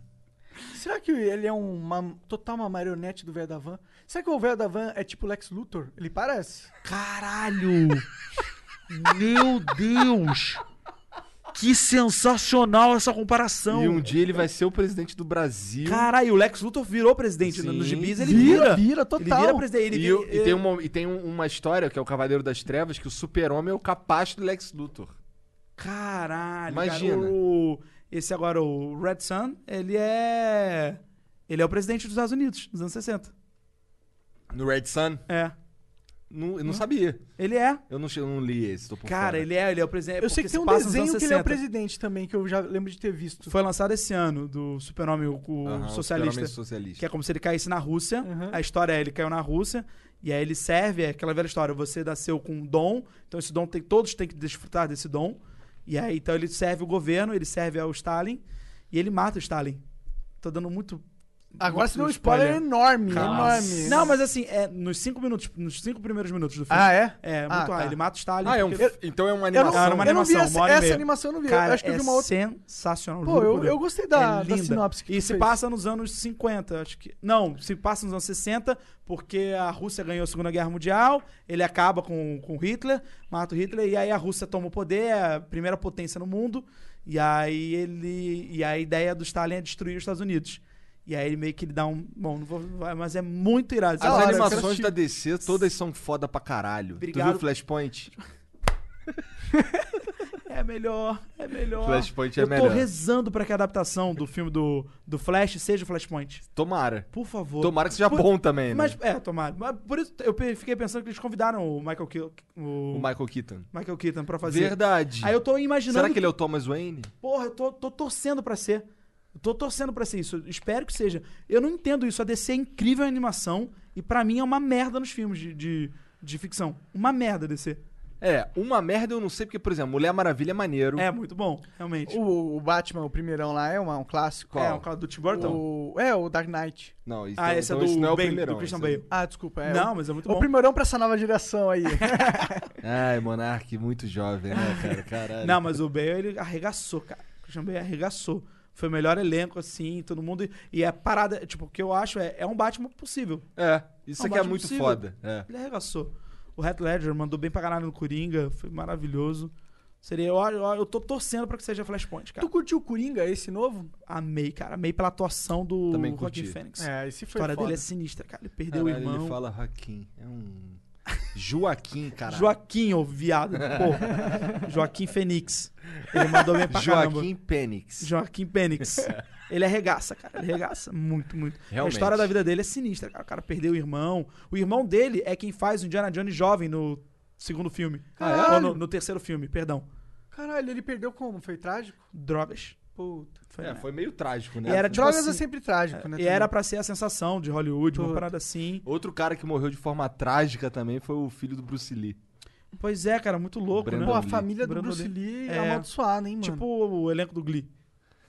Será que ele é uma total uma marionete do velho da van? Será que o velho da van é tipo Lex Luthor? Ele parece. Caralho! Meu Deus! Que sensacional essa comparação! E um dia ele vai ser o presidente do Brasil. Caralho, o Lex Luthor virou presidente. Sim. Nos gibis ele Vira, vira. vira, total. Ele vira presidente. Ele E, vira- e tem, uma, e tem um- uma história, que é o Cavaleiro das Trevas, que o super-homem é o capacho do Lex Luthor. Caralho, Imagina. cara, o- esse agora, o Red Sun, ele é. Ele é o presidente dos Estados Unidos, dos anos 60. No Red Sun? É. Não, eu não sabia. Ele é. Eu não, eu não li esse, tô por Cara, fora. ele é, ele é o presidente. Eu sei que tem um desenho que ele é o 60. presidente também, que eu já lembro de ter visto. Foi lançado esse ano, do Super-Homem, o, o Aham, socialista. socialista. Que é como se ele caísse na Rússia. Uhum. A história é ele caiu na Rússia. E aí ele serve, é aquela velha história. Você nasceu com um dom, então esse dom tem. Todos têm que desfrutar desse dom. E aí, então, ele serve o governo, ele serve ao Stalin. E ele mata o Stalin. Tô dando muito. Agora você deu um spoiler. spoiler enorme, Nossa. enorme. Não, mas assim, é nos cinco minutos, nos cinco primeiros minutos do filme. Ah, é? É, Ah, muito tá. ah, Ele mata o Stalin. Ah, é um, porque- então é uma Eu não, animação. Era uma eu não vi animação, essa, essa animação, eu não vi. Cara, eu acho que eu é vi uma outra. sensacional. Pô, eu- eu gostei da- É da linda. sinopse que E tu se fez. passa nos anos 50, acho que. Não, se passa nos anos 60, porque a Rússia ganhou a Segunda Guerra Mundial, ele acaba com, com Hitler, mata o Hitler, e aí a Rússia toma o poder, é a primeira potência no mundo, e aí ele. E a ideia do Stalin é destruir os Estados Unidos. E aí meio que ele dá um. Bom, não vou. Mas é muito irado. As hora, animações da DC, todas são foda pra caralho. Tu Obrigado. viu Flashpoint? É melhor, é melhor. Flashpoint é Eu tô melhor. rezando pra que a adaptação do filme do, do Flash seja o Flashpoint. Tomara. Por favor. Tomara que seja Por- bom também, né? Mas, é, tomara. Mas por isso eu fiquei pensando que eles convidaram o Michael, Ki- o O Michael Keaton. Michael Keaton pra fazer. Verdade. Aí eu tô imaginando. Será que ele é o Thomas Wayne? Porra, eu tô, tô torcendo pra ser. Eu tô torcendo pra ser isso. Eu espero que seja. Eu não entendo isso. A DC é incrível em animação e pra mim é uma merda nos filmes de, de, de ficção. Uma merda DC. É, uma merda eu não sei, porque, por exemplo, Mulher Maravilha é maneiro. É muito bom, realmente. O, o Batman, o primeirão lá, é uma- um clássico. é, o cara do Tim Burton. O, é, o Dark Knight. Não, isso, Ah, esse é então do, isso não é o Bale, primeirão. do Christian é- Bale. Ah, desculpa. É Não, o, mas é muito o bom. primeirão pra essa nova geração aí. Ai, Monark, muito jovem, né, cara? Caralho. Não, mas o Bale, ele arregaçou, cara. O Christian Bale arregaçou. Foi o melhor elenco, assim, todo mundo. E é parada, tipo, o que eu acho é, é um Batman possível. É, isso Não, aqui é Batman muito possível. foda. É. Ele arregaçou. O Heath Ledger mandou bem pra caralho no Coringa, foi maravilhoso. Seria, eu, eu, eu tô torcendo pra que seja Flashpoint, cara. tu curtiu o Coringa, esse novo? Amei, cara. Amei pela atuação do Também. Phoenix. É, esse a foi história foda. dele é sinistra, cara. Ele perdeu Caralho, o irmão. Ele fala Joaquim. É um. Joaquim, cara. Joaquim, ô viado. Porra. Joaquim Fênix. Ele mandou bem pra caramba. Joaquim Pênix. Joaquim Pênix. Ele arregaça, cara. Ele arregaça muito, muito. Realmente. A história da vida dele é sinistra, cara. O cara perdeu o irmão. O irmão dele é quem faz o Indiana Jones jovem no segundo filme. Caralho. Ou no, no terceiro filme, perdão. Caralho, ele perdeu como? Foi trágico? Drogas. Puta. Foi, É, né? foi meio trágico, né? E era tipo Drogas assim, é sempre trágico, né? E era pra ser a sensação de Hollywood, uma parada assim. Outro cara que morreu de forma trágica também foi o filho do Bruce Lee. Pois é, cara, muito louco, Brandon Pô, a né? Lee. família do Brandon Bruce Lee. É É. amaldiçoada, hein, mano? Tipo o elenco do Glee.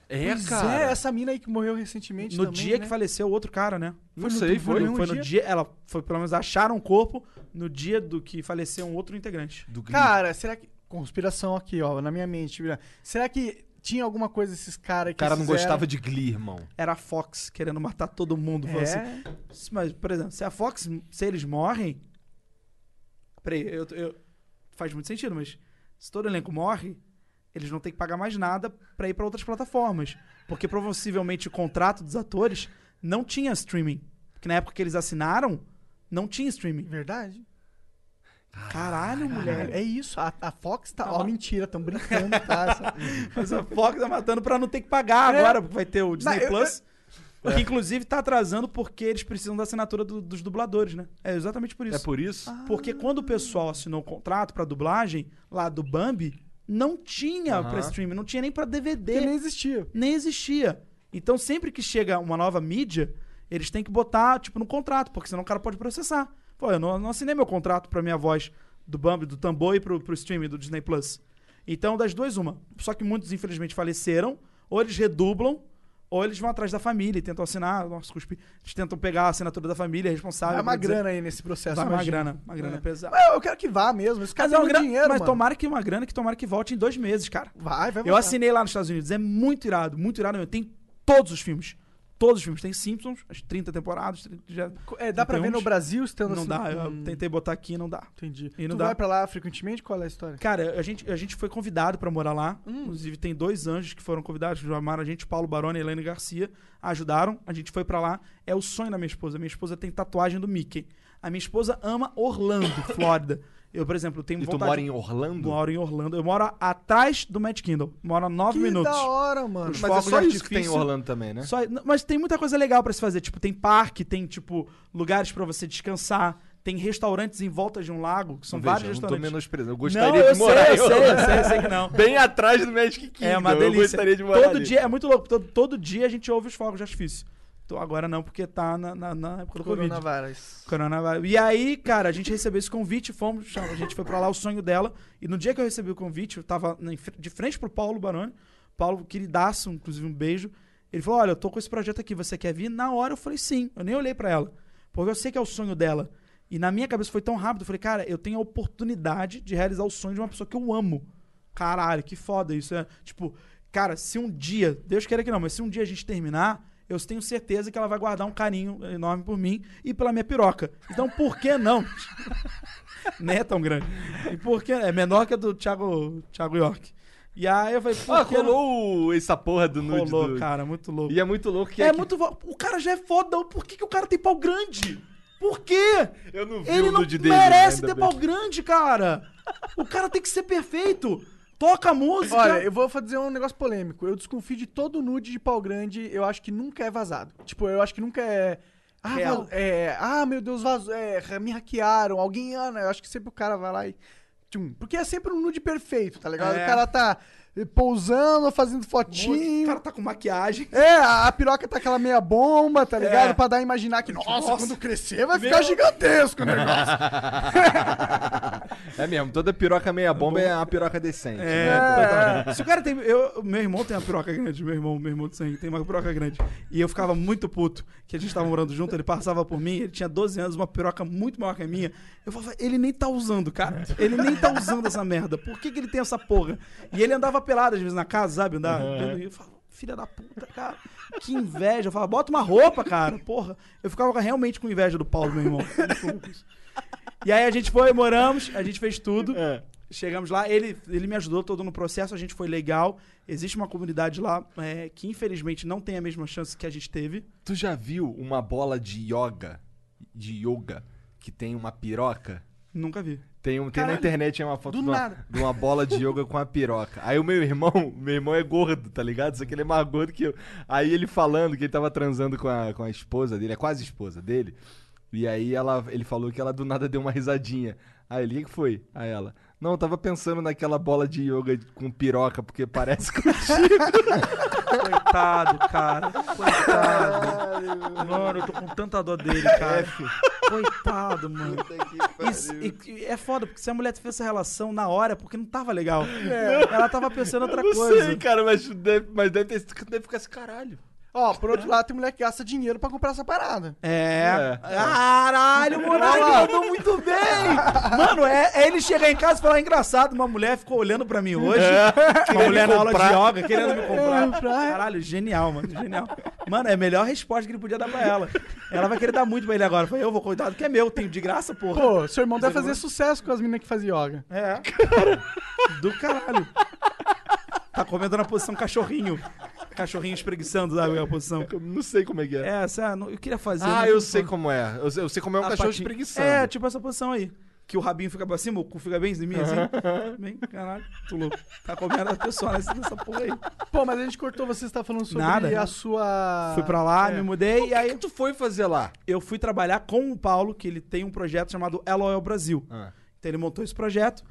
É, Pois é, essa mina aí que morreu recentemente No também, dia né? que faleceu o outro cara, né? Não Foi no- sei, foi foi. no- Foi dia? no dia, ela foi pelo menos acharam o corpo no dia do que faleceu um outro integrante. Do Glee. Cara, será que... Conspiração aqui, ó, na minha mente. Será que tinha alguma coisa desses caras o que cara não fizeram- gostava de Glee, irmão. Era a Fox querendo matar todo mundo. Falou assim, É? Mas, por exemplo, se a Fox, se eles morrem. Peraí, eu, eu- faz muito sentido, mas se todo elenco morre, eles não têm que pagar mais nada pra ir pra outras plataformas. Porque possivelmente o contrato dos atores não tinha streaming. Porque na época que eles assinaram, não tinha streaming. Verdade. Caralho, mulher. É isso, a, a Fox tá... Ó, lá. mentira, tão brincando, tá? Mas a Fox tá matando pra não ter que pagar É. agora, porque vai ter o Disney Não, eu- Plus. Que inclusive tá atrasando porque eles precisam da assinatura do- dos dubladores, né? É exatamente por isso. É por isso? Porque quando o pessoal assinou o contrato pra dublagem, lá do Bambi, não tinha Aham. pra streaming, não tinha nem pra DVD. que nem existia. nem existia. Então, sempre que chega uma nova mídia, eles têm que botar, tipo, no contrato, porque senão o cara pode processar. Pô, eu não, não assinei meu contrato pra minha voz do Bambi, do Tambor e pro, pro streaming do Disney Plus. Então, das duas, uma. Só que muitos, infelizmente, faleceram, ou eles redublam, ou eles vão atrás da família e tentam assinar. Nossa, cuspi. Eles tentam pegar a assinatura da família responsável. Vai uma grana aí nesse processo, Vai uma imagina. grana, uma grana É. pesada. Mas eu quero que vá mesmo. Esse cara Mas, é tem uma muito grana, dinheiro, mas mano. tomara que uma grana que tomara que volte em dois meses, cara. Vai, vai Eu voltar. assinei lá nos Estados Unidos. É muito irado, muito irado mesmo. Tem todos os filmes. Todos os filmes. Tem Simpsons, as 30 temporadas. 30 já... É, dá pra ver no Brasil estando Não assim? dá. Eu Hum, tentei botar aqui não dá. Entendi. E não tu dá. vai pra lá frequentemente? Qual é a história? Cara, a gente, a gente foi convidado pra morar lá. Hum. Inclusive, tem dois anjos que foram convidados, que chamaram a gente, Paulo Baroni e Helene Garcia. Ajudaram. A gente foi pra lá. É o sonho da minha esposa. Minha esposa tem tatuagem do Mickey. A minha esposa ama Orlando, Flórida. Eu, por exemplo, tenho E tu vontade... mora em Orlando? Moro em Orlando. Eu moro atrás do Magic Kingdom. Moro a nove que minutos. da hora, mano. Os Mas é só isso que tem em Orlando também, né? Só- mas tem muita coisa legal pra se fazer. Tipo, tem parque, tem, tipo, lugares pra você descansar. Tem restaurantes em volta de um lago, que são Veja, vários eu não tô restaurantes. menosprezando. Eu não, gostaria eu de morar sei, em eu sei, eu sei, eu sei que não. Bem atrás do Magic Kingdom. É uma Eu delícia. gostaria de morar todo ali. dia, é muito louco. Todo, todo dia a gente ouve os fogos de artifício. Então, agora não, porque tá na, na, na época do Covid. Coronavírus. Coronavírus. E aí, cara, a gente recebeu esse convite, fomos, a gente foi pra lá, o sonho dela. E no dia que eu recebi o convite, eu tava de frente pro Paulo Baroni. Paulo, queridaço, inclusive um beijo. Ele falou: Olha, eu tô com esse projeto aqui, você quer vir? Na hora eu falei sim. Eu nem olhei pra ela. Porque eu sei que é o sonho dela. E na minha cabeça foi tão rápido. Eu falei, cara, eu tenho a oportunidade de realizar o sonho de uma pessoa que eu amo. Caralho, que foda isso. É, tipo, cara, se um dia, Deus queira que não, mas se um dia a gente terminar, eu tenho certeza que ela vai guardar um carinho enorme por mim e pela minha piroca. Então, por que não? Nem é tão grande. E por que? É menor que a do Thiago, Thiago York. E aí eu falei, por Ah, que não? rolou essa porra do nude Rolou, do... cara, muito louco. E é muito louco que É, que- muito. O cara já é fodão. Por que, que o cara tem pau grande? Por quê? Eu não vi Ele o não nude dele. merece ainda ter bem. pau grande, cara. O cara tem que ser perfeito. Toca a música. Olha, eu vou fazer um negócio polêmico. Eu desconfio de todo nude de pau grande, eu acho que nunca é vazado. Tipo, eu acho que nunca é. Ah, é, ah meu Deus, vazou, é, me hackearam, alguém. Ah, eu acho que sempre o cara vai lá e. Tchum. Porque é sempre um nude perfeito, tá ligado? É. O cara tá pousando, fazendo O fotinho. cara tá com maquiagem. É, a a piroca tá aquela meia bomba, tá ligado? É. Pra dar a imaginar que, nossa, Nossa. quando crescer vai ficar gigantesco o negócio. É mesmo, toda piroca meia bomba é uma piroca decente. É, Se o cara tem. Eu, meu irmão tem uma piroca grande, meu irmão, meu irmão de sangue tem uma piroca grande. E eu ficava muito puto que a gente tava morando junto, ele passava por mim, ele tinha 12 anos, uma piroca muito maior que a minha. Eu falava, ele nem tá usando, cara. Ele nem tá usando essa merda. Por que, que ele tem essa porra? E ele andava pelado às vezes na casa, sabe? Vendo e eu falava, filha da puta, cara. Que inveja. Eu falava, bota uma roupa, cara. Porra. Eu ficava realmente com inveja do Paulo, meu irmão. E aí a gente foi, moramos, a gente fez tudo. Chegamos lá, ele, ele me ajudou todo no processo, a gente foi legal. Existe uma comunidade lá é, que infelizmente não tem a mesma chance que a gente teve. Tu já viu uma bola de yoga, de yoga, que tem uma piroca? Nunca vi. Tem, um, tem na internet uma foto de uma, de uma bola de yoga com a piroca. Aí o meu irmão, meu irmão é gordo, tá ligado? Só que ele é mais gordo que eu. Aí ele falando que ele tava transando com a, com a esposa dele, é quase esposa dele. E aí ela, ele falou que ela do nada deu uma risadinha. Aí ele, o que que foi? Aí ela, não, eu tava pensando naquela bola de yoga com piroca, porque parece contigo. Coitado, cara. Coitado. Mano, eu tô com tanta dó dele, cara. Coitado, mano. Isso, e- é foda, porque se a mulher fez essa relação na hora, é porque não tava legal. Ela tava pensando outra não coisa. sei, cara, mas deve, mas deve, ter, deve ficar esse caralho. Ó, por outro lado, tem mulher que gasta dinheiro pra comprar essa parada. É. É. Caralho, Monark mandou muito bem! Mano, é, é ele chegar em casa e falar engraçado. Uma mulher ficou olhando pra mim hoje. Uma mulher na aula de yoga, querendo me comprar. Caralho, genial, mano. Genial. Mano, é a melhor resposta que ele podia dar pra ela. Ela vai querer dar muito pra ele agora. Eu falei, eu vou cuidar do que é meu, tenho de graça, porra. Pô, seu irmão deve fazer sucesso com as meninas que fazem yoga. É. Do caralho. Tá comendo na posição cachorrinho. Cachorrinho espreguiçando, sabe? A posição. Eu não sei como é que é. É, essa, não- eu queria fazer. ah, eu sei como é. Eu sei, eu sei como é um a cachorro patinha. espreguiçando. É, tipo essa posição aí. Que o rabinho fica pra cima, o cu fica bem em mim, assim. bem, caralho, tu louco. Tá comendo a pessoa nessa, nessa porra aí. Pô, mas a gente cortou, você está falando sobre Nada. a sua... Fui pra lá, É. me mudei, e O que, aí que tu foi fazer lá? eu fui trabalhar com o Paulo, que ele tem um projeto chamado LOL Brasil. Ah. Então ele montou esse projeto,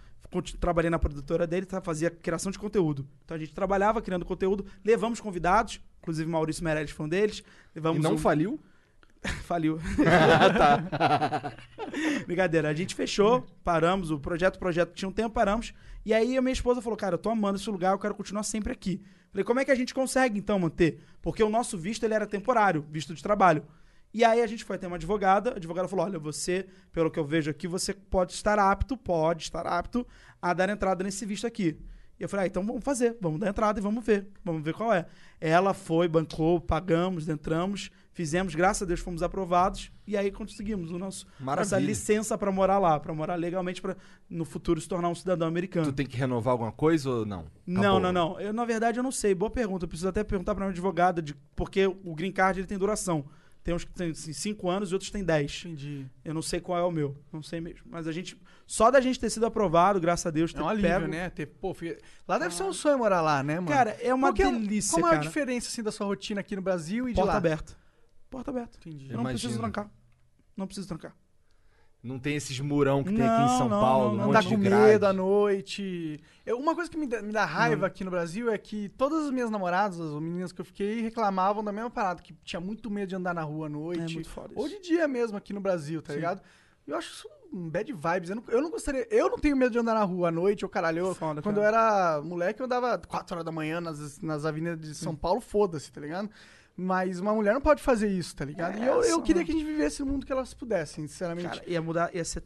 trabalhei na produtora dele, tá, fazia criação de conteúdo. Então a gente trabalhava criando conteúdo, levamos convidados, inclusive Maurício Meirelles foi um deles. Levamos E não um- faliu? Faliu. Brincadeira. A gente fechou, paramos, o projeto, o projeto tinha um tempo, paramos. E aí a minha esposa falou, cara, eu tô amando esse lugar, eu quero continuar sempre aqui. Falei, como é que a gente consegue, então, manter? Porque o nosso visto, ele era temporário, visto de trabalho. E aí a gente foi até uma advogada, a advogada falou, olha, você, pelo que eu vejo aqui, você pode estar apto, pode estar apto a dar entrada nesse visto aqui. E eu falei, ah, então vamos fazer, vamos dar entrada e vamos ver, vamos ver qual é. Ela foi, bancou, pagamos, entramos, fizemos, graças a Deus fomos aprovados e aí conseguimos o nosso Maravilha. nossa licença para morar lá, para morar legalmente para no futuro se tornar um cidadão americano. Tu tem que renovar alguma coisa ou não? Não, Acabou. não, não. Eu, na verdade, eu não sei. Boa pergunta. Eu preciso até perguntar para minha advogada, de, porque o green card ele tem duração. Tem uns que tem 5 anos e outros têm 10. Entendi. Eu não sei qual é o meu. Não sei mesmo. Mas a gente. Só da gente ter sido aprovado, graças a Deus, ter É um alívio, pego- né? Ter, pô, Lá deve ser um sonho morar lá, né, mano? Cara, é uma Qual é- delícia, Qual a maior cara. diferença, assim, da sua rotina aqui no Brasil e de Porta lá? aberta. Porta aberta. Entendi. Eu não preciso Imagino. trancar. Não preciso trancar. Não tem esses murão que tem aqui em Não, São não, Paulo, não, um não. de com grade. medo à noite. Eu- uma coisa que me dá, me dá raiva aqui no Brasil é que todas as minhas namoradas, as meninas que eu fiquei, reclamavam da mesma parada, que tinha muito medo de andar na rua à noite. É muito foda ou de dia mesmo aqui no Brasil, tá ligado? Eu acho isso um bad vibes. Eu não, eu não gostaria. Eu não tenho medo de andar na rua à noite, ou caralho. Eu, Foda, quando cara. eu era moleque, eu andava 4 horas da manhã nas, nas avenidas de São Paulo, foda-se, tá ligado? Mas uma mulher não pode fazer isso, tá ligado? e eu, É, eu queria que a gente vivesse no mundo que elas pudessem, sinceramente. Cara, ia mudar, ia, ser,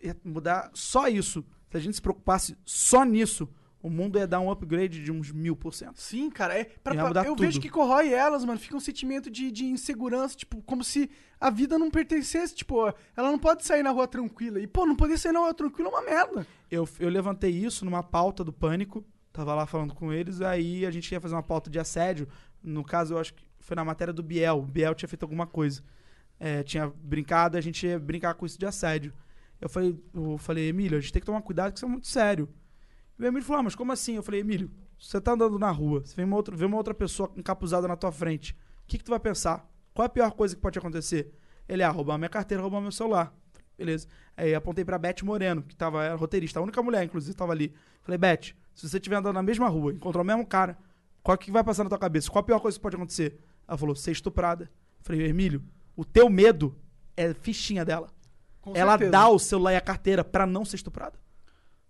ia mudar só isso. Se a gente se preocupasse só nisso, o mundo ia dar um upgrade de uns mil por cento. Sim, cara, é pra, pra- eu tudo. vejo que corrói elas, mano. Fica um sentimento de, de insegurança, tipo, como se a vida não pertencesse, tipo, ela não pode sair na rua tranquila. E, pô, não poder sair na rua tranquila é uma merda. Eu, eu levantei isso numa pauta do Pânico, tava lá falando com eles, aí a gente ia fazer uma pauta de assédio. No caso, eu acho que foi na matéria do Biel. O Biel tinha feito alguma coisa. É, tinha brincado, a gente ia brincar com isso de assédio. Eu falei, eu falei, Emílio, a gente tem que tomar cuidado, que isso é muito sério. E o Emílio falou, ah, mas como assim? Eu falei, Emílio, você tá andando na rua, você vê uma outra, vê uma outra pessoa encapuzada na tua frente. O que, que tu vai pensar? Qual é a pior coisa que pode acontecer? Ele, ah, roubar minha carteira, roubar meu celular. Beleza. Aí apontei pra Beth Moreno, que tava, era roteirista, a única mulher, inclusive, tava ali. Falei, Beth, Se você estiver andando na mesma rua, encontrou o mesmo cara, qual que vai passar na tua cabeça? Qual a pior coisa que pode acontecer? Ela falou, ser estuprada. Eu falei, Emílio, o teu medo é fichinha dela. Com ela certeza. dá o celular e a carteira pra não ser estuprada.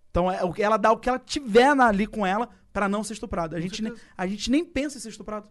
Então é, ela dá o que ela tiver ali com ela pra não ser estuprada. A gente, nem, a gente nem pensa em ser estuprado.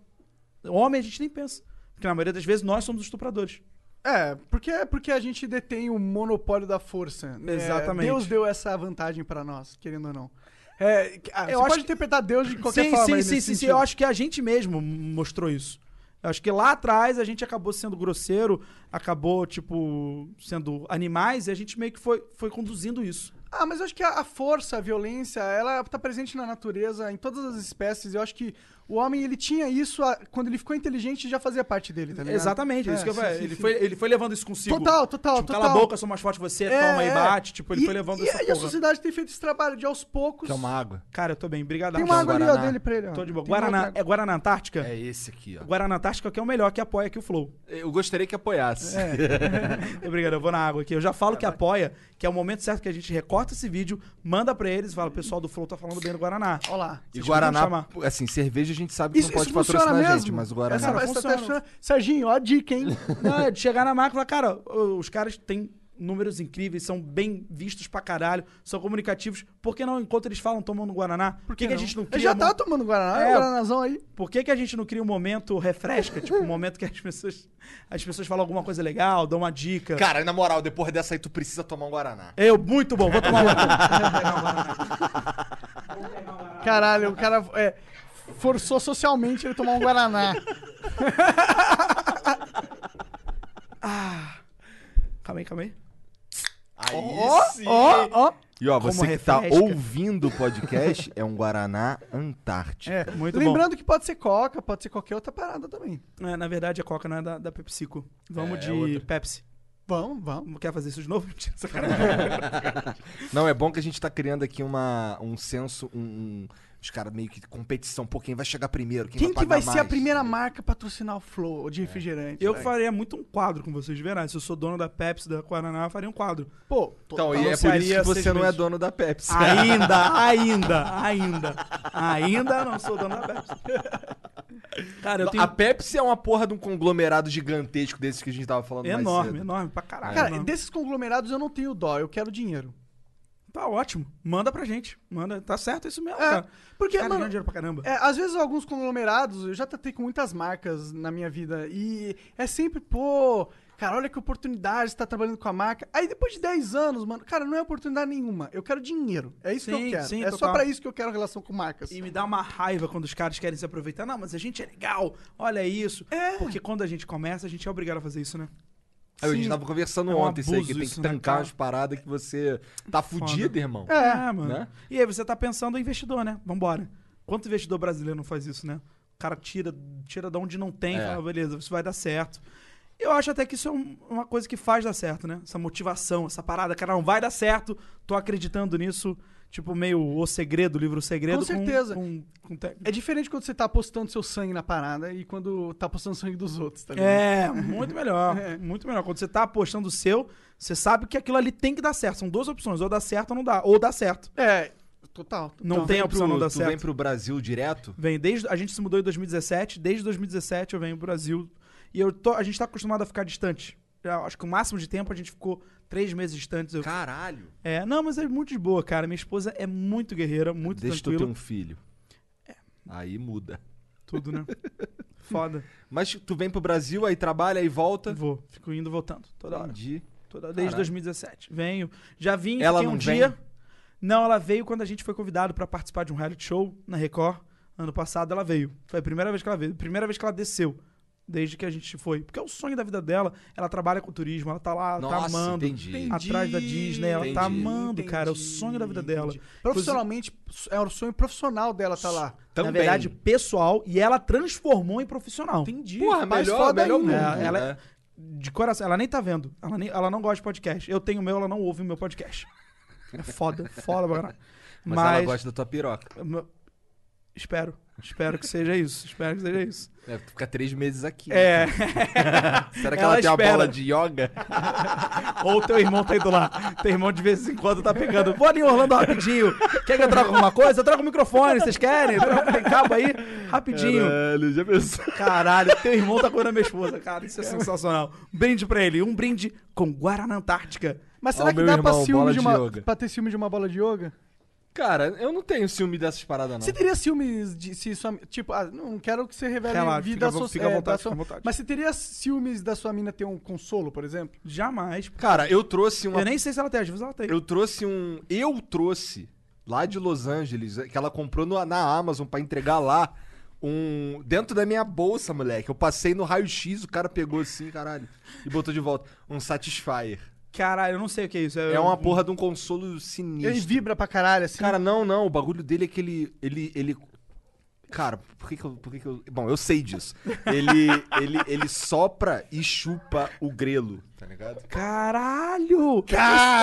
Homem a gente nem pensa. Porque na maioria das vezes nós somos os estupradores. É, porque, porque a gente detém o monopólio da força. né? Exatamente. Deus deu essa vantagem pra nós, querendo ou não. É, ah, Eu você acho pode que- interpretar Deus de qualquer sim, forma. sim, sim, sim, sim. Eu acho que a gente mesmo mostrou isso. Eu acho que lá atrás a gente acabou sendo grosseiro, acabou, tipo, sendo animais, e a gente meio que foi, foi conduzindo isso. Ah, mas eu acho que a, força, a violência, ela tá presente na natureza, em todas as espécies. Eu acho que o homem, ele tinha isso, a- quando ele ficou inteligente, já fazia parte dele, tá ligado? Exatamente, é, isso que eu sim, falei. sim, ele, sim. Foi, ele foi levando isso consigo. Total, total, tipo, total. Cala a boca, eu sou mais forte que você, É, toma e é. bate. Tipo, ele E- foi levando e, essa E a porra. sociedade tem feito esse trabalho de aos poucos. Que é uma água. Cara, eu tô bem, obrigado. Tem uma água ali, ó, dele pra ele. Ó. Tô de boa. Tem Guaraná, é Guaraná Antártica? É esse aqui, ó. Guaraná Antártica que é o melhor, que apoia aqui o Flow. Eu gostaria que apoiasse. Obrigado, eu vou na água aqui. Eu já falo que apoia, que é o momento certo que a gente recorta esse vídeo, manda pra eles e fala, o pessoal do Flow tá falando bem do Guaraná. Ó lá. E Guaraná, assim, cerveja a gente sabe que Isso, não pode patrocinar a gente, mas o Guaraná. Essa, funciona. funciona. Serginho, ó a dica, hein? Não, é de chegar na marca e falar, cara, os caras têm números incríveis, são bem vistos pra caralho, são comunicativos. Por que não, enquanto eles falam tomando Guaraná, por que, que a gente não Eu cria... já um- tava tomando Guaraná, É. o Guaranazão aí. Por que, que a gente não cria um momento refresca? tipo, um momento que as pessoas, as pessoas falam alguma coisa legal, dão uma dica. Cara, na moral, depois dessa aí tu precisa tomar um Guaraná. Eu, muito bom, vou tomar um Guaraná. Caralho, o cara é, forçou socialmente ele tomar um Guaraná. calma aí, calma aí. Aí Ó, sim. ó, ó. E ó, Como você que tá refresca. ouvindo o podcast é um Guaraná Antártica. É, Muito Lembrando que pode ser Coca, pode ser qualquer outra parada também. É, na verdade, a Coca não é da, da PepsiCo. Vamos É, de outra. Pepsi. Vamos, vamos. Quer fazer isso de novo? Não, é bom que a gente tá criando aqui uma, um senso, um, um- os caras meio que competição. Pô, quem vai chegar primeiro? Quem, Quem vai que vai ser a mais? primeira marca a patrocinar o Flow de refrigerante? Eu velho? faria muito um quadro com vocês, de verdade. Se eu sou dono da Pepsi, da Guaraná, eu faria um quadro. Pô, Então, e é por isso que você não é meses. dono da Pepsi. Ainda, ainda, ainda. Ainda não sou dono da Pepsi. Cara, eu tenho... A Pepsi é uma porra de um conglomerado gigantesco desses que a gente tava falando mais Enorme, cedo. enorme, pra caralho. cara, enorme. desses conglomerados eu não tenho dó, eu quero dinheiro. Tá ótimo. Manda pra gente. Manda. Tá certo isso mesmo, É, cara. porque, Os caras mano, dinheiro pra caramba. É, às vezes alguns conglomerados, eu já tratei com muitas marcas na minha vida e é sempre, pô, cara, olha que oportunidade, você tá trabalhando com a marca. Aí depois de 10 anos, mano, cara, não é oportunidade nenhuma. Eu quero dinheiro. É isso que Sim, eu quero. sim, é só total. pra isso que eu quero relação com marcas. E me dá uma raiva quando os caras querem se aproveitar. Não, mas a gente é legal. Olha isso. É. Porque quando a gente começa, a gente é obrigado a fazer isso, né? Aí a gente tava conversando É um ontem isso aí, que tem que né, tancar cara? umas paradas que você tá fudido, irmão. É, mano. né? E aí você tá pensando em investidor, né? Vambora. Quanto investidor brasileiro não faz isso, né? O cara tira, tira de onde não tem, É. fala, beleza, isso vai dar certo. Eu acho até que isso é um- uma coisa que faz dar certo, né? Essa motivação, essa parada, cara, não vai dar certo, tô acreditando nisso. Tipo, meio o segredo, o livro O Segredo. Com certeza. Com, com te- É diferente quando você tá apostando seu sangue na parada e quando tá apostando sangue dos outros, tá ligado? É, muito melhor. É. Muito melhor. Quando você tá apostando o seu, você sabe que aquilo ali tem que dar certo. São duas opções, ou dá certo ou não dá. Ou dá certo. É, total. total. Não tem a opção não dar tu certo. vem pro Brasil direto? Vem desde. A gente se mudou em 2017, desde 2017 eu venho pro Brasil. E eu tô, a gente tá acostumado a ficar distante. Acho que o máximo de tempo a gente ficou três meses distantes. Eu- Caralho. é, não, mas é muito de boa, cara. Minha esposa é muito guerreira, muito Deixa tu ter tranquila. um filho. Aí muda. Tudo, né? Foda. Mas tu vem pro Brasil, aí trabalha, aí volta. Vou, fico indo e voltando. Toda hora. Entendi. Toda, desde Caralho. 2017. Venho. Já vim, Ela fiquei um não dia. vem? Não, ela veio quando a gente foi convidado pra participar de um reality show na Record. Ano passado ela veio. Foi a primeira vez que ela veio. Primeira vez que ela desceu. Desde que a gente foi. Porque é o sonho da vida dela. Ela trabalha com turismo, ela tá lá, tá Nossa, amando. entendi. Atrás da Disney, ela tá Entendi. amando, cara. É o sonho da vida dela. Entendi. Profissionalmente, é o sonho profissional dela tá lá. Também. Na verdade, pessoal, e ela transformou em profissional. Entendi. Porra, Mais melhor, foda melhor ainda. mundo. É, ela- né? De coração, ela nem tá vendo. Ela, nem, ela não gosta de podcast. Eu tenho o meu, ela não ouve o meu podcast. É foda, foda, pra caralho. Mas, ela gosta da tua piroca. Espero. Espero que seja isso. Espero que seja isso. É, tu fica três meses aqui. né? É. Será que Ela ela, tem uma espera. bola de yoga? Ou teu irmão tá indo lá. Teu irmão de vez em quando tá pegando. Vou ali em Orlando rapidinho. Quer que eu traga alguma coisa? Eu trago o microfone, vocês querem? Tem cabo aí? Rapidinho. Caralho, já pensou? Caralho, teu irmão tá comendo a minha esposa, cara. Isso é sensacional. Um brinde pra ele. Um brinde com Guaraná Antártica. Mas Ó, será o que dá irmão, pra, ciúme de de uma, yoga. pra ter ciúme de uma bola de yoga? Cara, eu não tenho ciúme dessas paradas, não. Você teria ciúmes de se sua. Tipo, ah, não quero que você revele Relaxa, vida fica à vo- so- fica à é, vontade, da sua- fica à vontade. Mas você teria ciúmes da sua mina ter um consolo, por exemplo? Jamais. Cara, eu trouxe uma Eu nem sei se ela tem, às vezes ela tem. Eu trouxe um. Eu trouxe lá de Los Angeles, que ela comprou no- na Amazon pra entregar lá. Um. Dentro da minha bolsa, moleque. Eu passei no raio-x, o cara pegou assim, caralho. E botou de volta. Um Satisfyer. Caralho, eu não sei o que é isso. É uma porra de um consolo sinistro. Ele vibra pra caralho, assim. Cara, não, não. O bagulho dele é que ele. Ele. ele... Cara, por que que eu. Por que que eu... Bom, eu sei disso. Ele, ele, ele sopra e chupa o grelo, tá ligado? Caralho!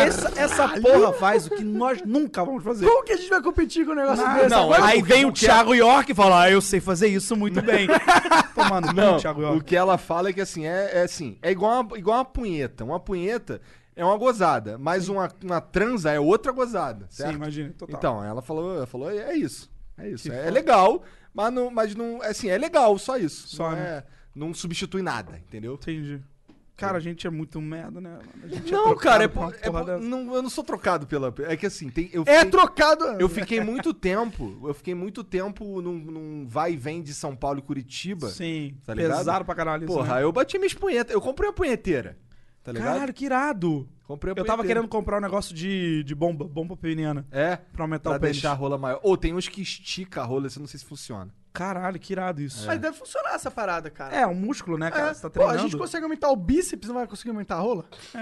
Essa, essa porra faz o que nós nunca vamos fazer. Como que a gente vai competir com um negócio Ah, desse? não, Agora- Aí porque- vem o porque- Thiago York e fala: Ah, eu sei fazer isso muito bem. Tomando Não, Thiago o York. que ela fala é que assim, é, é assim, é igual uma, igual uma punheta. Uma punheta é uma gozada, mas uma, uma transa é outra gozada, certo? Sim, imagina. Total. Então, ela falou, ela falou, é isso. É isso. É, legal, mas não, mas não, assim, é legal, só isso. Só, não, né? é, não substitui nada, entendeu? Entendi. Cara, a gente é muito merda, né? Gente Não, trocado cara, é, por é porra por- não, eu não sou trocado pela. É que assim, tem, eu É fiquei- trocado. Eu fiquei muito tempo, eu fiquei muito tempo num, num vai e vem de São Paulo e Curitiba. Sim, Tá ligado? pesado pra caralho isso, Porra, né? eu bati minhas punhetas. Eu comprei uma punheteira. Tá ligado? Caralho, que irado. comprei Eu tava querendo comprar um negócio de, de bomba, bomba peniana. É, Pra aumentar pra o pênis. deixar a rola maior. Ou tem uns que estica a rola, isso eu não sei se funciona. Caralho, que irado isso. Mas deve funcionar essa parada, cara. É, um músculo, né, cara? É, Você tá pô, treinando. a gente consegue aumentar o bíceps, não vai conseguir aumentar a rola? É,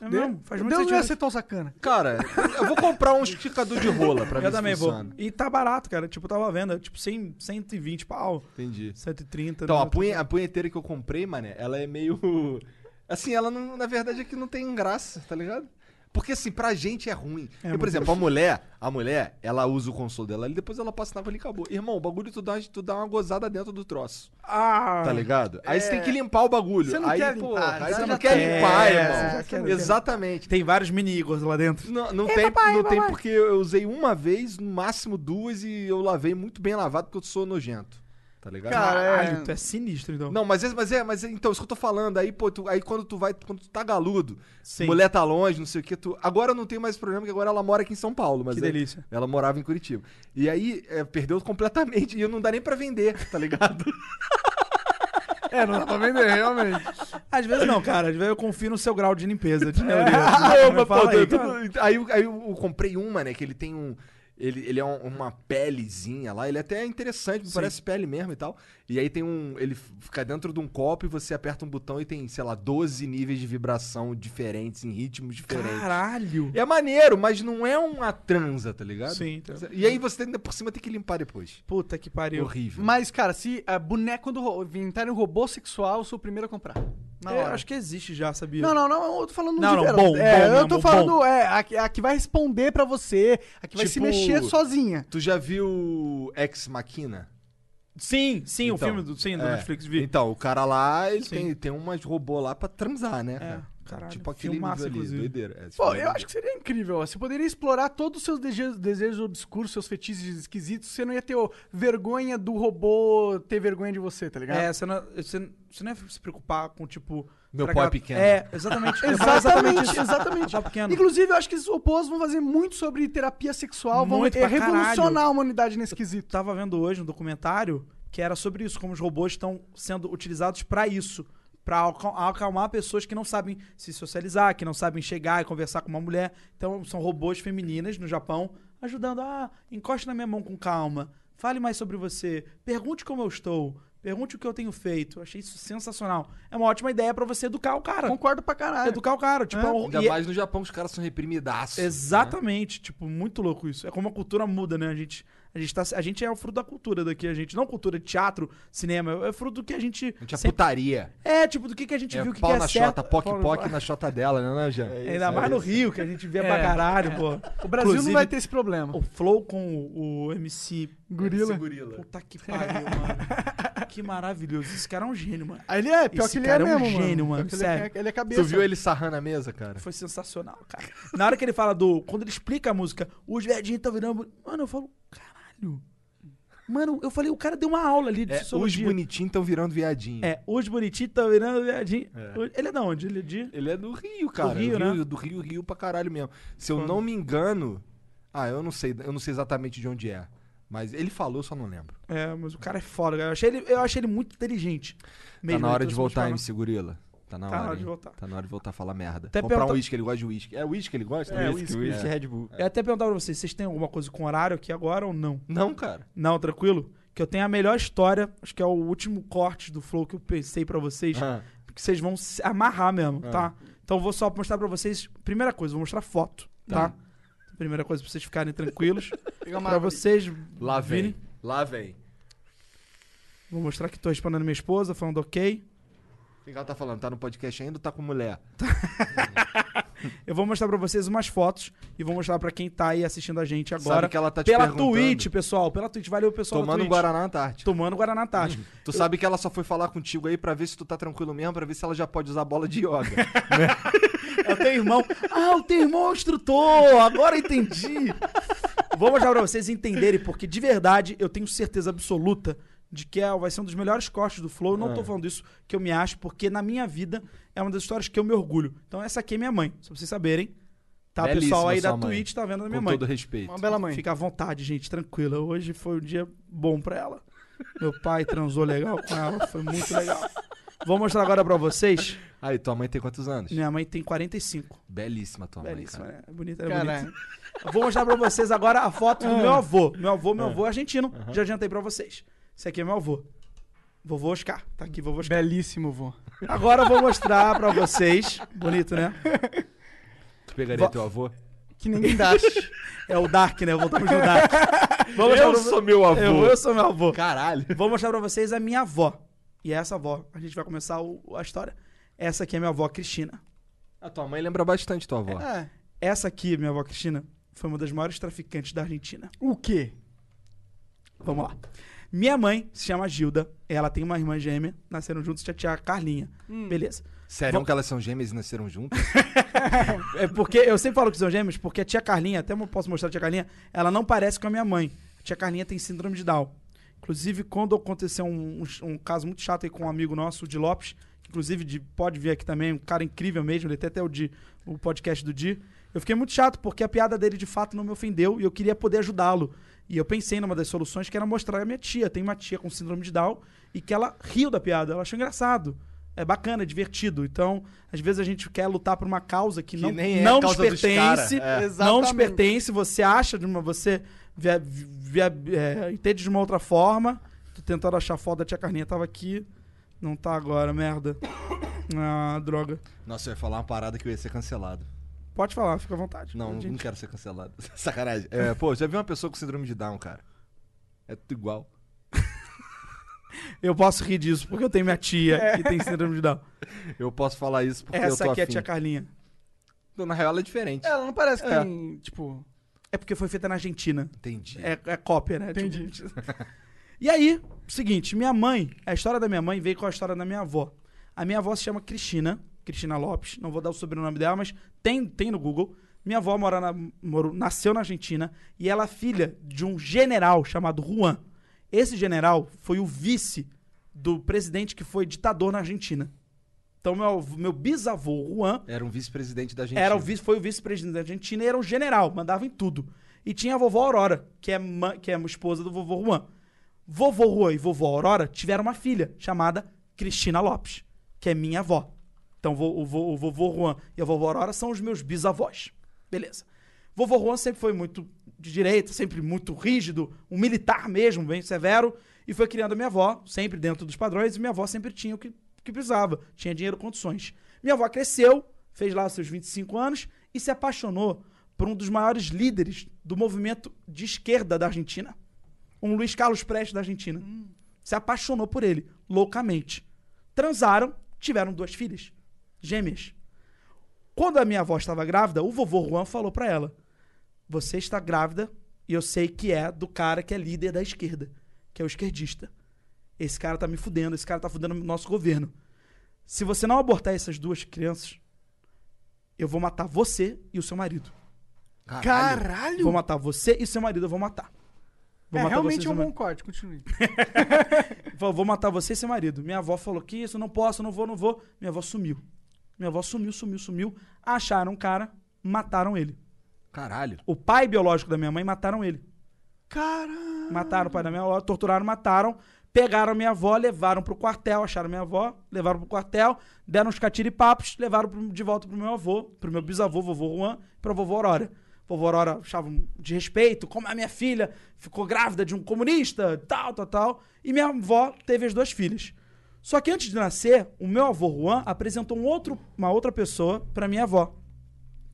é mesmo. Faz muito Deus não sentido. ia ser tão sacana. Cara, eu vou comprar um esticador de rola pra ver Eu se também vou. funciona. E tá barato, cara. Tipo, eu tava vendo, é tipo 100, 120 pau, Entendi. 130. Então, né? a, punhe- a punheteira que eu comprei, mané, ela é meio. Assim, ela não, na verdade é que não tem graça, tá ligado? Porque assim, pra gente é ruim. É, Porque, por exemplo, a mulher, a mulher, ela usa o console dela e depois ela passa na água ali e acabou. Irmão, o bagulho tu dá, tu dá uma gozada dentro do troço. Ah, Tá ligado? Aí você tem que limpar o bagulho. Você não aí, quer pô, limpar, aí você não quer quer, limpar, é, irmão. você quer- Exatamente. Tem vários mini lá dentro. Não, não tem, não tem porque eu usei uma vez, no máximo duas, e eu lavei muito bem lavado porque eu sou nojento. Tá ligado? Cara, é- Caralho, tu é sinistro, então. Não, mas é, mas é, mas é, então, isso que eu tô falando, aí, pô, tu- aí quando tu vai, quando tu tá galudo, Sim. mulher tá longe, não sei o que, tu. Agora não tem mais problema, porque agora ela mora aqui em São Paulo, mas Que é- delícia. ela morava em Curitiba. E aí, é, perdeu completamente, e não dá nem pra vender, tá ligado? É, não dá pra vender, realmente. Às vezes não, cara. Às vezes eu confio no seu grau de limpeza, de neuria. Não, mas, Fala pô, aí, eu- aí eu comprei uma, né, que ele tem um. Ele, ele é um- uma pelezinha lá, ele é até interessante, me Sim. parece pele mesmo e tal. E aí tem um. Ele fica dentro de um copo e você aperta um botão e tem, sei lá, 12 níveis de vibração diferentes, em ritmos diferentes. Caralho. É maneiro, mas não é uma transa, tá ligado? Sim, então. E aí você ainda por cima tem que limpar depois. Puta que pariu. Horrível. Mas, cara, se boneco do inventarem um robô sexual, eu sou o primeiro a comprar. Na É, hora. acho que existe já, sabia? Não, não, não, eu tô falando Não, de não, verdade. bom, é, bom eu mesmo, tô bom. falando, é, a, que- a que vai responder pra você, a que vai se Tipo- mexer sozinha. Tu já viu Ex Machina? Sim, sim, o Então, filme do, sim, do É. Netflix vi. Então, o cara lá, ele Sim. tem, tem umas robôs lá pra transar, né? Cara? caralho, Tipo aquele filmaço, nível ali, inclusive. doideira. É, Pô, é eu acho que seria incrível. ó. Você poderia explorar todos os seus desejos, desejos obscuros, seus fetiches esquisitos. Você não ia ter ó, vergonha do robô ter vergonha de você, tá ligado? É, você não, você, você não ia se preocupar com, tipo... Meu pau que é pequeno. É, exatamente. Eu falar Exatamente, exatamente. Pau pequeno. Inclusive, eu acho que esses robôs vão fazer muito sobre terapia sexual, vão Muito é, pra caralho. revolucionar a humanidade nesse quesito. tava vendo hoje um documentário que era sobre isso, como os robôs estão sendo utilizados pra isso, Pra acal- acalmar pessoas que não sabem se socializar, que não sabem chegar e conversar com uma mulher. Então são robôs femininas no Japão ajudando, ah, encoste na minha mão com calma, fale mais sobre você, pergunte como eu estou, pergunte o que eu tenho feito. Eu achei isso sensacional. É uma ótima ideia pra você educar o cara. Concordo pra caralho. Educar o cara, tipo, é um- Ainda e é- mais no Japão, os caras são reprimidaços. né? Exatamente, tipo, muito louco isso. É como a cultura muda, né? A gente, A gente, tá, a gente é o fruto da cultura daqui, a gente. Não cultura de teatro, cinema, é fruto do que a gente. A gente é sempre- putaria. É, tipo, do que, que a gente É viu que, pau que é na certo. chota, poc Pau- poc na chota dela, né, né, Jean? Ainda mais no Rio, que a gente vê pra É, caralho, pô. O Brasil Inclusive, não vai ter esse problema. O Flow com o MC. Gorila. Puta que pariu, mano. Que maravilhoso. Esse cara é um gênio, mano. Aí ele é, pior Esse que ele cara é é um mesmo, gênio, mano. mano, é- sério. Ele é cabeça. Tu viu ele sarrando a mesa, cara? Foi sensacional, cara. Na hora que ele fala do. Quando ele explica a música, os velhinhos estão virando. Mano, eu falo, caralho. Mano, eu falei, o cara deu uma aula ali de É, os sociologia. bonitinhos estão virando viadinho. É, os bonitinhos estão virando viadinho. Ele é da onde? Ele é de. Ele é do Rio, cara. Rio, né? Do Rio, Rio pra caralho mesmo. Se eu Quando? não me engano. Ah, eu não sei, eu não sei exatamente de onde é. Mas ele falou, só não lembro. É, mas o cara é foda, cara. Eu achei ele, eu achei ele muito inteligente. Mesmo, tá na hora então de voltar, MC Gorila. Tá na Tá na hora. hora de voltar. Tá na hora de voltar a falar merda. Até Comprar pergunta- um uísque, ele gosta de uísque. É uísque que ele gosta? É, Whisky, uísque, whisky. Red Bull. Eu ia até perguntar pra vocês, vocês têm alguma coisa com horário aqui agora ou não? Não, cara. Não, tranquilo? Que eu tenho a melhor história, acho que é o último corte do Flow que eu pensei pra vocês, Ah, porque vocês vão se amarrar mesmo, Ah. tá? Então eu vou só mostrar pra vocês, primeira coisa, vou mostrar foto, tá? Primeira coisa pra vocês ficarem tranquilos. Árvore. vocês lá vem. virem. Lá vem. Vou mostrar que tô respondendo minha esposa, falando ok. O que ela tá falando? Tá no podcast ainda ou tá com mulher? Eu vou mostrar pra vocês umas fotos e vou mostrar pra quem tá aí assistindo a gente agora. Sabe que ela tá te pela. Twitch, pessoal. Pela Twitch. Valeu, pessoal. Tomando Twitch. Guaraná Antártica. Tomando Guaraná Antártica. Tu sabe que ela só foi falar contigo aí pra ver se tu tá tranquilo mesmo, pra ver se ela já pode usar bola de yoga. É o teu irmão. Ah, o teu irmão é instrutor. Agora eu entendi. Vou mostrar pra vocês entenderem, porque de verdade eu tenho certeza absoluta de que é, vai ser um dos melhores cortes do Flow. Eu não tô Ah. falando isso que eu me acho, porque na minha vida é uma das histórias que eu me orgulho. Então essa aqui é minha mãe, só pra vocês saberem. Tá, Belíssima pessoal aí da mãe. Twitch tá vendo a minha com mãe. todo respeito. Uma bela mãe. Fica à vontade, gente, tranquila. Hoje foi um dia bom pra ela. Meu pai transou legal com ela, foi muito legal. Vou mostrar agora pra vocês. Aí, tua mãe tem quantos anos? Minha mãe tem 45. Belíssima tua Belíssima, mãe, cara. né? É bonita, é bonita. Vou mostrar pra vocês agora a foto do meu avô. Meu avô, meu avô é argentino. Já adiantei pra vocês. Esse aqui é meu avô. Vovô Oscar. Tá aqui, vovô Oscar. Belíssimo, vô. Agora eu vou mostrar pra vocês. Bonito, né? Tu pegaria Vo- teu avô? Que ninguém dá. É o Dark, né? Voltamos no Dark. Vou mostrar Eu pra sou meu avô. Eu, eu sou meu avô. Caralho. Vou mostrar pra vocês a minha avó. E essa avó, a gente vai começar o- a história. Essa aqui é minha avó Cristina. A tua mãe lembra bastante tua avó. É. Essa aqui, minha avó Cristina, foi uma das maiores traficantes da Argentina. O quê? Vamos lá. Minha mãe se chama Gilda. Ela tem uma irmã gêmea. Nasceram juntos e a tia Carlinha. Beleza. Sério Vamos- que elas são gêmeas e nasceram juntas? É porque eu sempre falo que são gêmeos, porque a tia Carlinha, até eu posso mostrar a tia Carlinha, ela não parece com a minha mãe. A tia Carlinha tem síndrome de Down. Inclusive, quando aconteceu um, um- um caso muito chato aí com um amigo nosso, o Di Lopes, que inclusive Di, pode vir aqui também, um cara incrível mesmo, ele tem até o, Di, o podcast do Di. Eu fiquei muito chato, porque a piada dele de fato não me ofendeu e eu queria poder ajudá-lo. E eu pensei numa das soluções que era mostrar a minha tia. Tem uma tia com síndrome de Down e que ela riu da piada, ela achou engraçado. É bacana, é divertido. Então, às vezes a gente quer lutar por uma causa que, Que não, nem é não a nos causa dos pertence. é. Não nos pertence, você acha de uma. Você via, via- é, entende de uma outra forma. Tô tentando achar foda, a tia Carlinha tava aqui. Não tá agora, merda. Ah, droga. Nossa, eu ia falar uma parada que eu ia ser cancelado. Pode falar, fica à vontade. Não, não Gente, quero ser cancelado. Sacanagem. É, pô, já vi uma pessoa com síndrome de Down, cara. É tudo igual. Eu posso rir disso, porque eu tenho minha tia que tem síndrome de Down. Eu posso falar isso porque eu Essa tô aqui é a afim. tia Carlinha. Na real, ela é diferente. Ela não parece que É. tem, tipo... É porque foi feita na Argentina. Entendi. É, é cópia, né? Entendi. Tipo, e aí, seguinte, minha mãe, a história da minha mãe veio com a história da minha avó. A minha avó se chama Cristina, Cristina Lopes, não vou dar o sobrenome dela, mas tem, tem no Google. Minha avó mora na, morou- nasceu na Argentina e ela é filha de um general chamado Juan. Esse general foi o vice do presidente que foi ditador na Argentina. Então, meu, meu bisavô, Juan, Era um vice-presidente da Argentina. era o vice, foi o vice-presidente da Argentina e era um general, mandava em tudo. E tinha a vovó Aurora, que é, que é a esposa do vovô Juan. Vovô Juan e vovó Aurora tiveram uma filha chamada Cristina Lopes, que é minha avó. Então o, vo- o vovô Juan e a vovó Aurora são os meus bisavós. Beleza. Vovô Juan sempre foi muito de direita, sempre muito rígido, um militar mesmo, bem severo, e foi criando a minha avó, sempre dentro dos padrões, e minha avó sempre tinha o que, o que precisava, tinha dinheiro, condições. Minha avó cresceu, fez lá seus 25 anos e se apaixonou por um dos maiores líderes do movimento de esquerda da Argentina, Um Luiz Carlos Prestes da Argentina. Se apaixonou por ele, loucamente. Transaram, tiveram duas filhas, gêmeas. Quando a minha avó estava grávida, o vovô Juan falou pra ela: Você está grávida e eu sei que é do cara que é líder da esquerda, que é o esquerdista. Esse cara tá me fudendo, esse cara tá fudendo o nosso governo. Se você não abortar essas duas crianças, eu vou matar você e o seu marido. Caralho! Vou matar você e seu marido, eu vou matar. Vou é, matar você realmente e é um bom corte, continue. Vou matar você e seu marido. Minha avó falou que isso, não posso, não vou, não vou. Minha avó sumiu. Minha avó sumiu, sumiu, sumiu. Acharam um cara, mataram ele. Caralho. O pai biológico da minha mãe mataram ele. Caralho! Mataram o pai da minha avó, torturaram, mataram. Pegaram minha avó, levaram pro quartel, acharam minha avó, levaram pro quartel, deram uns catiripapos, levaram pro- de volta pro meu avô, pro meu bisavô, vovô Juan, pra vovô Aurora. Vovô Aurora achava de respeito, como a minha filha ficou grávida de um comunista, tal, tal, tal. E minha avó teve as duas filhas. Só que antes de nascer, o meu avô Juan apresentou um outro, uma outra pessoa pra minha avó.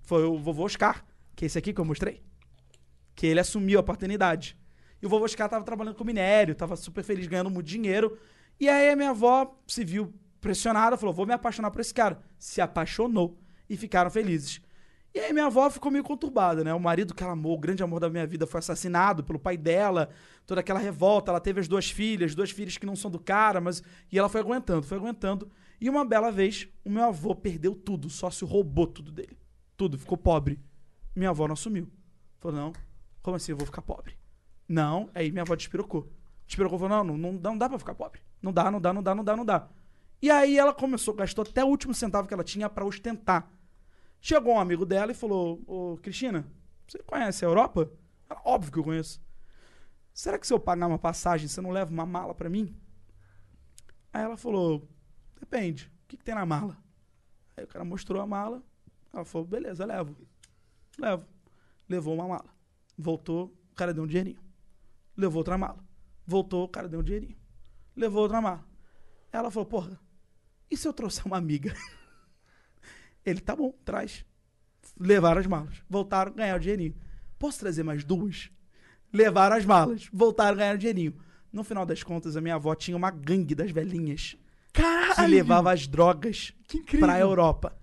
Foi o vovô Oscar, que é esse aqui que eu mostrei. Que ele assumiu a paternidade. E o vovô Oscar tava trabalhando com minério, tava super feliz, ganhando muito dinheiro. E aí a minha avó se viu pressionada, falou: vou me apaixonar por esse cara. Se apaixonou e ficaram felizes. E aí minha avó ficou meio conturbada, né? O marido que ela amou, o grande amor da minha vida, foi assassinado pelo pai dela. Toda aquela revolta, ela teve as duas filhas, duas filhas que não são do cara, mas. E ela foi aguentando, foi aguentando. E uma bela vez, o meu avô perdeu tudo, o sócio roubou tudo dele. Tudo, ficou pobre. Minha avó não assumiu. Falou, não, como assim eu vou ficar pobre? Não, aí minha avó despirocou. Despirocou, falou, não, não, não, dá- pra ficar pobre. Não dá, não dá, não dá, não dá, não dá. E aí ela começou, gastou até o último centavo que ela tinha pra ostentar. Chegou um amigo dela e falou, ô Cristina, você conhece a Europa? Ela, Óbvio que eu conheço. Será que se eu pagar uma passagem, você não leva uma mala pra mim? Aí ela falou, depende, o que, que tem na mala? Aí o cara mostrou a mala, ela falou, beleza, levo. Levo. Levou uma mala. Voltou, o cara deu um dinheirinho. Levou outra mala. Voltou, o cara deu um dinheirinho. Levou outra mala. Ela falou, porra, e se eu trouxer uma amiga? Ele, tá bom, traz. Levaram as malas. Voltaram, ganharam o dinheirinho. Posso trazer mais duas? Levaram as malas. Voltaram, ganharam o dinheirinho. No final das contas, a minha avó tinha uma gangue das velhinhas que Caralho! levava as drogas Que incrível! pra Europa.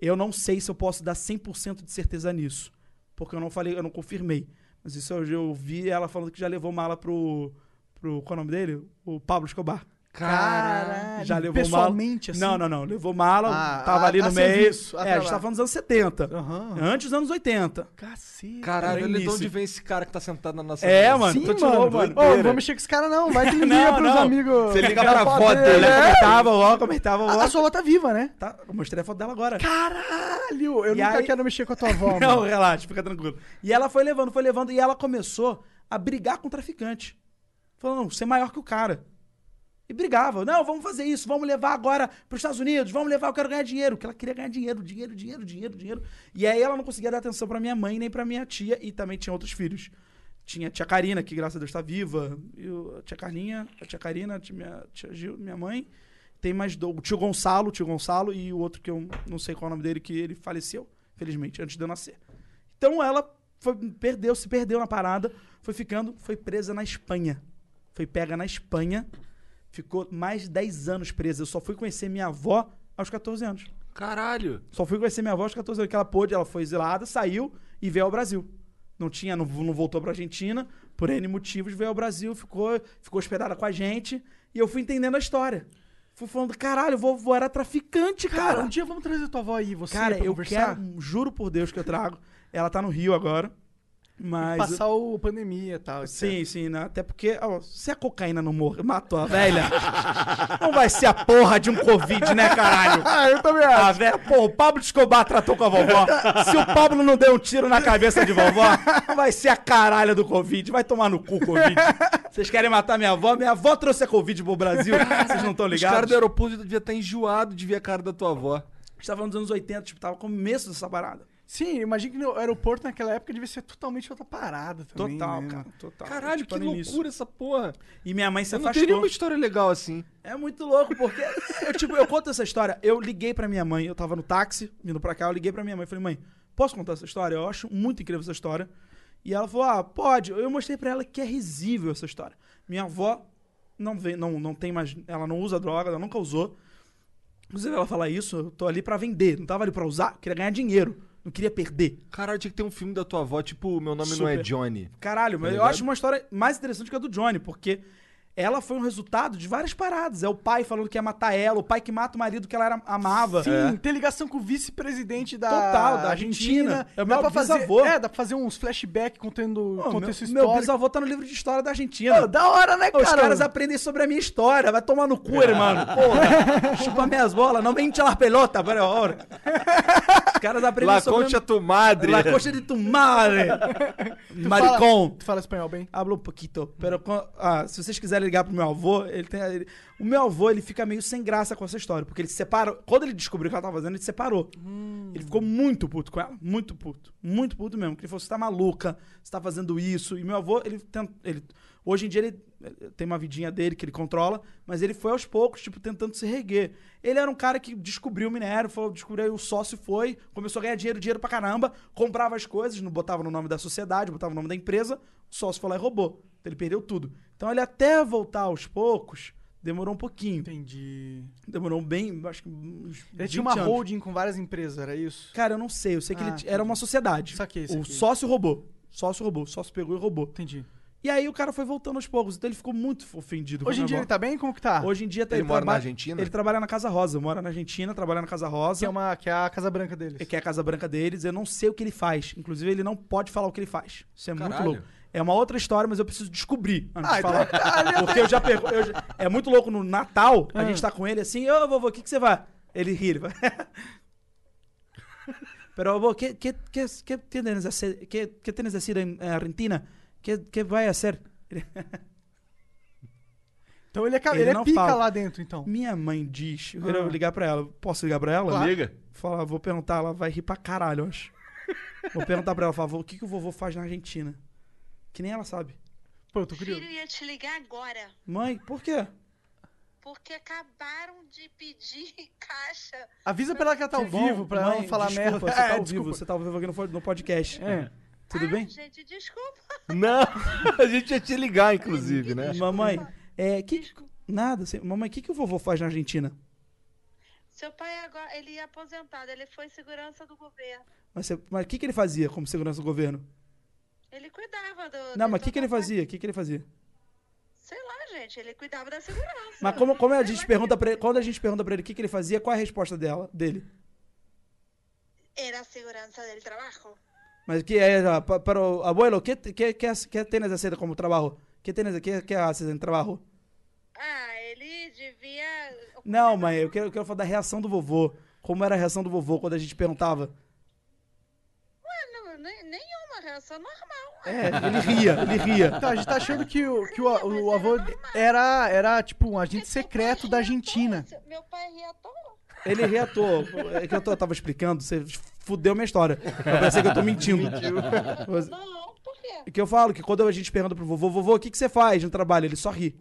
Eu não sei se eu posso dar 100% de certeza nisso. Porque eu não falei, eu não confirmei. Mas isso eu, eu vi ela falando que já levou mala pro. pro qual é o nome dele? O Pablo Escobar. Caralho! Já levou Pessoalmente, mala. assim? Não, não, não. Levou mala, Ah, tava a- ali a no meio. serviço, é, a gente tá falando dos anos 70. Aham. Antes dos anos 80. Cacete. Caralho, olha de onde vem esse cara que tá sentado na nossa É, mesa. mano. Sim, continuou, mano. mano. Ô, não vou mexer com esse cara, não. Vai que ele liga Não, pros não. amigos. Você liga pra foto dele. Ele É. comentava, ó, comentava, ó. A, a sua avó tá viva, né? Tá, eu mostrei a foto dela agora. Caralho! Eu E nunca aí- quero mexer com a tua avó, Não, mano. relaxa, fica tranquilo. E ela foi levando, foi levando, e ela começou a brigar com o traficante. Falando, não, você é maior que o cara. E brigava. Não, vamos fazer isso, vamos levar agora pros Estados Unidos, vamos levar, eu quero ganhar dinheiro. Porque ela queria ganhar dinheiro, dinheiro, dinheiro, dinheiro, dinheiro. E aí ela não conseguia dar atenção pra minha mãe nem pra minha tia, e também tinha outros filhos. Tinha a tia Karina, que graças a Deus tá viva. E a tia Carlinha, a tia Karina, a tia, minha tia Gil, minha mãe. Tem mais do, o tio Gonçalo, o tio Gonçalo, e o outro que eu não sei qual é o nome dele, que ele faleceu, felizmente, antes de eu nascer. Então ela foi, perdeu, se perdeu na parada, foi ficando, foi presa na Espanha. Foi pega na Espanha, ficou mais de 10 anos presa. Eu só fui conhecer minha avó aos 14 anos. Caralho. Só fui conhecer minha avó aos 14 anos, que ela pôde, ela foi exilada, saiu e veio ao Brasil. Não tinha, não, não voltou pra Argentina, por N motivos, veio ao Brasil, ficou, ficou hospedada com a gente, e eu fui entendendo a história. Fui falando, caralho, vovô era traficante, Cara, cara. um dia vamos trazer tua avó aí, você, Cara, eu conversar. quero, juro por Deus que eu trago. Ela tá no Rio agora. Mas. Passar o pandemia e tal. etc. Sim, sim, né? Até porque, ó, se a cocaína não morre, matou a velha, não vai ser a porra de um Covid, né, caralho? Ah, eu também acho. A velha, pô, o Pablo Escobar tratou com a vovó. Se o Pablo não deu um tiro na cabeça de vovó, não vai ser a caralha do Covid. Vai tomar no cu, Covid. Vocês querem matar minha avó? Minha avó trouxe a Covid pro Brasil. Vocês não estão Os ligados? caras do aeroporto devia estar enjoado de ver a cara da tua avó. A gente tava falando dos anos 80, tipo, tava começo dessa parada. Sim, imagina que no aeroporto naquela época devia ser totalmente outra parada também. Total, né? cara. Total. Caralho, Tipo, que loucura essa porra. E minha mãe se Eu não afastou. teria uma história legal assim. É muito louco, porque eu, tipo, eu conto essa história. Eu liguei pra minha mãe, eu tava no táxi, vindo pra cá, eu liguei pra minha mãe e falei, mãe, posso contar essa história? Eu acho muito incrível essa história. E ela falou: ah, pode. Eu mostrei pra ela que é risível essa história. Minha avó não, vem, não, não tem mais. Ela não usa droga, ela nunca usou. Inclusive, ela fala isso, eu tô ali pra vender, não tava ali pra usar, eu queria ganhar dinheiro, não queria perder. Caralho, tinha que ter um filme da tua avó, tipo, meu nome não é Super. Johnny. Caralho, mas eu ligado? acho uma história mais interessante que a do Johnny, porque ela foi um resultado de várias paradas. É o pai falando que ia matar ela, o pai que mata o marido que ela era- amava. Sim, tem ligação com o vice-presidente da Total, da Argentina. É o meu dá pra fazer, bisavô. É, dá pra fazer uns flashbacks contando Pô, meu, contexto meu histórico. bisavô tá no livro de história da Argentina. Pô, da hora, né, Pô, Os cara? caras aprendem sobre a minha história. Vai tomar no cu, irmão. Porra. Chupa minhas bolas. Não mente las pelotas, por favor. Os caras aprendem La sobre... Concha tu madre. La concha de tu madre. Tu Maricón. Fala, tu fala espanhol bem? Hablo um pouquinho. Pero, ah, se vocês quiserem ligar pro meu avô, ele tem. ele- o meu avô, ele fica meio sem graça com essa história. Porque ele se separou. Quando ele descobriu o que ela tava fazendo, ele se separou. Ele ficou muito puto com ela. Muito puto. Muito puto mesmo. Que ele falou: você tá maluca, você tá fazendo isso. E meu avô, ele. Ele, hoje em dia ele tem uma vidinha dele que ele controla, mas ele foi aos poucos, tipo, tentando se reguer. Ele era um cara que descobriu o minério, falou, descobriu, o sócio foi, começou a ganhar dinheiro, dinheiro pra caramba, comprava as coisas, não botava no nome da sociedade, botava no nome da empresa, o sócio foi lá e roubou. Então ele perdeu tudo. Então ele até voltar aos poucos, demorou um pouquinho. Entendi. Demorou bem, acho que uns Ele 20 tinha uma anos. holding com várias empresas, era isso? Cara, eu não sei, eu sei que Ah, ele t- era uma sociedade. Saquei, o saquei. sócio roubou. Sócio roubou, o sócio pegou e roubou. Entendi. E aí o cara foi voltando aos poucos, então ele ficou muito ofendido. com Hoje em dia ele tá bem? Como que tá? Hoje em dia tá, Ele mora na Argentina? Ele trabalha na Casa Rosa, mora na Argentina, trabalha na Casa Rosa. Que é, uma, que é a Casa Branca deles. que é a Casa Branca deles. Eu não sei o que ele faz. Inclusive, ele não pode falar o que ele faz. Isso é muito Caralho. louco. É uma outra história, mas eu preciso descobrir antes Ah, de então falar. Porque eu já pergunto. É muito louco no Natal, a Ah. gente tá com ele assim, ô vovô, o que, que você vai? Ele ri, ele vai. Pero vovô, que, que, que, tienes hacer, que, que tienes decir en Argentina? Que, que vai hacer? Ele- Então ele é, Ele ele é pica fala. lá dentro, então. Minha mãe diz, eu quero Ah. ligar pra ela. Posso ligar pra ela? Claro. Liga. Falar, vou perguntar, ela vai rir pra caralho, eu acho. Vou perguntar pra ela, falar, o que, que o vovô faz na Argentina? Que nem ela sabe. Pô, eu tô curioso. Filho, ia te ligar agora. Mãe, por quê? Porque acabaram de pedir caixa. Avisa pra ela que ela tá ao Bom, vivo, pra ela mãe, não falar desculpa, merda. Você tá É, ao vivo, desculpa. você tá ao vivo aqui no, no podcast. É. Tudo Ai, bem? Gente, desculpa. Não, a gente ia te ligar, inclusive, né? Mamãe, é. Que, nada, assim, mamãe, o que, que o vovô faz na Argentina? Seu pai agora, ele é aposentado, ele foi segurança do governo. Mas você- mas o que, que ele fazia como segurança do governo? Ele cuidava do. Não, mas o que, que ele a fazia? O que, que ele fazia? Sei lá, gente, ele cuidava da segurança. Mas como, como a Sei gente pergunta pra ele, quando a gente pergunta pra ele o que, que ele fazia, qual é a resposta dela, dele? Era segurança del trabajo. Mas que é, ah, pa- pero abuelo, que que que que tienes hacer como trabajo? Que tienes que que haces en trabajo? Ah, ele devia. Não, mãe, eu quero, eu quero falar da reação do vovô. Como era a reação do vovô quando a gente perguntava? Ué, não, nem- reação normal. É, ele ria, ele ria. Então, a gente tá achando que o, que o, o avô era, era, tipo, um agente secreto da Argentina. Meu pai ria à toa. Ele ria à toa. É que eu, tô- eu tava explicando, você fudeu minha história. Eu pensei que eu tô mentindo. Não, por quê? É que eu falo que quando a gente pergunta pro vovô, vovô, o que, que você faz no trabalho? Ele só ri.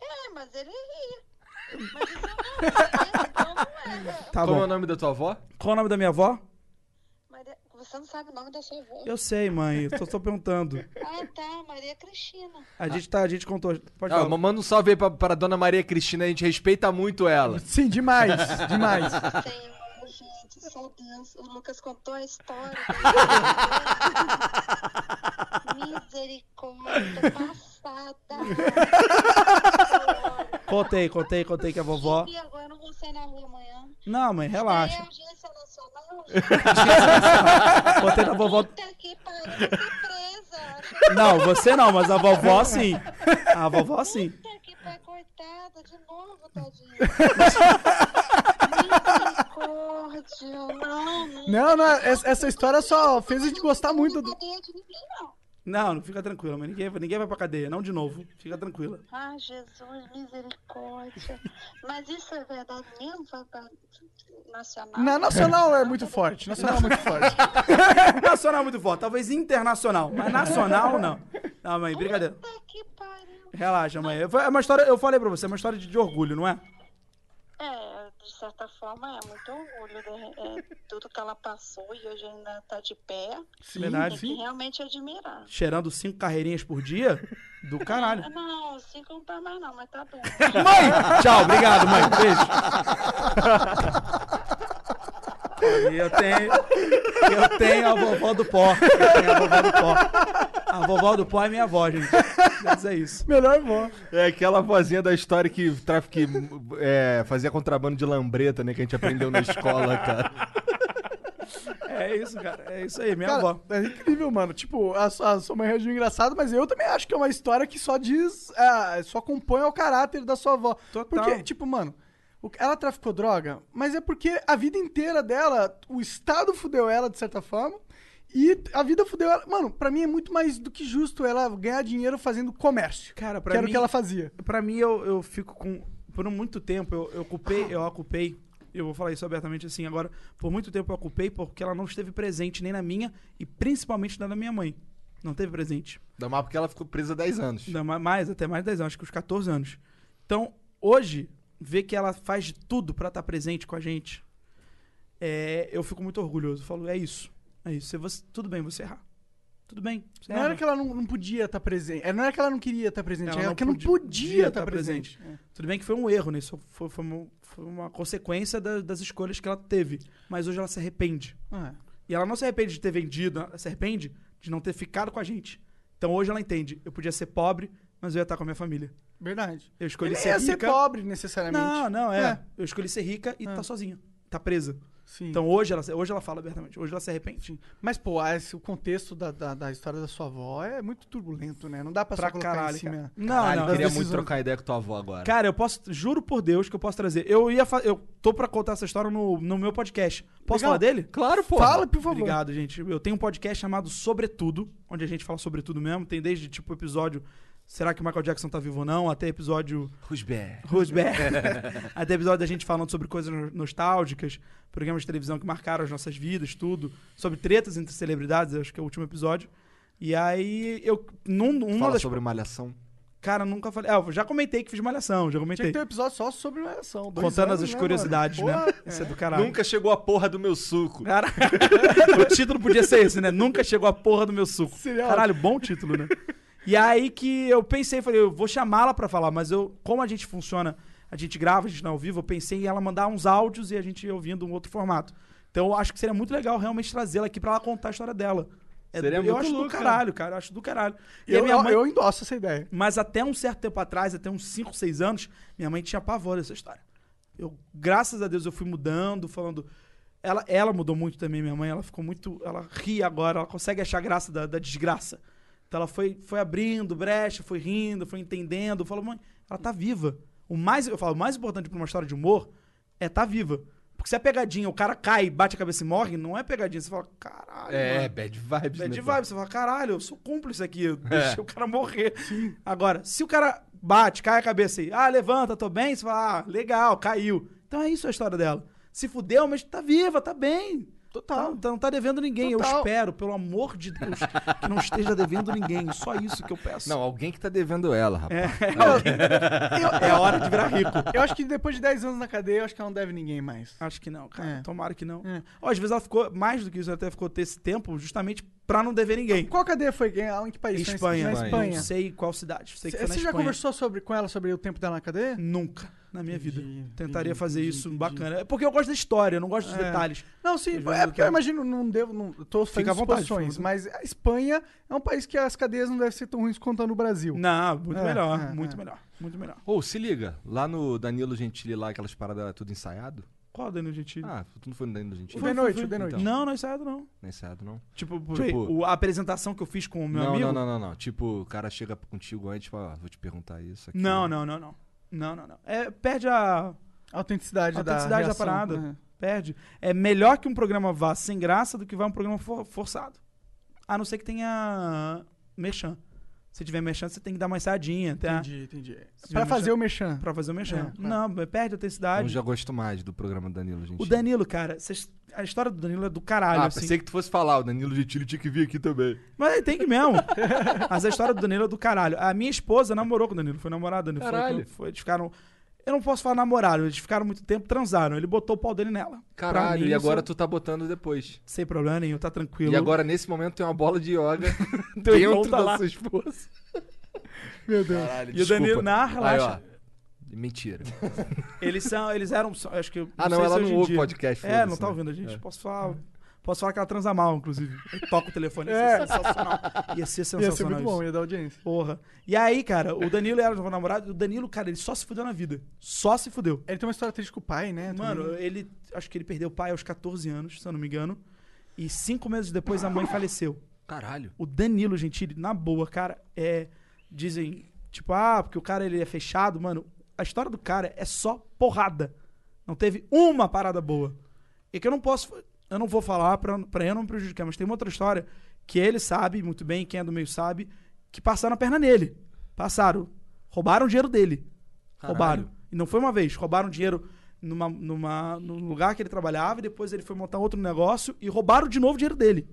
É, mas ele ria. Mas é, então não é. Tá Como é bom. o nome da tua avó? Qual o nome da minha avó? Você não sabe o nome da sua avó? Eu sei, mãe. Eu tô só perguntando. Ah, tá, Maria Cristina. A gente tá, a gente contou. Pode Ah, falar. manda um salve aí pra, pra dona Maria Cristina, a gente respeita muito ela. Sim, demais, demais. Senhor, gente, só Deus. O Lucas contou a história. Misericórdia passada. Contei, contei, contei que a vovó. E agora eu não vou sair na rua amanhã. Não, mãe, relaxa. Contei da vovó. Puta que pariu, presa. Não, você não, mas a vovó sim. A vovó sim. Puta que pariu, coitada, de novo, tadinha. Misericórdia, não, não. Não, não, essa, essa história só fez a gente gostar muito do. Não cadeia de ninguém, não. Não, não fica tranquila, mãe. Ninguém, ninguém vai pra cadeia, não de novo. Fica tranquila. Ah, Jesus, misericórdia. Mas isso é verdade mesmo? Vai pra nacional? Na nacional é muito forte. Nacional é muito forte. Nacional é muito forte, talvez internacional, mas nacional não. Não, mãe, brincadeira. Puta que pariu. Relaxa, mãe. É uma história, eu falei pra você, é uma história de, de orgulho, não é? É, certa forma, é muito orgulho de é, tudo que ela passou e hoje ainda tá de pé. Sim, Verdade. Tem que realmente admirar. Cheirando cinco carreirinhas por dia? Do caralho. Não, cinco não tá mais não, mas tá bom. Mãe! Tchau, obrigado, mãe. Beijo. E eu tenho. Eu tenho a vovó do pó. Eu tenho a vovó do pó. A vovó do pó é minha avó, gente. Mas é isso. Melhor voz. É aquela vozinha da história que que, é, fazia contrabando de lambreta, né? Que a gente aprendeu na escola, cara. É isso, cara. É isso aí, minha Cara, avó. é incrível, mano. Tipo, a, sua- a sua mãe reagiu engraçado, mas eu também acho que é uma história que só diz. ah, só compõe ao caráter da sua avó. Total. Porque, tipo, mano, o- ela traficou droga, mas é porque a vida inteira dela, o Estado fudeu ela, de certa forma. E a vida fudeu ela. Mano, pra mim é muito mais do que justo ela ganhar dinheiro fazendo comércio. Cara, pra que era mim, o que ela fazia. Pra mim, eu, eu fico com. Por muito tempo, eu, eu ocupei, eu ocupei. Eu vou falar isso abertamente assim agora. Por muito tempo eu ocupei porque ela não esteve presente nem na minha e principalmente na da minha mãe. Não teve presente. Ainda mais porque ela ficou presa 10 anos. Ainda ma- mais, até mais de 10 anos, acho que uns 14 anos. Então, hoje, ver que ela faz de tudo pra estar presente com a gente, é, eu fico muito orgulhoso. Eu falo, é isso. É isso. Você, você- tudo bem você errar. Tudo bem. Você Não erra. era que ela não, não podia estar presente. é, Não era que ela não queria estar presente, Ela era não que ela não podia- estar tá presente. Tudo bem que foi um erro, né? Isso foi, foi uma, foi uma consequência da- das escolhas que ela teve. Mas hoje ela se arrepende. É. E ela não se arrepende de ter vendido, ela se arrepende de não ter ficado com a gente. Então hoje ela entende. Eu podia ser pobre, mas eu ia estar com a minha família. Verdade. Eu escolhi Ele ser ia rica. ser pobre, necessariamente. Não, não, é. É. Eu escolhi ser rica e É. tá sozinha. Tá presa. Sim. Então hoje ela, hoje ela fala abertamente. Hoje ela se arrepende. Mas, pô, esse- o contexto da, da, da história da sua avó é muito turbulento, né? Não dá pra, Pra só colocar caralho, em cima. cara. Não, Caralho, não. queria das muito trocar ideia com tua avó agora. Cara, eu posso. Juro por Deus que eu posso trazer. Eu ia fa- Eu tô pra contar essa história no, no meu podcast. Posso Legal. falar dele? Claro, pô. Fala, por favor. Obrigado, gente. Eu tenho um podcast chamado Sobretudo, onde a gente fala sobre tudo mesmo. Tem desde, tipo, episódio. Será que o Michael Jackson tá vivo ou não? Até episódio Rusber. Rosberg. Até episódio da gente falando sobre coisas no- nostálgicas, programas de televisão que marcaram as nossas vidas, tudo. Sobre tretas entre celebridades, acho que é o último episódio. E aí, eu. Num, uma Fala das. sobre malhação. Cara, nunca falei. Ah, eu já comentei que fiz malhação, já Tinha comentei. que ter um episódio só sobre malhação. dois Contando anos, as né, curiosidades, né? Porra, Isso é do caralho. Nunca chegou a porra do meu suco. Cara, o título podia ser esse, né? Nunca chegou a porra do meu suco. Seria Caralho, bom título, né? E aí que eu pensei, falei, eu vou chamá-la pra falar, mas eu, como a gente funciona, a gente grava, a gente não é ao vivo, eu pensei em ela mandar uns áudios e a gente ir ouvindo um outro formato. Então eu acho que seria muito legal realmente trazê-la aqui pra ela contar a história dela. É Seria eu muito acho louco, do caralho, cara. Eu acho do caralho. E Eu, minha mãe, eu endosso essa ideia. mas até um certo tempo atrás, até uns 5, 6 anos, minha mãe tinha pavor dessa história. Eu, graças a Deus, eu fui mudando, falando. Ela, ela mudou muito também, minha mãe. Ela ficou muito. Ela ri agora, ela consegue achar graça da, da desgraça. Então ela foi, foi abrindo brecha, foi rindo, foi entendendo. Falou, mãe, ela tá viva. O mais, eu falo, o mais importante pra uma história de humor é tá viva. Porque se é pegadinha, o cara cai, bate a cabeça e morre, não é pegadinha. Você fala, caralho. É, mano. bad vibes, Bad né? vibe, você fala, caralho, eu sou cúmplice aqui, eu deixei o cara morrer. Agora, se o cara bate, cai a cabeça aí, ah, levanta, tô bem, você fala, ah, legal, caiu. Então é isso a história dela. Se fudeu, mas tá viva, tá bem. Total. Tá, não tá devendo ninguém. Eu Total. espero, pelo amor de Deus, que não esteja devendo ninguém. Só isso que eu peço. Não, alguém que tá devendo ela, rapaz. é hora de virar rico. Eu acho que depois de 10 anos na cadeia, eu acho que ela não deve ninguém mais. Acho que não, cara. É. Tomara que não. É. Ó, às vezes ela ficou, mais do que isso, ela até ficou ter esse tempo justamente pra não dever ninguém. Qual cadeia foi? Em que país? Foi Espanha. Na Espanha. Não sei qual cidade. Sei que Você foi na já Espanha. conversou sobre, com ela sobre o tempo dela na cadeia? Nunca na minha vida. Entendi, Tentaria entendi, fazer entendi, isso entendi. bacana. É porque eu gosto da história, eu não gosto dos É. detalhes. Não, sim, é porque eu quero- imagino, não devo, não, tô fazendo Fica à vontade, suposições, mas a Espanha é um país que as cadeias não devem ser tão ruins quanto no Brasil. Não, muito É, melhor, é, muito é. melhor, muito melhor. Ô, se liga, lá no Danilo Gentili, lá, aquelas paradas tudo ensaiado. Qual Danilo Gentili? Ah, tu não foi no Danilo Gentili? O de noite, o de noite. Então. Não, não é ensaiado, não. Não é ensaiado, não? Tipo, Tipo- o- a apresentação que eu fiz com o meu não, amigo. não, não, não, não. Tipo, o cara chega contigo antes e fala, ah, vou te perguntar isso aqui. Não, não, não, não. Não, não, não. É, perde a. Autenticidade, A autenticidade da da, parada. né? Perde. É melhor que um programa vá sem graça do que vá um programa for- forçado. A não ser que tenha merchan. Se tiver merchan, você tem que dar uma ensaiadinha, tá? Entendi, entendi. Pra fazer merchan- o mexão. Pra fazer o merchan. É, claro. Não, perde a autenticidade. Então já gosto mais do programa do Danilo Gentili. O Danilo, cara, cês- a história do Danilo é do caralho, Ah, assim. pensei que tu fosse falar, o Danilo Gentili tinha que vir aqui também. Mas tem que mesmo. Mas a história do Danilo é do caralho. A minha esposa namorou com o Danilo, foi namorada do Danilo. Foi- Caralho. Foi, eles ficaram. Eu não posso falar namoraram, eles ficaram muito tempo, transaram. Ele botou o pau dele nela. Caralho, mim, e agora isso- tu tá botando depois. Sem problema nenhum, tá tranquilo. E agora, nesse momento, tem uma bola de yoga dentro tá da lá. sua esposa. Meu Deus. Caralho, E o Danilo, na Aí, relaxa. ó. Mentira. Eles são, eles eram, acho que. Ah, não, sei ela não ouve dia. podcast, É, não tá né? ouvindo a gente. É. Posso falar, posso falar que ela transa mal, inclusive. Toca o telefone, ia ser É. sensacional. Ia ser sensacional. Ia ser muito isso. bom, ia dar audiência. Porra. E aí, cara, o Danilo era o namorado. O Danilo, cara, ele só se fudeu na vida. Só se fudeu. Ele tem uma história triste com o pai, né? Mano, também. ele. Acho que ele perdeu o pai aos 14 anos, se eu não me engano. E cinco meses depois a mãe faleceu. Caralho. O Danilo Gentili, na boa, cara, é. Dizem, tipo, ah, porque o cara ele é fechado, mano. A história do cara é só porrada. Não teve uma parada boa. E que eu não posso. Eu não vou falar pra, pra eu não me prejudicar, mas tem uma outra história que ele sabe muito bem, quem é do meio sabe, que passaram a perna nele. Passaram. Roubaram o dinheiro dele. Caralho. Roubaram. E não foi uma vez. Roubaram dinheiro numa, numa, num lugar que ele trabalhava e depois ele foi montar outro negócio e roubaram de novo o dinheiro dele.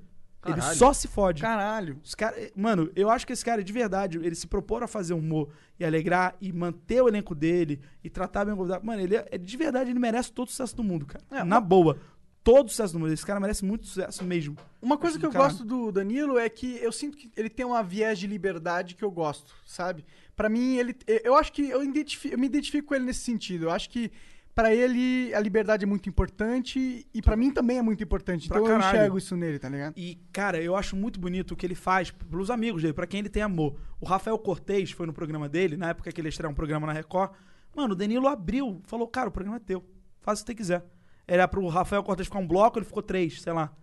Ele Caralho. só se fode. Caralho. Os cara, mano, eu acho que esse cara, de verdade, ele se propor a fazer humor e alegrar e manter o elenco dele e tratar bem o convidado. Mano, ele, é- de verdade, ele merece todo o sucesso do mundo, cara. É, Na boa. Todo o sucesso do mundo. Esse cara merece muito sucesso mesmo. Uma coisa que eu caralho. gosto do Danilo é que eu sinto que ele tem uma viés de liberdade que eu gosto, sabe? Pra mim, ele. Eu acho que eu, eu me identifico com ele nesse sentido. Eu acho que pra ele a liberdade é muito importante e pra mim também é muito importante. Pra Então eu caralho. enxergo isso nele, tá ligado? E, cara, eu acho muito bonito o que ele faz pelos amigos dele, pra quem ele tem amor. O Rafael Cortez foi no programa dele, na época que ele estreou um programa na Record. Mano, o Danilo abriu, falou, cara, o programa é teu. Faz o que você quiser. Era pro Rafael Cortez ficar um bloco, ele ficou três, sei lá.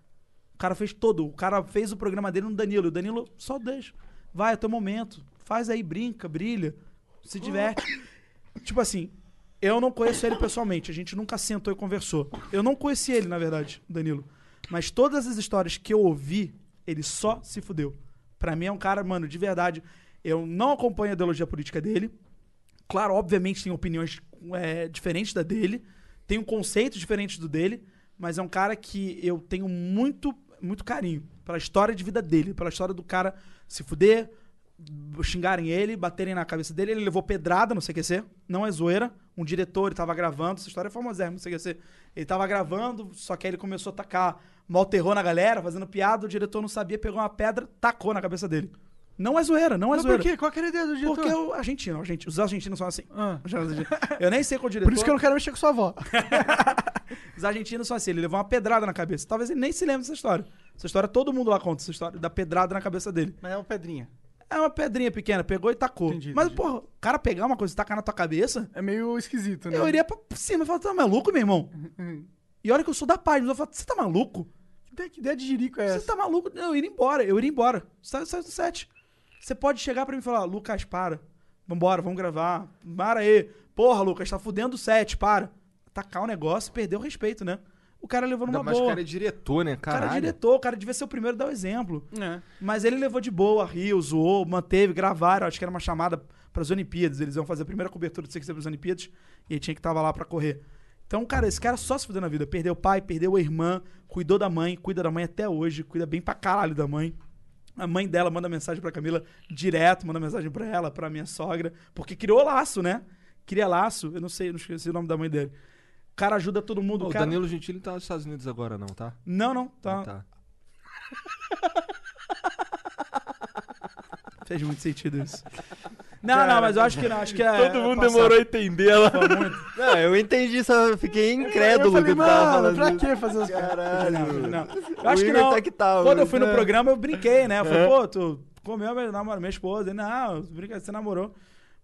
O cara fez todo. O cara fez o programa dele no Danilo. O Danilo só deixa. Vai, é teu momento. Faz aí, brinca, brilha. Se diverte. tipo assim, eu não conheço ele pessoalmente. A gente nunca sentou e conversou. Eu não conheci ele, na verdade, Danilo. Mas todas as histórias que eu ouvi, ele só se fudeu. Pra mim é um cara, mano, de verdade. Eu não acompanho a ideologia política dele. Claro, obviamente tem opiniões é, diferentes da dele, tem um conceito diferente do dele, mas é um cara que eu tenho muito, muito carinho pela história de vida dele, pela história do cara se fuder, xingarem ele, baterem na cabeça dele. Ele levou pedrada no CQC, não é zoeira. Um diretor, ele tava gravando, essa história é famosérrima no CQC. Ele tava gravando, só que aí ele começou a tacar mal terror na galera, fazendo piada, o diretor não sabia, pegou uma pedra, tacou na cabeça dele. Não é zoeira, não é Mas por zoeira. quê? Qual que era a ideia do diretor? Porque o argentino, argentino, os argentinos são assim. Ah. Os argentinos- Eu nem sei qual diretor. Por isso que eu não quero mexer com sua avó. Os argentinos são assim, ele levou uma pedrada na cabeça. Talvez ele nem se lembre dessa história. Essa história todo mundo lá conta, essa história da pedrada na cabeça dele. Mas é uma pedrinha. É uma pedrinha pequena, pegou e tacou. Entendi, Mas, entendi. porra, o cara pegar uma coisa e tacar na tua cabeça, É meio esquisito, né? eu iria pra cima e falar, tá maluco, meu irmão? E olha que eu sou da paz, mas eu falo, você tá maluco? Que ideia, que ideia de jirico é Você essa? tá maluco? Não, eu iria embora, eu iria embora. Sai, sai do set. Você pode chegar pra mim e falar, Lucas, para. Vambora, vamos gravar. Para aí. Porra, Lucas, tá fudendo o set, para. Tacar o negócio e perder o respeito, né? O cara levou Ainda numa mais que o boa. cara é diretor, né? O cara é diretor, o cara devia ser o primeiro a dar o exemplo. É. Mas ele levou de boa, riu, zoou, manteve, gravaram. Acho que era uma chamada pras Olimpíadas. Eles iam fazer a primeira cobertura de CQC pras Olimpíadas e ele tinha que estar lá pra correr. Então, cara, esse cara só se fudeu na vida. Perdeu o pai, perdeu a irmã, cuidou da mãe, cuida da mãe até hoje, cuida bem pra caralho da mãe. A mãe dela manda mensagem pra Camila direto, manda mensagem pra ela, pra minha sogra, porque criou laço, né? Cria laço, eu não sei, eu não esqueci o nome da mãe dele. O cara ajuda todo mundo. Ô, o O cara... Danilo Gentili tá nos Estados Unidos agora, não, tá? Não, não, tá. Ah, tá. Fez muito sentido isso. Não, não, mas eu acho que não. Acho que é, Todo mundo é demorou a entender ela. Não, eu entendi, só fiquei eu incrédulo falei, que tu tava mano, pra que fazer os Caralho. Não, não. Eu O acho que não. tá que tal, Quando eu mas, fui no é. programa, eu brinquei, né? Eu falei, pô, tu comeu minha, namora- minha esposa. Ele, não, brinca, você namorou.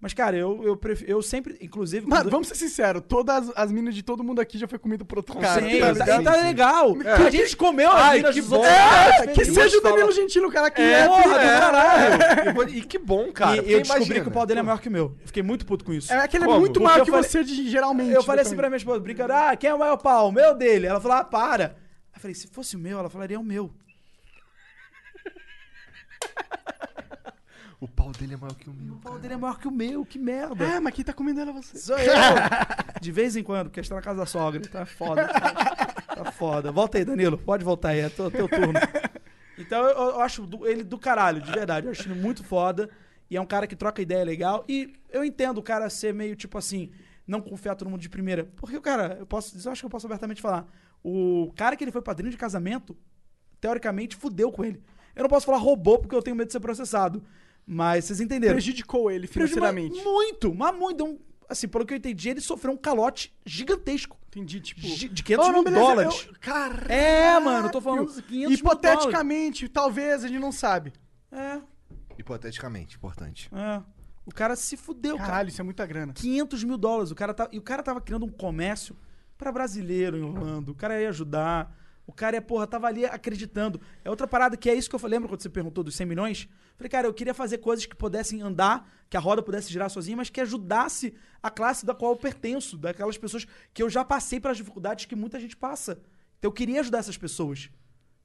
Mas, cara, eu, eu, prefiro, eu sempre, inclusive. Mano, quando- vamos ser sinceros, todas as minas de todo mundo aqui já foi comida por outro Sim, cara. tá, tá e tá legal. A gente comeu as Ai, minas que dos bom. outros É, que seja o Danilo Gentili, o cara que É, é. porra, do É. caralho. E, e que bom, cara. e eu descobri imagina. que o pau dele é maior que o meu. Eu fiquei muito puto com isso. É que ele é Como? muito maior que falei- você de, geralmente. Eu falei assim pra minha esposa, brincando, ah, quem é o maior pau? O meu dele? Ela falou, ah, para. Eu falei, se fosse o meu, ela falaria, é o meu. O pau dele é maior que o meu. O pau dele é maior que o meu, que merda. É, mas quem tá comendo ela é você. Sou eu. De vez em quando, porque está na casa da sogra. Tá foda. Tá foda. Volta aí, Danilo. Pode voltar aí. É teu, teu turno. Então eu, eu acho do- ele do caralho, de verdade. Eu acho ele muito foda. E é um cara que troca ideia legal. E eu entendo o cara ser meio tipo assim. não confiar todo mundo de primeira. Porque, cara, eu posso, eu acho que eu posso abertamente falar. O cara que ele foi padrinho de casamento, teoricamente, fudeu com ele. Eu não posso falar roubou porque eu tenho medo de ser processado. Mas vocês entenderam. Prejudicou ele Prejudicou financeiramente. Muito, mas muito. Um- assim, pelo que eu entendi, ele sofreu um calote gigantesco. Entendi, tipo. De 500 Oh, não, mil beleza, dólares. eu- Caralho. É, mano, eu tô falando 500 mil Hipoteticamente, talvez, a gente não sabe. É, Hipoteticamente, importante. é. O cara se fudeu, cara. Caralho, isso é muita grana. 500 mil dólares. O cara tá, e o cara tava criando um comércio pra brasileiro em Orlando. O cara ia ajudar. O cara ia, porra, tava ali acreditando. É outra parada que é isso que eu. Lembra quando você perguntou dos 100 milhões? Falei, cara, eu queria fazer coisas que pudessem andar, que a roda pudesse girar sozinha, mas que ajudasse a classe da qual eu pertenço, daquelas pessoas que eu já passei pelas dificuldades que muita gente passa. Então eu queria ajudar essas pessoas.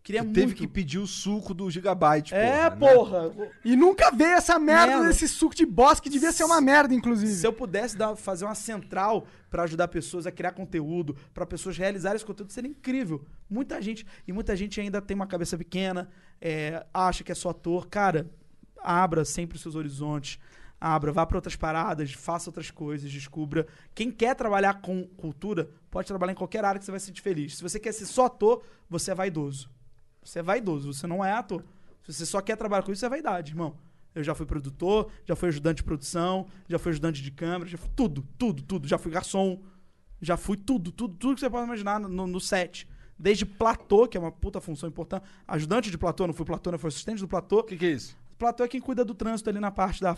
Queria muito. teve que pedir o suco do Gigabyte, É, né? porra. E nunca veio essa merda Merda. desse suco de bosta que devia ser uma merda, inclusive. Se eu pudesse dar- fazer uma central pra ajudar pessoas a criar conteúdo, pra pessoas realizarem esse conteúdo, seria incrível. Muita gente, e muita gente ainda tem uma cabeça pequena, é, acha que é só ator. Cara, abra sempre os seus horizontes. Abra, vá pra outras paradas, faça outras coisas, descubra. Quem quer trabalhar com cultura, pode trabalhar em qualquer área que você vai se sentir feliz. Se você quer ser só ator, você é vaidoso. Você é vaidoso, você não é ator. Se você só quer trabalhar com isso, isso é vaidade, irmão. Eu já fui produtor, já fui ajudante de produção, já fui ajudante de câmera, já fui tudo, tudo, tudo. Já fui garçom, já fui tudo, tudo, tudo que você pode imaginar no, no set. Desde platô, que é uma puta função importante. Ajudante de platô, não fui platô, não fui assistente do platô. O que, que é isso? Platô é quem cuida do trânsito ali na parte da.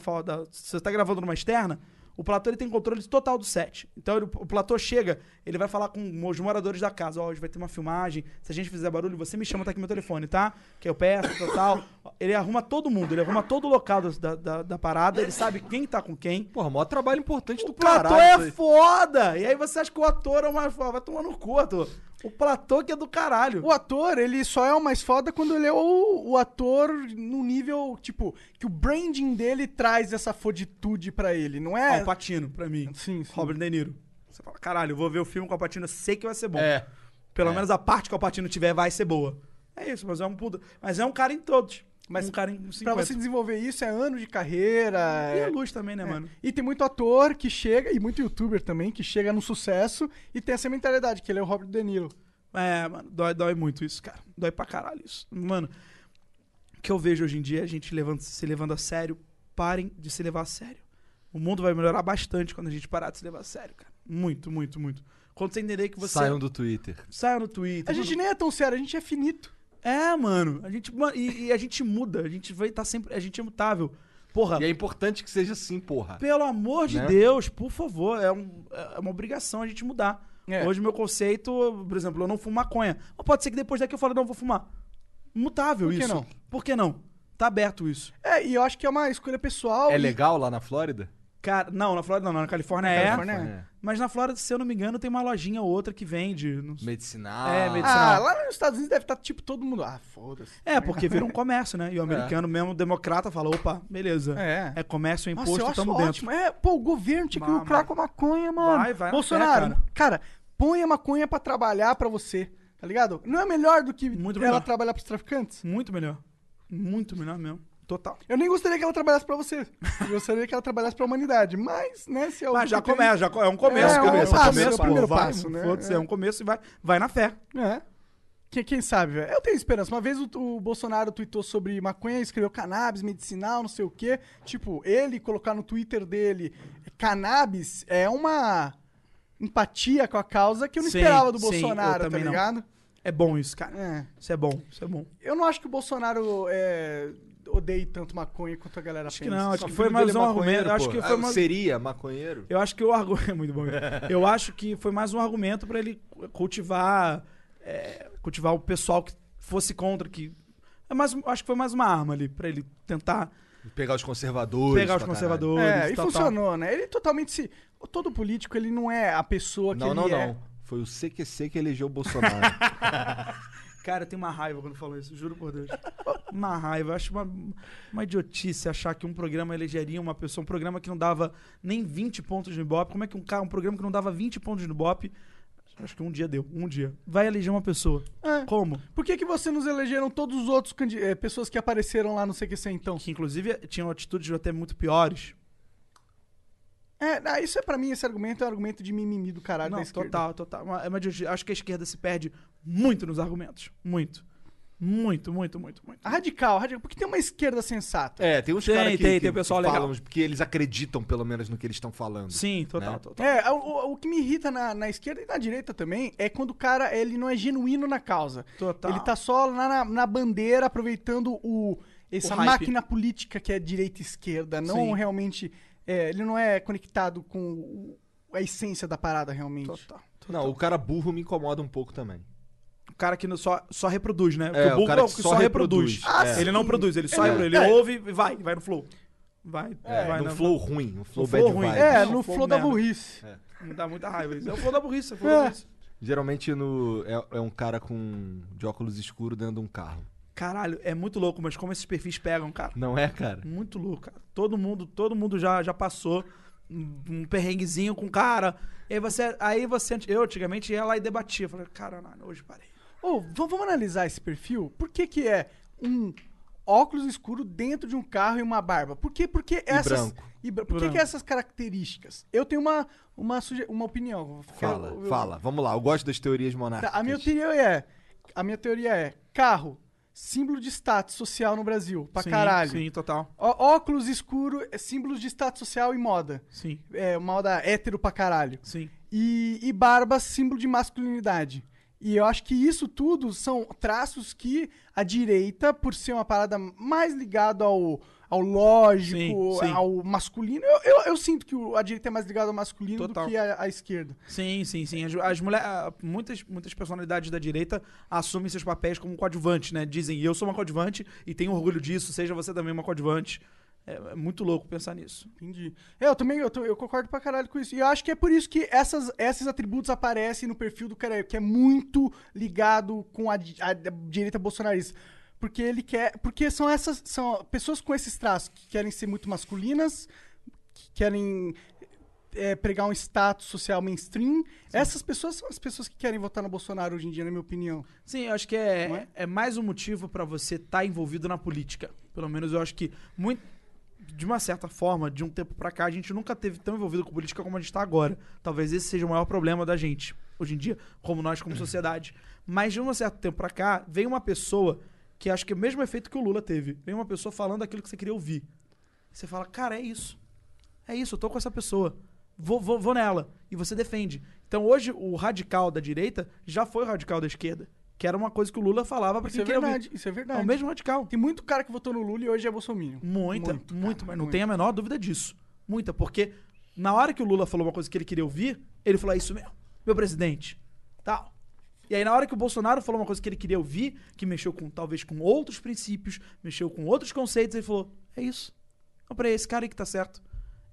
Se você tá gravando numa externa, o platô ele tem controle total do set. Então ele- o platô chega, ele vai falar com os moradores da casa. Ó, hoje vai ter uma filmagem. Se a gente fizer barulho, você me chama, tá aqui meu telefone, tá? Que eu peço, tal, tal. Ele arruma todo mundo, ele arruma todo o local da, da, da parada, ele sabe quem tá com quem. Porra, maior trabalho importante do O platô caralho. isso é aí. foda! E aí você acha que o ator é o foda. Vai tomar no cu, ator. O platô que é do caralho. O ator, ele só é o mais foda quando ele é o, o ator no nível, tipo, que o branding dele traz essa foditude pra ele, não é? Al Pacino, pra mim. Sim, sim. Robert De Niro. Você fala, caralho, eu vou ver o filme com o eu sei que vai ser bom. É. Pelo É. menos a parte que o Al Pacino tiver vai ser boa. É isso, mas é um puta. Mas é um cara em todos. Mas um cara em 50. Pra você desenvolver isso é anos de carreira. E é- a luz também, né, é. mano? E tem muito ator que chega, e muito youtuber também, que chega no sucesso e tem essa mentalidade, que ele é o Robert De Niro. É, mano, dói, dói muito isso, cara. Dói pra caralho isso. Mano, o que eu vejo hoje em dia é a gente levando, se levando a sério. Parem de se levar a sério. O mundo vai melhorar bastante quando a gente parar de se levar a sério, cara. Muito, muito, muito. Quando você entender que você. Saiam do Twitter. Saia no Twitter. A gente nem é tão sério, a gente é finito. É, mano. A gente, e, e a gente muda. A gente vai estar sempre. A gente é mutável. Porra, E é importante que seja assim, porra. pelo amor de Né? Deus, por favor, é, um- é uma obrigação a gente mudar. É. Hoje, meu conceito, por exemplo, eu não fumo maconha. Mas pode ser que depois daqui eu fale, não, vou fumar. Mutável Por que isso. não? Por que não? Tá aberto isso. É, e eu acho que é uma escolha pessoal. É e- legal lá na Flórida? Cara, não, na Flórida não, na Califórnia, Na é. Califórnia É. Mas na Flórida, se eu não me engano, tem uma lojinha ou outra que vende. não. Medicinal. É, Ah, medicinal. lá nos Estados Unidos deve estar tipo todo mundo. Ah, foda-se. É, porque vira um comércio, né? E o americano, mesmo democrata, fala: opa, beleza. É. É comércio, é Nossa, imposto, acho tamo dentro. ótimo. É, pô, o governo tinha que Vai, lucrar com a maconha, mano. Vai, vai na Bolsonaro, fé, cara. põe a maconha pra trabalhar pra você, tá ligado? Não é melhor do que Muito ela melhor. trabalhar pros traficantes? Muito melhor. Muito melhor mesmo. Total. Eu nem gostaria que ela trabalhasse pra você. Eu gostaria que ela trabalhasse pra humanidade. Mas, né, se é o Mas já que tem- começa, já co- é um começo, É, é um passo, começo, é o pô, primeiro vai, passo, né? É. é um começo e vai, vai na fé. É. Quem, quem sabe, velho? Eu tenho esperança. Uma vez o, o Bolsonaro tweetou sobre maconha, escreveu cannabis, medicinal, não sei o quê. Tipo, ele colocar no Twitter dele cannabis é uma empatia com a causa que eu não Sim, esperava do sim, Bolsonaro, tá também não. ligado? É bom isso, cara. É. Isso é bom, isso é bom. Eu não acho que o Bolsonaro é, odeie tanto maconha quanto a galera Acho que pensa. não, acho Só que foi mais um é argumento. acho que foi Ah, mais... Seria maconheiro? Eu acho que o argumento. É muito bom. Eu acho que foi mais um argumento pra ele cultivar. é, cultivar o pessoal que fosse contra, que. É mais, acho que foi mais uma arma ali, pra ele tentar Pegar os conservadores. pegar os conservadores. É, e tal, tal. funcionou, né? Ele totalmente se... Todo político, ele não é a pessoa que Não, ele não, é. não. Foi o CQC que elegeu o Bolsonaro. Cara, eu tenho uma raiva quando falou isso, juro por Deus. Uma raiva. Eu acho uma, uma idiotice achar que um programa elegeria uma pessoa, um programa que não dava nem 20 pontos no Ibope. Como é que um, cara, um programa que não dava 20 pontos no Ibope, acho que um dia deu, um dia, vai eleger uma pessoa? É. Como? Por que, que você nos elegeram todos os outros eh, pessoas que apareceram lá no CQC, então? Que inclusive tinham atitudes até muito piores. É, não, isso é pra mim, esse argumento é um argumento de mimimi do caralho da Não, esquerda. total, total. Mas, mas eu acho que a esquerda se perde muito nos argumentos. Muito. Muito, muito, muito, muito. A Radical, radical, porque tem uma esquerda sensata. É, tem uns caras que, tem, que- tem o pessoal que legal. falam, porque eles acreditam pelo menos no que eles estão falando. Sim, total, Né? total. É, o, o- que me irrita na, na esquerda e na direita também é quando o cara ele não é genuíno na causa. Total. Ele tá só lá na, na bandeira aproveitando o, essa máquina política que é direita e esquerda. Não Sim. realmente. É, ele não é conectado com a essência da parada realmente. Total. Não, o cara burro me incomoda um pouco também. O cara que não- só, só reproduz, né? Porque É, o o burro cara é o que que só só, reproduz. reproduz. Ah, ele sim. não produz, ele só É, reproduz. Ele é. ouve e vai, vai no flow. Vai, É, vai no flow ruim, no flow No bad flow ruim. vibes. É, Não, no flow flow da merda. burrice. Me dá muita raiva isso. É o flow da burrice, é o flow É. da burrice. Geralmente no, é, é um cara com de óculos escuros dentro de um carro. Caralho, é muito louco, mas como esses perfis pegam, cara. Não é, cara? Muito louco, cara. Todo mundo, todo mundo já, já passou um, perrenguezinho com o cara. E aí você, aí você, eu antigamente ia lá e debatia. Falei, cara, não, hoje parei. Ô, v- vamos analisar esse perfil? Por que que é um óculos escuro dentro de um carro e uma barba? Por que, porque essas... branco. e por que, Branco. que essas características? Eu tenho uma, uma, suge- uma opinião. Fala, Eu- eu- fala. Vamos lá, eu gosto das teorias Tá, monárquicas. a minha teoria é... A minha teoria é carro, símbolo de status social no Brasil, pra sim, caralho. Sim, total. Ó- óculos escuro, é símbolos de status social e moda. Sim, É, moda hétero pra caralho. sim. E, e barba, símbolo de masculinidade. E eu acho que isso tudo são traços que a direita, por ser uma parada mais ligada ao, ao lógico, Sim, sim. ao masculino, eu, eu, eu sinto que a direita é mais ligada ao masculino Total. do que a, a esquerda. Sim, sim, sim. As, as mulher, ah, muitas, muitas personalidades da direita assumem seus papéis como coadjuvantes, né? Dizem, eu sou uma coadjuvante e tenho orgulho disso, seja você também uma coadjuvante. É, é muito louco pensar nisso. Entendi. É, eu também eu, eu concordo pra caralho com isso. E eu acho que é por isso que essas, esses atributos aparecem no perfil do cara, que é muito ligado com a, di- a direita bolsonarista. Porque ele quer. Porque são essas. São pessoas com esses traços que querem ser muito masculinas, que querem é, pregar um status social mainstream. Essas pessoas são as pessoas que querem votar no Bolsonaro hoje em dia, na minha opinião. Sim, eu acho que é, é? é mais um motivo pra você estar envolvido na política. Pelo menos eu acho que muito de uma certa forma, de um tempo pra cá, a gente nunca teve tão envolvido com política como a gente tá agora. Talvez esse seja o maior problema da gente hoje em dia, como nós como sociedade. Mas de um certo tempo pra cá, vem uma pessoa que acho que é o mesmo efeito que o Lula teve. Vem uma pessoa falando aquilo que você queria ouvir. Você fala, cara, é isso. É isso, eu tô com essa pessoa. Vou, vou, vou nela. E você defende. Então hoje o radical da direita já foi o radical da esquerda. Que era uma coisa que o Lula falava pra Isso quem é queria ouvir. verdade, isso é É verdade. o mesmo radical. Tem muito cara que votou no Lula e hoje é bolsominion. Muita, Muito, muito, cara, mas não muito. tem a menor dúvida disso. Muita, porque na hora que o Lula falou uma coisa que ele queria ouvir, ele falou: é isso mesmo, meu presidente. Tal. E aí, na hora que o Bolsonaro falou uma coisa que ele queria ouvir, que mexeu com talvez com outros princípios, mexeu com outros conceitos, ele falou: é isso. Não, peraí, esse cara aí que tá certo.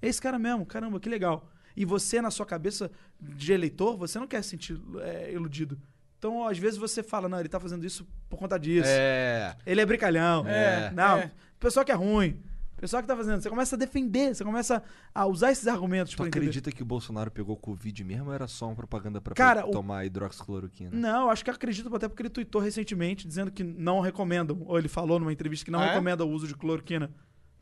É esse cara mesmo, caramba, que legal. E você, na sua cabeça de eleitor, você não quer se sentir é, iludido. Então, às vezes, você fala, não, ele tá fazendo isso por conta disso. É. Ele é brincalhão. É. Não, É. pessoal que é ruim. Pessoal que tá fazendo. Você começa a defender, você começa a usar esses argumentos Tu pra entender. acredita que o Bolsonaro pegou Covid mesmo ou era só uma propaganda pra Cara, o- tomar hidroxicloroquina? Não, acho que acredito até porque ele tweetou recentemente dizendo que não recomendam. Ou ele falou numa entrevista que não Ah, é? recomenda o uso de cloroquina.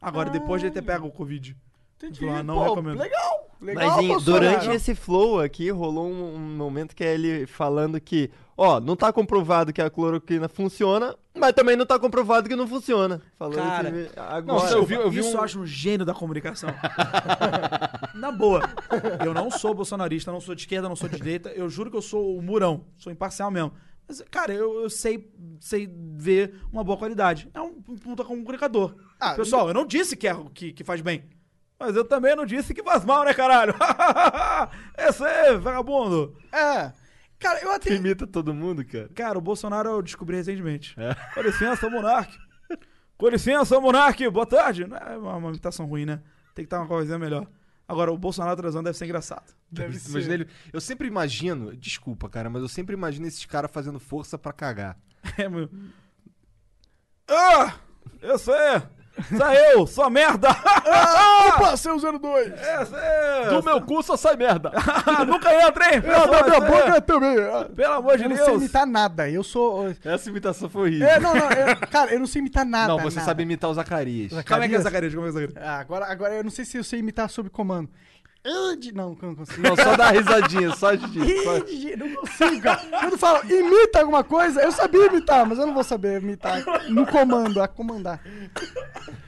Agora, depois de ele ter pego o Covid. Entendi. Não Pô, recomendo. Legal, legal. Mas em- durante esse flow aqui, rolou um, um momento que é ele falando que, ó, não tá comprovado que a cloroquina funciona, mas também não tá comprovado que não funciona. Falando Cara, assim, agora. Nossa, eu vi, eu vi Isso um... eu acho um gênio da comunicação. Na boa. Eu não sou bolsonarista, não sou de esquerda, não sou de direita. Eu juro que eu sou o murão. Sou imparcial mesmo. Mas, cara, eu, eu sei, sei ver uma boa qualidade. É um puta comunicador. Ah, Pessoal, eu não disse que, é, que, que faz bem. Mas eu também não disse que faz mal, né, caralho? Esse aí, vagabundo. É. Cara, eu até. imita todo mundo, cara. Cara, o Bolsonaro eu descobri recentemente. É. Com licença, Monark. Com licença, Monark. Boa tarde. Não é uma, uma imitação ruim, né? Tem que estar uma coisinha melhor. Agora, o Bolsonaro transando deve ser engraçado. Deve Mas ser. ele, eu sempre imagino, desculpa, cara, mas eu sempre imagino esses caras fazendo força pra cagar. É, meu. Ah! Eu sei! Saiu! Sua merda! Opa, seu 02! Essa é... Do meu cu só sai merda. Nunca entra, hein? É, da minha é- boca também. Ah, Pelo amor de Eu não Deus! sei imitar nada. Eu sou. Essa imitação foi horrível. É, não, não. eu- cara, eu não sei imitar nada. não, você nada. sabe imitar o Zacarias. Como é que é Zacarias? Como é que é Zacarias? Ah, agora, agora eu não sei se eu sei imitar sob comando. Não, não consigo. Não, só dá risadinha, só de. só- Ih, Didi, Não consigo, cara. Quando fala imita alguma coisa, eu sabia imitar, mas eu não vou saber imitar no comando, a comandar.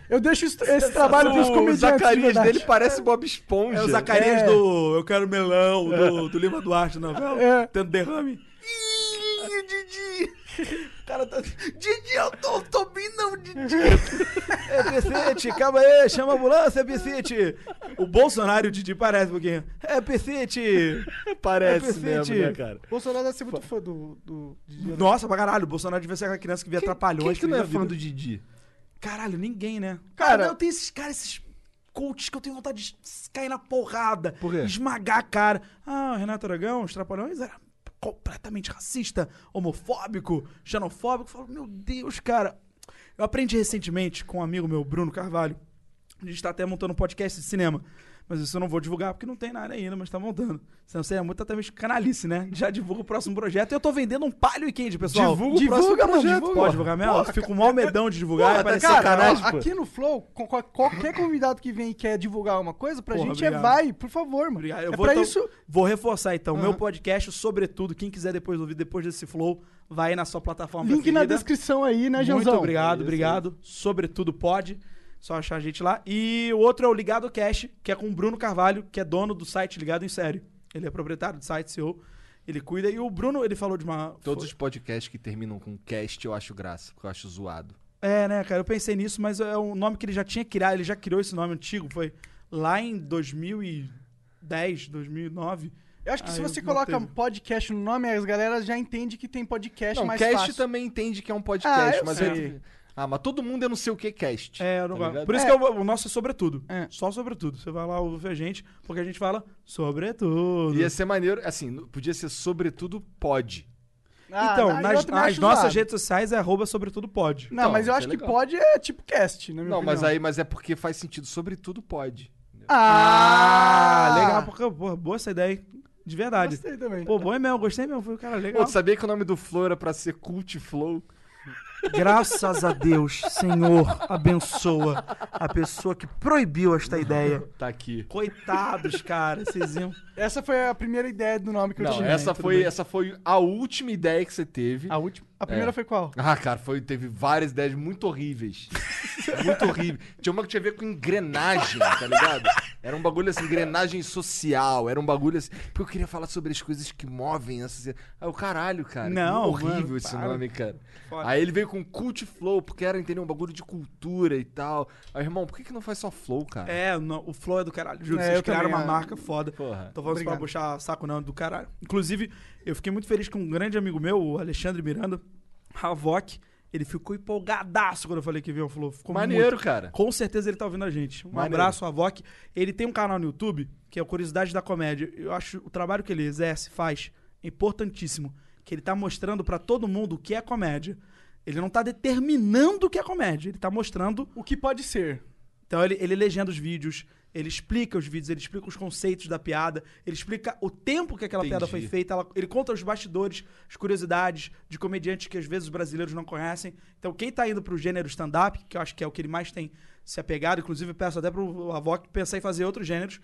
Eu deixo isso- esse trabalho pros O comediantes. de Zacarias verdade. dele parece Bob Esponja. É o Zacarias É. do Eu Quero Melão, do, do Lima Duarte da novela. É. Tendo derrame. Ih, Didi! O cara tá. Didi, eu tô, tô bem não, Didi! É, Pecete, calma aí, chama a ambulância, Pecete! O Bolsonaro e o Didi parecem um pouquinho. É, Pecete! Parece É, mesmo, né, cara? Bolsonaro deve ser muito fã do. do Didi. Nossa, pra caralho, o Bolsonaro devia ser aquela criança que via Quem trapalhões. que não é fã do Didi? Caralho, ninguém, né? Cara- Cara, eu tenho esses caras, esses coaches que eu tenho vontade de cair na porrada. Por quê? Esmagar a cara. Ah, o Renato Aragão, os Trapalhões, era completamente racista, homofóbico, xenofóbico. Eu falo, meu Deus, cara. Eu aprendi recentemente com um amigo meu, Bruno Carvalho. A gente tá até montando um podcast de cinema. Mas isso eu não vou divulgar porque não tem nada ainda, mas tá montando. Senão seria muito até mesmo canalice, né? Já divulga o próximo projeto. E eu tô vendendo um palio e quente, pessoal. Divulga o Divulga, próximo mano, projeto. divulga. Pode divulgar mesmo? Eu fico com mal medão de divulgar. Porra, tá Cara, pô. aqui no Flow, qualquer convidado que vem e quer divulgar alguma coisa, pra Porra, gente obrigado. é vai, por favor, mano. Obrigado. Eu é vou, pra então- isso. vou reforçar então. Meu Aham. podcast, sobretudo, quem quiser depois ouvir depois desse flow, vai na sua plataforma Link na preferida. descrição aí, né, Muito Janzão? obrigado, Isso, obrigado. Sobretudo pode. Só achar a gente lá. E o outro é o Ligado Cash, que é com o Bruno Carvalho, que é dono do site Ligado em Série. Ele é proprietário do site, CEO. Ele cuida. E o Bruno, ele falou de uma. Todos os podcasts que terminam com cast eu acho graça, porque eu acho zoado. É, né, cara? Eu pensei nisso, mas é um nome que ele já tinha criado. Ele já criou esse nome antigo. Foi lá em 2010, 2009. Eu acho que Ah, se você coloca teve. podcast no nome, as galera já entende que tem podcast Não, mais cast fácil. também entende que é um podcast, Ah, mas sei. é- Ah, mas todo mundo é não sei o que cast. É, eu não tá gosto. Por isso É. que eu- o nosso é sobretudo. É. Só sobretudo. Você vai lá ouvir a gente, porque a gente fala sobretudo. Ia ser maneiro, assim, podia ser sobretudo pode. Ah, então, nas, nas nossas redes sociais é arroba sobretudo pode. Não, Então, mas eu isso acho é que legal. pode é tipo cast, Não, mas opinião. aí mas é porque faz sentido, sobretudo pode. Ah, Ah, legal. Porque, pô, boa essa ideia, hein? De verdade. Gostei também. Pô, bom é mesmo, gostei mesmo. Foi, cara, legal. Pô, sabia que o nome do Flow era pra ser Cult Flow? Graças a Deus, Senhor, abençoa a pessoa que proibiu esta ideia. Tá aqui. Coitados, cara, vocês iam. Essa foi a primeira ideia do nome que eu Não, tive. essa foi, essa foi a última ideia que você teve. A última. A primeira É. foi qual? Ah, cara, foi, teve várias ideias muito horríveis. muito horríveis. Tinha uma que tinha a ver com engrenagem, tá ligado? Era um bagulho assim, engrenagem social. Era um bagulho assim. Porque eu queria falar sobre as coisas que movem a sociedade. Aí o caralho, cara. que Não, horrível mano, esse para. nome, cara. Foda. Aí ele veio com Cult Flow, porque era, entendeu? Um bagulho de cultura e tal. Aí, irmão, por que, que não faz só Flow, cara? É, no- o Flow é do caralho. Juro, É, vocês criaram também, uma é. marca foda. Porra. Tô falando isso pra Obrigado. puxar saco não, é do caralho. Inclusive, eu fiquei muito feliz com um grande amigo meu, o Alexandre Miranda, Havok. Ele ficou empolgadaço quando eu falei que veio Flow. Ficou Maneiro, muito- cara. Com certeza ele tá ouvindo a gente. Um Maneiro. abraço, Havok. Ele tem um canal no YouTube, que é o Curiosidade da Comédia. Eu acho o trabalho que ele exerce, faz, é importantíssimo. Que ele tá mostrando pra todo mundo o que é comédia. Ele não tá determinando o que é comédia. Ele tá mostrando O que pode ser? então ele, ele legenda os vídeos, ele explica os vídeos, ele explica os conceitos da piada, ele explica o tempo que aquela piada foi Entendi. feita, ela- ele conta os bastidores, as curiosidades de comediantes que às vezes os brasileiros não conhecem. Então quem tá indo pro gênero stand-up, que eu acho que é o que ele mais tem se apegado, inclusive eu peço até pro Avoc pensar em fazer outros gêneros,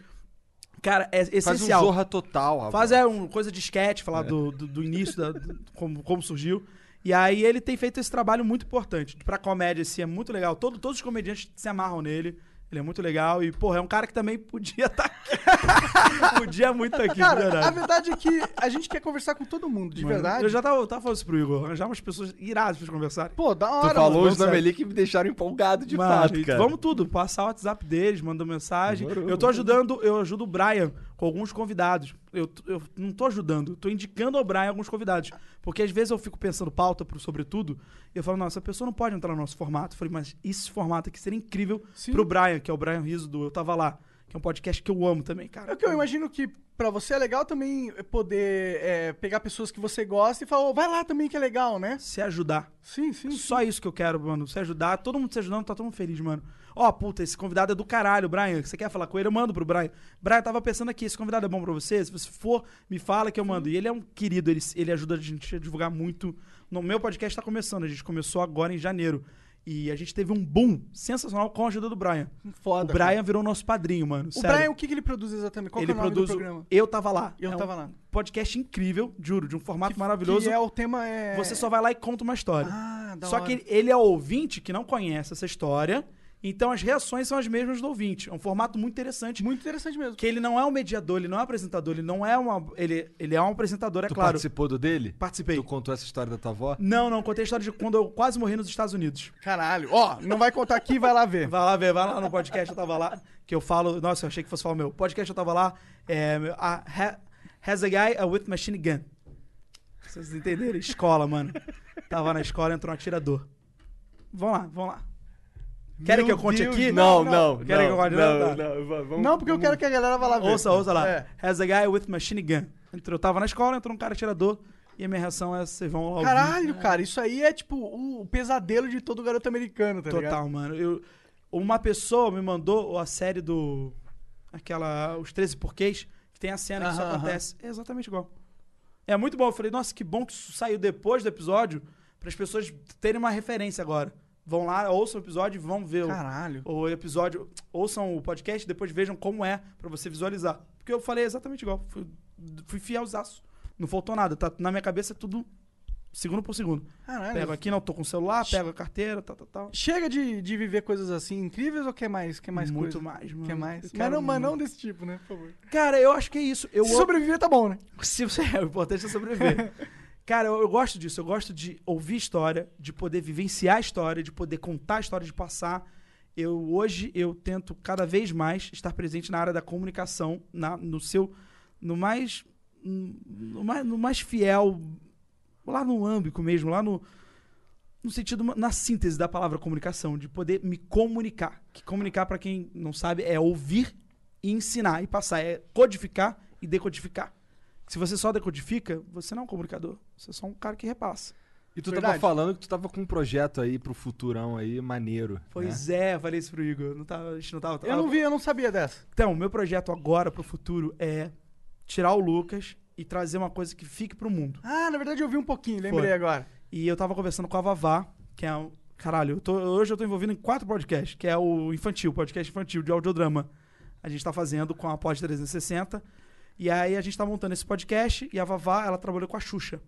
cara, é Faz um essencial. Zorra Total, rapaz. Faz é uma coisa de sketch, falar do, do, do início, da, do- como, como surgiu. E aí ele tem feito esse trabalho muito importante. Pra comédia, assim, é muito legal. Todo, todos os comediantes se amarram nele. Ele é muito legal. E, porra, é um cara que também podia estar aqui. podia muito estar aqui, de Cara, a verdade. verdade é que a gente quer conversar com todo mundo, de Mano, verdade. Eu já tava, tava falando isso pro Igor. Arranjar umas pessoas iradas pra eles conversarem. Pô, da Tu hora, falou mano. os nomes ali que me deixaram empolgado de Mano, fato, cara. Vamos tudo, passar o WhatsApp deles, mandar mensagem. Demorou, eu tô ajudando, eu ajudo o Brian com alguns convidados. Eu, eu não tô ajudando, tô indicando ao Brian alguns convidados. Porque às vezes eu fico pensando pauta pro sobretudo, e eu falo, nossa, essa pessoa não pode entrar no nosso formato. Eu falei, mas esse formato aqui seria incrível Sim. pro Brian, que é o Brian Riso do Eu Tava Lá, que é um podcast que eu amo também, cara. É o que eu imagino que pra você é legal também poder é, pegar pessoas que você gosta e falar, "Ô, vai lá também que é legal, né? Se ajudar. Sim, sim. Só isso que eu quero, mano. Se ajudar, todo mundo se ajudando, tá todo mundo feliz, mano. Ó, puta, esse convidado é do caralho, Brian. Você quer falar com ele? Eu mando pro Brian. Brian, tava pensando aqui, esse convidado é bom pra você? Se você for, me fala que eu mando. E ele é um querido, ele, ele ajuda a gente a divulgar muito. No meu podcast tá começando, a gente começou agora em janeiro. E a gente teve um boom sensacional com a ajuda do Brian. Foda. o Brian virou nosso padrinho, mano. O sério. Brian, o que, que ele produz exatamente? Qual ele que é o nome produz do programa? Eu Tava Lá. Eu É um Tava Lá. podcast incrível, juro, de um formato maravilhoso. Que é o tema é... Você só vai lá e conta uma história. Ah, da Só hora. que ele, ele é ouvinte que não conhece essa história, então as reações são as mesmas do ouvinte. É um formato muito interessante. Muito interessante mesmo. Que ele não é um mediador, ele não é um apresentador, ele não é uma. Ele, ele é um apresentador, é Tu claro. participou do dele? Participei. Tu contou essa história da tua avó? Não, não, contei a história de quando eu quase morri nos Estados Unidos. Caralho. Ó, não vai contar aqui, vai lá ver. Vai lá ver, vai lá no podcast, eu tava lá. Que eu falo. Nossa, eu achei que fosse falar o meu. Podcast eu tava lá. É, a, ha- has a guy with machine gun. Pra Vocês entenderem? Escola, mano. Tava na escola, entrou um atirador. Vamos lá, vamos lá. Querem que eu conte Deus, aqui? Não, não. Querem que eu conte? não, Tá. não, va- vamos- Não, porque eu quero que a galera vá lá ver. Ouça, ouça lá. É. Has a guy with machine gun. Eu tava na escola, entrou um cara atirador. E a minha reação é: vocês vão lá ouvir. Caralho, cara, isso aí é tipo o, pesadelo de todo garoto americano, tá ligado? Total, mano. Eu, uma pessoa me mandou a série do. Aquela. Os 13 porquês, que tem a cena que isso Aham, acontece. É exatamente igual. É muito bom. Eu falei, nossa, que bom que isso saiu depois do episódio, para as pessoas terem uma referência agora. Vão lá, ouçam o episódio e vão ver o- Caralho. o, episódio. Ouçam o podcast depois vejam como é, pra você visualizar. Porque eu falei exatamente igual. Fui, fui fielzaço. Não faltou nada. Tá na minha cabeça tudo segundo por segundo. Caralho. Pego aqui, não tô com o celular, pego a carteira, tal, tal, tal. Chega de, de viver coisas assim incríveis ou quer mais? Quer mais Muito coisa? mais, mano. Quer mais? Mas quero não, mas não desse tipo, né? Por favor. Cara, eu acho que é isso. Eu Se sobreviver, tá bom, né? Se você é o importante é sobreviver. Cara, eu, eu gosto disso. Eu gosto de ouvir história, de poder vivenciar a história, de poder contar a história, de passar. Eu hoje eu tento cada vez mais estar presente na área da comunicação, na, no seu, no mais, no mais, no mais fiel, lá no âmbito mesmo, lá no, no sentido na síntese da palavra comunicação, de poder me comunicar. Que comunicar para quem não sabe é ouvir e ensinar e passar, é codificar e decodificar. Se você só decodifica, você não é um comunicador. Você é só um cara que repassa. E tu Verdade. tava falando que tu tava com um projeto aí pro futurão aí, maneiro. Pois né? é, eu falei isso pro Igor. Não tava, a gente não tava. Eu não vi, eu não sabia dessa. Então, meu projeto agora pro futuro é tirar o Lucas e trazer uma coisa que fique pro mundo. Ah, na verdade eu vi um pouquinho, lembrei Foi. agora. E eu tava conversando com a Vavá, que é um. Caralho, eu tô- hoje eu tô envolvido em quatro podcasts, que é o infantil, podcast infantil de audiodrama. A gente tá fazendo com a Pod 360. E aí a gente tá montando esse podcast e a Vavá, ela trabalhou com a Xuxa.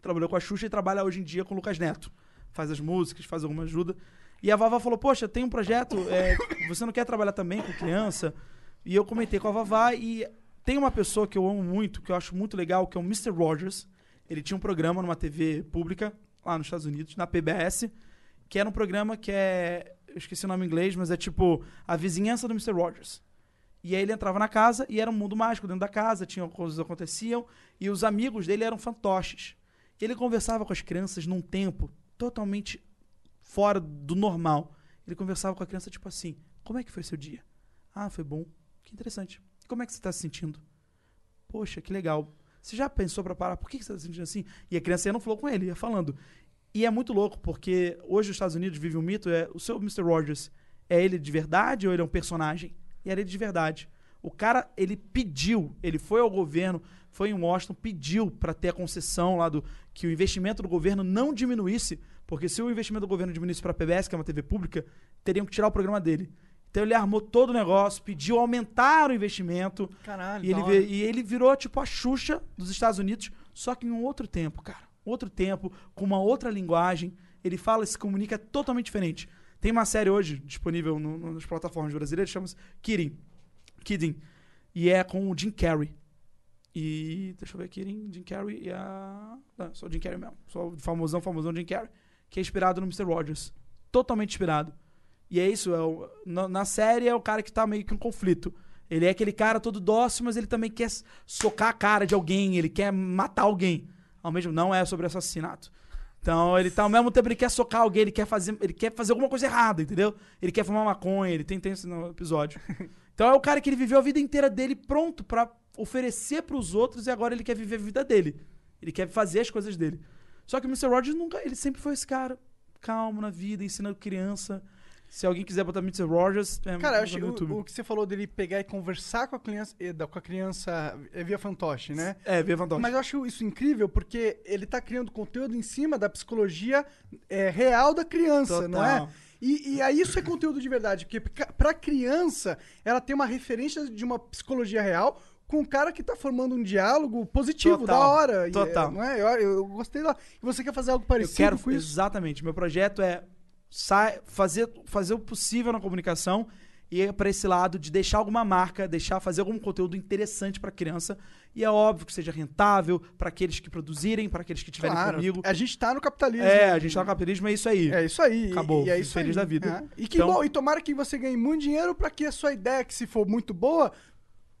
Trabalhou com a Xuxa e trabalha hoje em dia com o Lucas Neto. Faz as músicas, faz alguma ajuda. E a Vavá falou: Poxa, tem um projeto, é, você não quer trabalhar também com criança? E eu comentei com a Vavá e tem uma pessoa que eu amo muito, que eu acho muito legal, que é o Mr. Rogers. Ele tinha um programa numa TV pública, lá nos Estados Unidos, na PBS, que era um programa que é. Eu esqueci o nome em inglês, mas é tipo a vizinhança do Mr. Rogers. E aí ele entrava na casa e era um mundo mágico dentro da casa, tinha coisas que aconteciam, e os amigos dele eram fantoches. Ele conversava com as crianças num tempo totalmente fora do normal. Ele conversava com a criança tipo assim: Como é que foi seu dia? Ah, foi bom. Que interessante. Como é que você está se sentindo? Poxa, que legal. Você já pensou pra parar? Por que que você está se sentindo assim? E a criança ia não falou com ele, ia falando. E é muito louco, porque hoje os Estados Unidos vive um mito, é o seu Mr. Rogers, é ele de verdade ou ele é um personagem? E era ele de verdade. O cara, ele pediu, ele foi ao governo, foi em Washington, pediu para ter a concessão lá do que o investimento do governo não diminuísse, porque se o investimento do governo diminuísse para a PBS, que é uma TV pública, teriam que tirar o programa dele. Então ele armou todo o negócio, pediu aumentar o investimento. Caralho, E ele, e ele virou tipo a Xuxa dos Estados Unidos, só que em um outro tempo, cara. Outro tempo, com uma outra linguagem. Ele fala e se comunica totalmente diferente. Tem uma série hoje disponível no- no- nas plataformas brasileiras, chama-se Kidding. Kidding. E é com o Jim Carrey. E. Deixa eu ver, Kidding, Jim Carrey e a. Não, só o Jim Carrey mesmo. Só o famosão, famosão Jim Carrey. Que é inspirado no Mr. Rogers. Totalmente inspirado. E é isso, é o- na, na série é o cara que tá meio que em conflito. Ele é aquele cara todo dócil, mas ele também quer socar a cara de alguém, ele quer matar alguém. Ao mesmo não é sobre assassinato. Então ele tá ao mesmo tempo ele quer socar alguém, ele quer fazer, ele quer fazer alguma coisa errada, entendeu? Ele quer fumar maconha, ele tem, tem isso no episódio. Então é o cara que ele viveu a vida inteira dele pronto pra oferecer pros outros e agora ele quer viver a vida dele. Ele quer fazer as coisas dele. Só que o Mr. Rogers nunca, ele sempre foi esse cara calmo na vida, ensinando criança. Se alguém quiser botar Mr. Rogers, é, Cara, eu acho o, o que você falou dele pegar e conversar com a criança, eh, com a criança é via fantoche, né? É, via fantoche. Mas eu acho isso incrível porque ele tá criando conteúdo em cima da psicologia é, real da criança, não é? Total. E, e aí isso é conteúdo de verdade, porque pra criança ela tem uma referência de uma psicologia real com um cara que tá formando um diálogo positivo, Total, da hora. total. é, não é? Eu, eu gostei da. E você quer fazer algo Eu parecido quero com isso? exatamente. Meu projeto é sai, fazer, fazer o possível na comunicação e é para esse lado de deixar alguma marca, deixar fazer algum conteúdo interessante para criança e é óbvio que seja rentável para aqueles que produzirem, para aqueles que estiverem Claro, comigo. A gente tá no capitalismo. É, a gente tá no capitalismo, é isso aí. É isso aí. Acabou. E é isso Feliz aí. da vida. É. E que Então- bom, e tomara que você ganhe muito dinheiro pra que a sua ideia, que se for muito boa,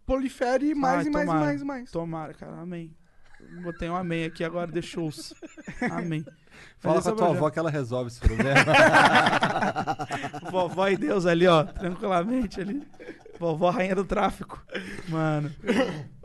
prolifere mais Ai, e mais tomara. e mais e mais. Tomara, cara. Amém. Botei um amém aqui agora, deixou-se. Amém. Fala Mas com a tua avó que ela resolve esse problema. Vovó e Deus ali, ó, tranquilamente ali. Vovó rainha do tráfico. Mano.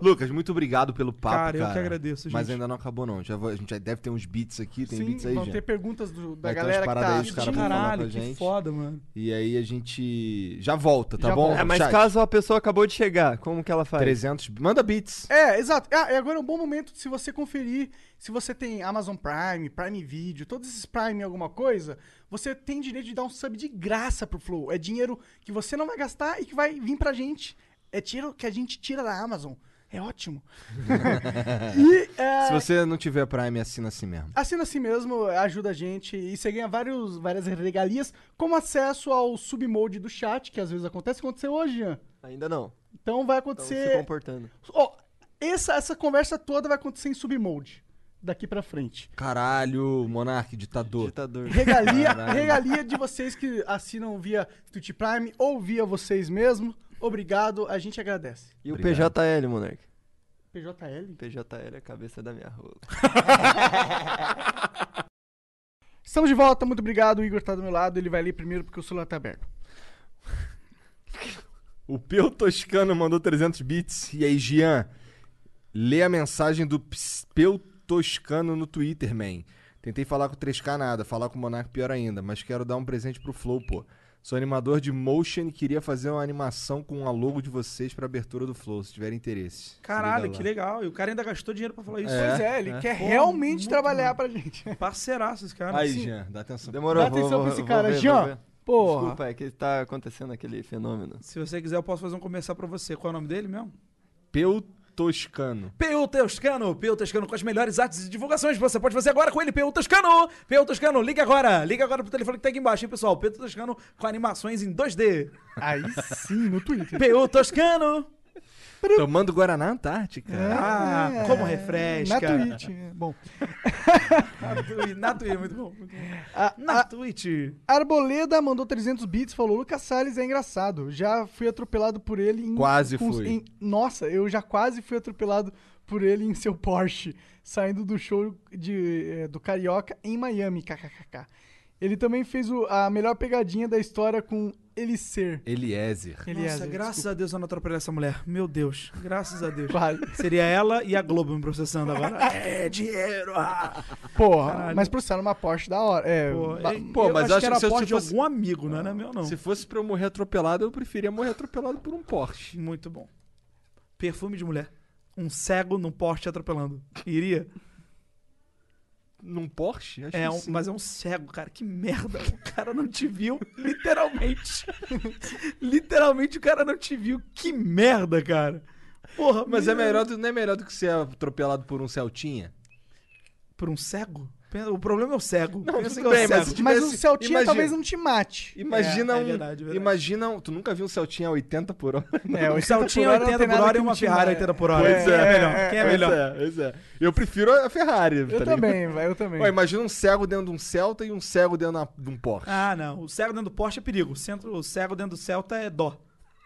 Lucas, muito obrigado pelo papo, Cara, cara. eu que agradeço, Mas gente. ainda não acabou, não. Já vou- a gente já deve ter uns beats aqui, tem Sim, beats aí, vão ter perguntas do- da Vai ter umas galera que tá aí, falar Caralho, que gente. foda, mano. E aí a gente já volta, tá Já bom? volta. É, mas Chat, caso a pessoa acabou de chegar, como que ela faz? 300... Manda beats. É, exato. Ah, e agora é um bom momento se você conferir, se você tem Amazon Prime, Prime Video, todos esses Prime alguma coisa, você tem direito de dar um sub de graça pro Flow. É dinheiro que você não vai gastar e que vai vir pra gente. É dinheiro que a gente tira da Amazon. É ótimo. e é, Se você não tiver Prime, assina assim mesmo. Assina assim mesmo, ajuda a gente e você ganha vários, várias regalias, como acesso ao submode do chat, que às vezes acontece. Aconteceu hoje, Ian. Ainda não. Então vai Estamos se acontecer. comportando. Ó, essa, essa conversa toda vai acontecer em submode. Daqui pra frente. Caralho, Monark, ditador. Ditador. Regalia, Caralho. regalia de vocês que assinam via Twitch Prime ou via vocês mesmos. Obrigado, a gente agradece. E o Obrigado. PJL, Monark? PJL? PJL é a cabeça da minha rola. Estamos de volta, muito obrigado. O Igor tá do meu lado, ele vai ler primeiro porque o celular tá aberto. O Peu Toscano mandou 300 bits. E aí, Gian, lê a mensagem do Peu Toscano no Twitter, man. Tentei falar com o 3K nada, falar com o Monark pior ainda, mas quero dar um presente pro Flow, pô. Sou animador de motion e queria fazer uma animação com a logo de vocês pra abertura do Flow, se tiverem interesse. Se Caralho, que legal. E o cara ainda gastou dinheiro pra falar isso. É, pois é, ele é. quer Pô, realmente trabalhar bom. pra gente. Parceiraço esse cara. Aí. Jean, dá atenção. Demorou, Dá vou, atenção vou, pra esse vou cara, ver, Jean. Porra. Desculpa, é que tá acontecendo aquele fenômeno. Se você quiser, eu posso fazer um comercial pra você. Qual é o nome dele mesmo? Peu Toscano. Peu Toscano, Peu Toscano com as melhores artes e divulgações. Você pode fazer agora com ele, Peu Toscano. Peu Toscano, liga agora. Liga agora pro telefone que tá aqui embaixo, hein, pessoal. Peu Toscano com animações em 2D. Aí sim, no Twitter. Peu Toscano. Tomando Guaraná Antártica. Ah, É, como refresca. Na Twitch. é, Bom. Na Twitch, Twitch, muito bom. Muito bom. A, Na a Twitch. Arboleda mandou 300 bits falou: Lucas Salles é engraçado. Já fui atropelado por ele em. Quase com- fui. em- nossa, eu já quase fui atropelado por ele em seu Porsche, saindo do show de, eh, do Carioca em Miami. KKKK. Ele também fez o- a melhor pegadinha da história com Elicer. Eliezer. Eliezer, Nossa, graças a Deus eu não atropelei essa mulher. Meu Deus, graças a Deus. Quase. Seria ela e a Globo me processando agora. É, dinheiro! ah. Porra, Caralho. mas processaram uma Porsche da hora. É, Pô, ba- é- Pô, eu mas acho acho que era que se porte de fosse- algum amigo, não era meu, não. Se fosse pra eu morrer atropelado, eu preferia morrer atropelado por um Porsche. Muito bom. Perfume de mulher. Um cego num poste atropelando. Iria? Num Porsche? Acho É, um- mas é um cego, cara. Que merda. O cara não te viu, literalmente. literalmente o cara não te viu. Que merda, cara. Porra, Mas é melhor do, não é melhor do que ser atropelado por um Celtinha? Por um cego? O problema é o cego. Não, tudo que é o bem, mas se mas tivesse- Celtinha imagina- talvez não te mate. Imagina É, é um. verdade, é verdade. Imagina um. Tu nunca viu um Celtinha a 80 por hora? É, O Celtinha 80 por hora e uma Ferrari 80 por hora. Pois Quem é é, melhor? é, Quem é Pois melhor? é, pois é. Eu prefiro a Ferrari. Eu tá ligado? também, vai, eu também. Ué, imagina um cego dentro de um Celta e um cego dentro da- de um Porsche. Ah, não. O cego dentro do Porsche é perigo. O, centro, o cego dentro do Celta é dó.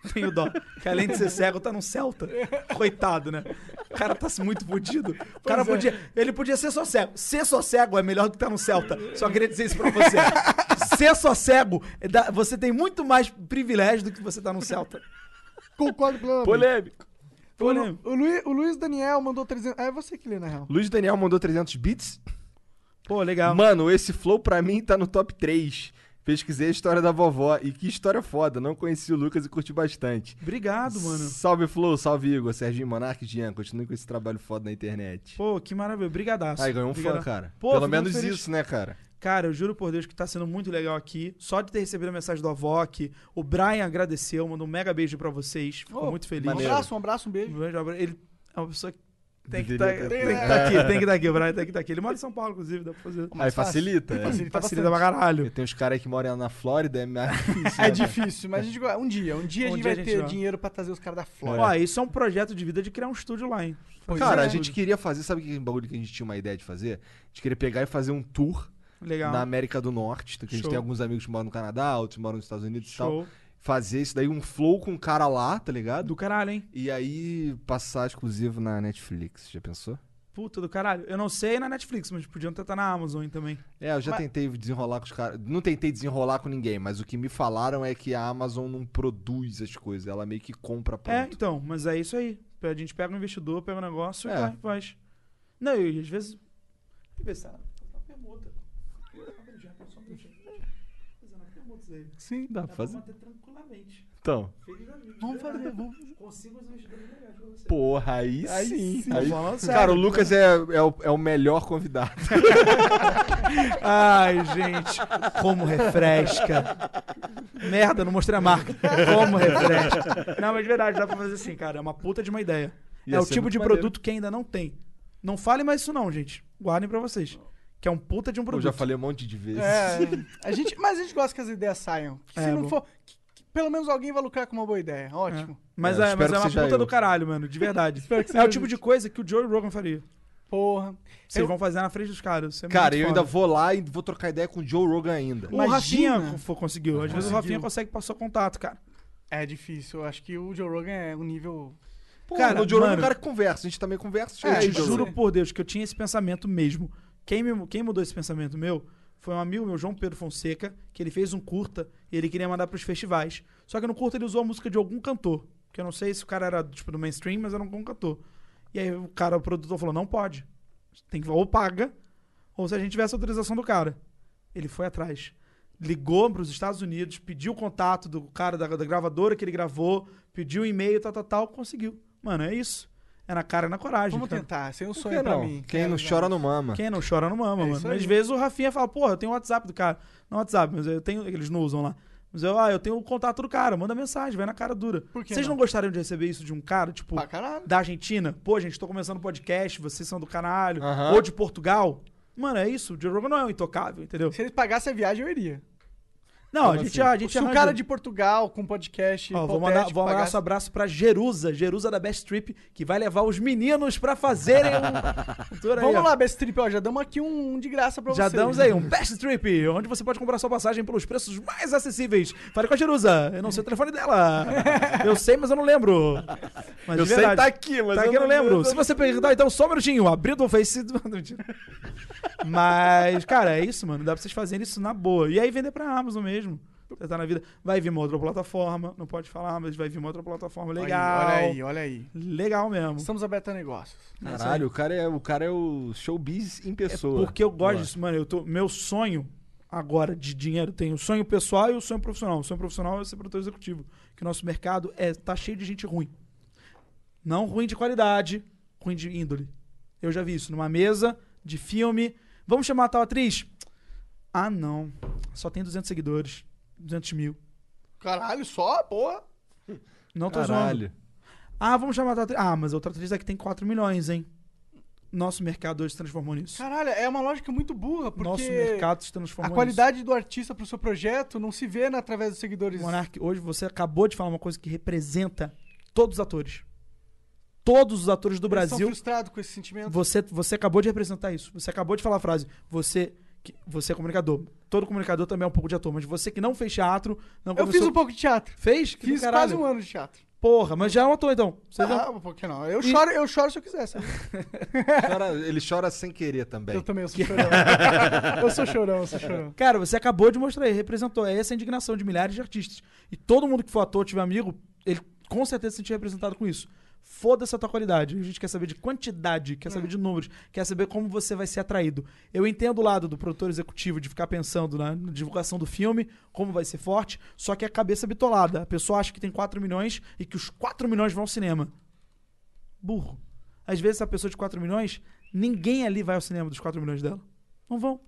Tenho dó. Que além de ser cego, tá num Celta. Coitado, né? O cara tá muito fudido. O cara Pois é. podia. Ele podia ser só cego. Ser só cego é melhor do que estar no Celta. Só queria dizer isso pra você. ser só cego, é você tem muito mais privilégio do que você tá no Celta. Concordo plenamente. Polêmico. O, Lu- o, Luiz, o Luiz Daniel mandou 300... Ah, é você que lê, na real. Luiz Daniel mandou 300 bits. Pô, legal. Mano, esse flow pra mim tá no top 3. Pesquisei a história da vovó e que história foda. Não conheci o Lucas e curti bastante. Obrigado, mano. Salve Flow, salve Igor, Serginho Monark e Jean. Continue com esse trabalho foda na internet. Pô, que maravilha. Brigadaço. Aí ganhou um fã, Brigadão. cara. Pô, Pelo menos feliz. isso, né, cara? Cara, eu juro por Deus que tá sendo muito legal aqui. Só de ter recebido a mensagem do Avok. O Brian agradeceu, mandou um mega beijo pra vocês. Ficou muito feliz. Um abraço, um abraço, um beijo. Um Ele é uma pessoa que tem que Deveria estar ter- aqui, tem que estar aqui, o Brian tem que estar aqui. Ele mora em São Paulo, inclusive, dá pra fazer. Aí facilita. é. Facilita Facilita pra caralho. Porque tem uns caras aí que moram na Flórida, é mais difícil. É difícil, mas a gente, um dia, um dia Um a gente dia vai a gente ter vai. dinheiro pra trazer os caras da Flórida. Ó, isso é um projeto de vida de criar um estúdio lá, hein? Pois Cara, é. a gente queria fazer, sabe que bagulho que a gente tinha uma ideia de fazer? A gente queria pegar e fazer um tour Legal. na América do Norte, que a gente Show. tem alguns amigos que moram no Canadá, outros moram nos Estados Unidos e tal. Fazer isso daí, um flow com um cara lá, tá ligado? Do caralho, hein? E aí passar exclusivo na Netflix, já pensou? Puta do caralho. Eu não sei na Netflix, mas podiam tentar na Amazon também. É, eu já Mas- tentei desenrolar com os caras. Não tentei desenrolar com ninguém, mas o que me falaram é que a Amazon não produz as coisas, ela meio que compra É, pronto. então, mas é isso aí. A gente pega um investidor, pega um negócio É. e vai, faz. Não, e às vezes. Deixa eu ver se tá uma permuta. Rapidinho, só um minutinho. Aí. Sim, Dá Dá pra pra fazer? manter tranquilamente. Então. Vamos fazer, vamos fazer. Consigo os investidores legais pra você. porra, aí, Aí sim. sim. Aí- Tô falando sério. Cara, o Lucas é, é, o, é o melhor convidado. Ai, gente, como refresca. Merda, não mostrei a marca. Como refresca. Não, mas de verdade, dá pra fazer assim, cara. É uma puta de uma ideia. Ia é o tipo de maneiro. produto que ainda não tem. Não fale mais isso não, gente. Guardem pra vocês. Que é um puta de um Eu produto. já falei um monte de vezes. É, a gente, mas a gente gosta que as ideias saiam. Que É, se não bom. for, que- que pelo menos alguém vai lucrar com uma boa ideia. Ótimo. Mas É, é, mas é uma puta eu. do caralho, mano. De verdade. Espero que é o tipo de coisa que o Joe Rogan faria. Porra. Vocês Eu- vão fazer na frente dos caras. Isso é Cara, muito eu foda. ainda vou lá e vou trocar ideia com o Joe Rogan ainda. O Imagina. Rafinha co- conseguiu. Às vezes o. Rafinha consegue passar contato, cara. É difícil. Eu acho que o Joe Rogan é um nível. Pô, Cara, o Joe Rogan é um cara que conversa. A gente também conversa. É, Eu juro por Deus que eu tinha esse pensamento mesmo. Quem, me- quem mudou esse pensamento meu foi um amigo meu, João Pedro Fonseca, que ele fez um curta e ele queria mandar pros festivais. Só que no curta ele usou a música de algum cantor. Que eu não sei se o cara era tipo do mainstream, mas era algum cantor. E aí o cara, o produtor falou: não pode. Tem que ou paga, ou se a gente tivesse autorização do cara. Ele foi atrás. Ligou pros Estados Unidos, pediu o contato do cara da, da gravadora que ele gravou, pediu o e-mail, tal, tal, tal, conseguiu. Mano, é isso. É na cara e na coragem. Vamos cara. tentar. Sem um sonho pra não? mim. Quem não chora não mama. Quem não chora não mama, É mano. isso Às vezes o Rafinha fala, porra, eu tenho o WhatsApp do cara. Não WhatsApp, mas eu tenho. Eles não usam lá. Mas eu, ah, eu tenho o contato do cara, manda mensagem, vai na cara dura. Por que Vocês não? não? gostariam de receber isso de um cara, tipo, Pra caralho. da Argentina? Pô, gente, tô começando podcast, vocês são do caralho. Aham. Ou de Portugal. Mano, é isso. O Joe Rogan não é um intocável, entendeu? Se eles pagassem a viagem, eu iria. Não, Como a gente, assim? a gente arranja- cara de Portugal com podcast. Ó, vou mandar, vou mandar nosso abraço pra Jerusa, Jerusa da Best Trip, que vai levar os meninos pra fazerem um, aí, Vamos lá, Best Trip, ó. Já damos aqui um de graça pra Já vocês. damos aí um Best Trip, onde você pode comprar sua passagem pelos preços mais acessíveis. Fale com a Jerusa. Eu não sei o telefone dela. Eu sei, mas eu não lembro. Mas Eu sei tá aqui, mas Tá aqui, eu não lembro. Se você perguntar, então só um minutinho. Abriu o Face. Mas, cara, é isso, mano. Dá pra vocês fazerem isso na boa. E aí vender pra Amazon mesmo. Tentar na vida. Vai vir uma outra plataforma. Não pode falar, mas vai vir uma outra plataforma legal. Olha aí, olha aí. Legal mesmo. Estamos abertos a negócios. Caralho, o cara, é, o cara é o showbiz em pessoa. É porque eu gosto disso, mano. Eu tô, meu sonho agora de dinheiro tem o sonho pessoal e o sonho profissional. O sonho profissional é ser produtor executivo. Que o nosso mercado é, tá cheio de gente ruim. Não ruim de qualidade, ruim de índole. Eu já vi isso numa mesa de filme. Vamos chamar a tal atriz? Ah, não. Só tem 200 seguidores. 200 mil. Caralho, só, porra. Não tô zoando. Caralho. Ah, vamos chamar a atriz. Ah, mas a outra atriz aqui tem 4 milhões, hein? Nosso mercado hoje se transformou nisso. Caralho, é uma lógica muito burra, porque Nosso mercado se a transformou nisso. qualidade do artista pro seu projeto não se vê na- através dos seguidores. Monark, hoje você acabou de falar uma coisa que representa todos os atores. Todos os atores do Eles Estão Brasil. frustrados com esse sentimento. Você, você acabou de representar isso. Você acabou de falar a frase. Você, você é comunicador. Todo comunicador também é um pouco de ator. Mas você que não fez teatro, não Eu começou... fiz um pouco de teatro. Fez? Que Fiz quase um ano de teatro. Porra, mas já é um ator então. Você já... Ah, por que não? Eu E- choro, eu choro se eu quiser, sabe? Chora- ele chora sem querer também. Eu também eu sou chorão. eu sou chorão, eu sou chorão. Cara, você acabou de mostrar aí, representou. É essa a indignação de milhares de artistas. E todo mundo que for ator, tiver amigo, ele com certeza se sentiu representado com isso. Foda-se a tua qualidade. A gente quer saber de quantidade, quer É. saber de números, quer saber como você vai ser atraído. Eu entendo o lado do produtor executivo de ficar pensando na na divulgação do filme, como vai ser forte, só que é a cabeça bitolada. A pessoa acha que tem 4 milhões e que os 4 milhões vão ao cinema. Burro. Às vezes, a pessoa de 4 milhões, ninguém ali vai ao cinema dos 4 milhões dela. Não vão.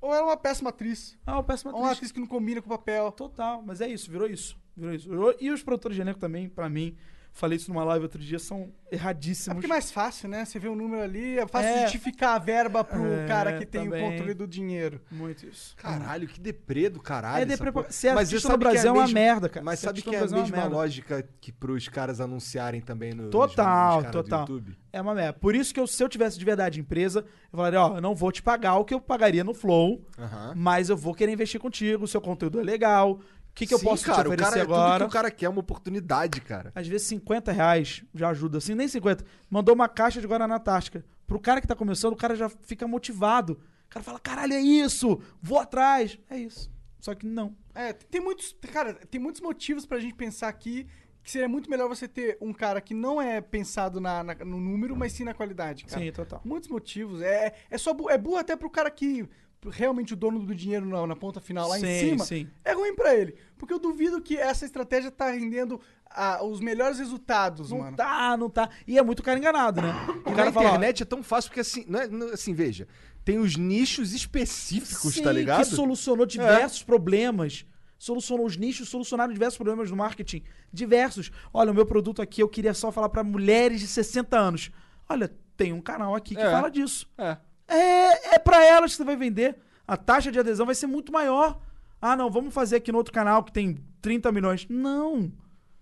Ou ela é uma péssima atriz. Ah, uma péssima Ou uma atriz. atriz que não combina com o papel. Total, mas é isso, virou isso. Virou isso. E os produtores de elenco também, pra mim, falei isso numa live outro dia, são É erradíssimos. porque é mais fácil, né? Você vê o número ali, é fácil É. justificar a verba pro É, cara que tem também. o controle do dinheiro. Muito isso. Caralho, que deprê do caralho. É porra. Ser Mas você no sabe que Brasil é uma mesma- merda, cara. Mas sabe que é a é mesma lógica que pros caras anunciarem também no Total, nos caras do total. YouTube? É uma merda. Por isso que eu, se eu tivesse de verdade empresa, eu falaria, ó, eu não vou te pagar o que eu pagaria no Flow, Aham. mas eu vou querer investir contigo, seu conteúdo é legal. O que, que eu Sim, posso cara, te o oferecer cara, agora? Tudo que o cara quer é uma oportunidade, cara. Às vezes 50 reais já ajuda, assim, nem 50. Mandou uma caixa de Guaraná Tasca. Pro cara que tá começando, o cara já fica motivado. O cara fala, caralho, é isso, vou atrás. É isso. Só que não. É, tem muitos. Cara, tem muitos motivos pra gente pensar aqui que seria muito melhor você ter um cara que não é pensado na, na- no número, mas sim na qualidade, cara. Sim, total. Muitos motivos. É, é só é burro até pro cara que realmente o dono do dinheiro na, na ponta final lá em Sim, cima. sim. É ruim pra ele. Porque eu duvido que essa estratégia tá rendendo ah, os melhores resultados, Não mano. tá, não tá. E é muito cara enganado, né? E O na cara fala, ó, internet é tão fácil porque assim, não é- não- assim, veja, tem os nichos específicos, Sim, tá ligado? que solucionou diversos problemas. Solucionou os nichos, solucionaram diversos problemas do marketing. Diversos. Olha, o meu produto aqui eu queria só falar pra mulheres de 60 anos. Olha, tem um canal aqui que É. fala disso. É. É, é pra elas que você vai vender. A taxa de adesão vai ser muito maior. Ah, não, vamos fazer aqui no outro canal que tem 30 milhões. Não.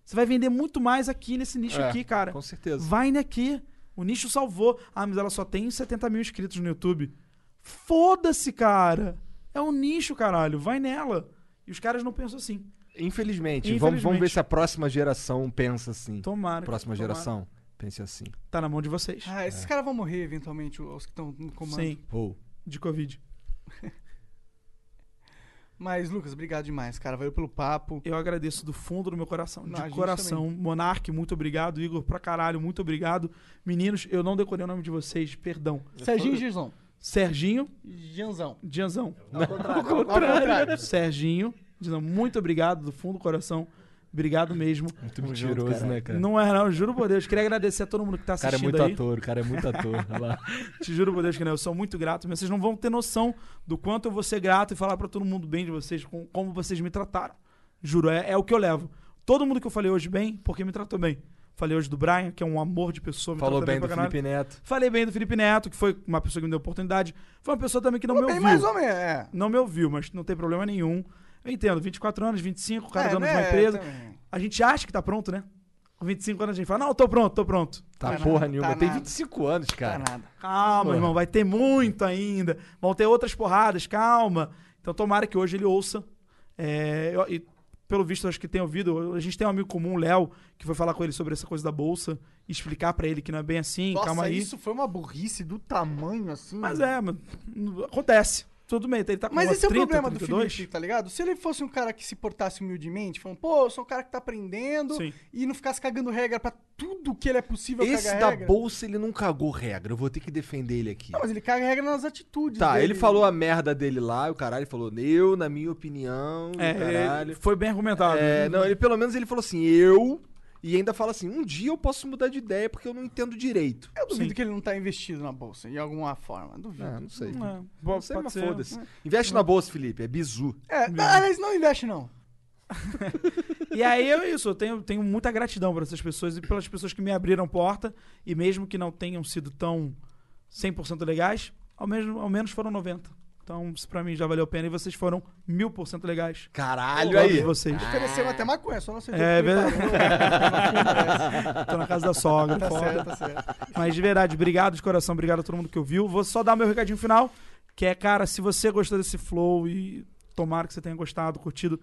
Você vai vender muito mais aqui nesse nicho É, aqui, cara. Com certeza. Vai naqui. O nicho salvou. Ah, mas ela só tem 70 mil inscritos no YouTube. Foda-se, cara. É um nicho, caralho. Vai nela. E os caras não pensam assim. Infelizmente. Vamos, Infelizmente. vamos ver se a próxima geração pensa assim. Tomara. Próxima tomara. geração pense assim. Tá na mão de vocês. Ah, esses caras vão morrer eventualmente, os que estão no comando. Sim, Ou. de Covid. Mas, Lucas, obrigado demais, cara. Valeu pelo papo. Eu agradeço do fundo do meu coração. Não, de coração. Monark, muito obrigado. Igor, pra caralho, muito obrigado. Meninos, eu não decorei o nome de vocês, perdão. Serginho e Gizão. Serginho, Janzão. Dianzão. Ao contrário. Serginho, Dianzão, muito obrigado do fundo do coração. Obrigado mesmo. Muito mentiroso, né, cara? Não é, não, juro por Deus. Queria agradecer a todo mundo que tá O cara é assistindo muito aí. ator, o cara é muito ator. Te juro por Deus que não, eu sou muito grato, mas vocês não vão ter noção do quanto eu vou ser grato e falar pra todo mundo bem de vocês, com- como vocês me trataram. Juro, é, é o que eu levo. Todo mundo que eu falei hoje bem, porque me tratou bem. Falei hoje do Brian, que é um amor de pessoa. Me Falou bem do caralho. Felipe Neto. Falei bem do Felipe Neto, que foi uma pessoa que me deu oportunidade. Foi uma pessoa também que não me Bem, ouviu. mais ou menos, é. Não me ouviu, mas não tem problema nenhum. Eu entendo, 24 anos, 25, o cara É, dono de né, uma empresa. também. A gente acha que tá pronto, né? Com 25 anos a gente fala, não, tô pronto, tô pronto. Tá, Tá porra nada, nenhuma. tá Tem nada. 25 anos, Tá cara. nada. Calma, Porra. irmão, vai ter muito ainda. Vão ter outras porradas, calma. Então tomara que hoje ele ouça. É, eu- e pelo visto, acho que tem ouvido. A gente tem um amigo comum, o Léo, que foi falar com ele sobre essa coisa da bolsa e explicar pra ele que não é bem assim, Nossa, calma aí. isso foi uma burrice do tamanho assim. Mas é, mas, acontece. Tudo bem, ele tá com Mas esse é o 30, problema do 32. Felipe, tá ligado? Se ele fosse um cara que se portasse humildemente, falando, pô, eu sou um cara que tá aprendendo, Sim. e não ficasse cagando regra pra tudo que ele é possível Esse cagar da regra. bolsa, ele não cagou regra. Eu vou ter que defender ele aqui. Não, mas ele caga regra nas atitudes. Tá, dele. ele falou a merda dele lá, o caralho ele falou, eu, na minha opinião, É, caralho. foi bem argumentado. É, não, ele pelo menos ele falou assim, eu, e ainda fala assim, um dia eu posso mudar de ideia porque eu não entendo direito. Eu duvido Sim. que ele não tá investido na bolsa, de alguma forma. Duvido. Ah, não sei. É, Não pode sei, mas ser. foda-se. Investe na bolsa, Felipe, é bizu. É, aliás, não investe, não. E aí é isso, eu tenho, tenho muita gratidão por essas pessoas e pelas pessoas que me abriram porta, e mesmo que não tenham sido tão 100% legais, ao menos, ao menos foram 90%. Então, isso pra mim já valeu a pena e vocês foram mil por cento legais. Caralho Todos aí. vocês. Ofereceu até maconha, só não sei É verdade. Tô na casa da sogra, Tá foda. certo, tá certo. Mas de verdade, obrigado de coração, obrigado a todo mundo que ouviu. Vou só dar meu recadinho final, que é, cara, se você gostou desse flow e tomara que você tenha gostado, curtido,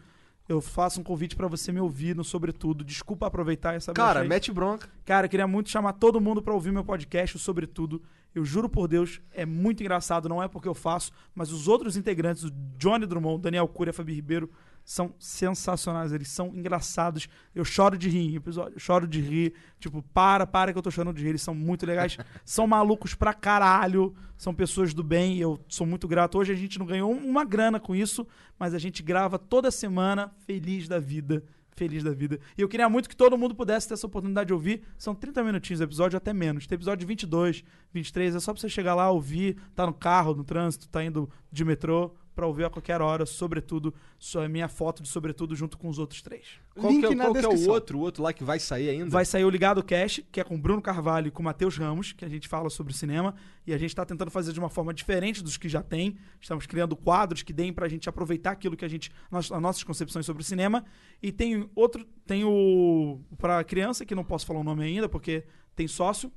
eu faço um convite pra você me ouvir no Sobretudo. Desculpa aproveitar essa Cara, brecha aí. mete bronca. Cara, queria muito chamar todo mundo pra ouvir meu podcast, o Sobretudo. Eu juro por Deus, é muito engraçado, não é porque eu faço, mas os outros integrantes, o Johnny Drummond, Daniel Curia, Fabi Ribeiro, são sensacionais, eles são engraçados. Eu choro de rir em episódio, choro de rir. Tipo, para, para que eu tô chorando de rir. Eles são muito legais, são malucos pra caralho, são pessoas do bem. Eu sou muito grato. Hoje a gente não ganhou uma grana com isso, mas a gente grava toda semana feliz da vida. Feliz da vida. E eu queria muito que todo mundo pudesse ter essa oportunidade de ouvir. São 30 minutinhos de episódio, até menos. Tem episódio 22, 23. É só pra você chegar lá, ouvir, tá no carro, no trânsito, tá indo de metrô, pra ouvir a qualquer hora, sobretudo, a minha foto de sobretudo junto com os outros três. Qual, Link que, é, na qual que é o descrição. outro? O outro lá que vai sair ainda? Vai sair o Ligado Cash, que é com o Bruno Carvalho e com o Matheus Ramos, que a gente fala sobre cinema. E a gente está tentando fazer de uma forma diferente dos que já tem. Estamos criando quadros que deem pra gente aproveitar aquilo que a gente. As as nossas concepções sobre o cinema. E tem outro. Tem o. Pra criança, que não posso falar o nome ainda, porque tem sócio,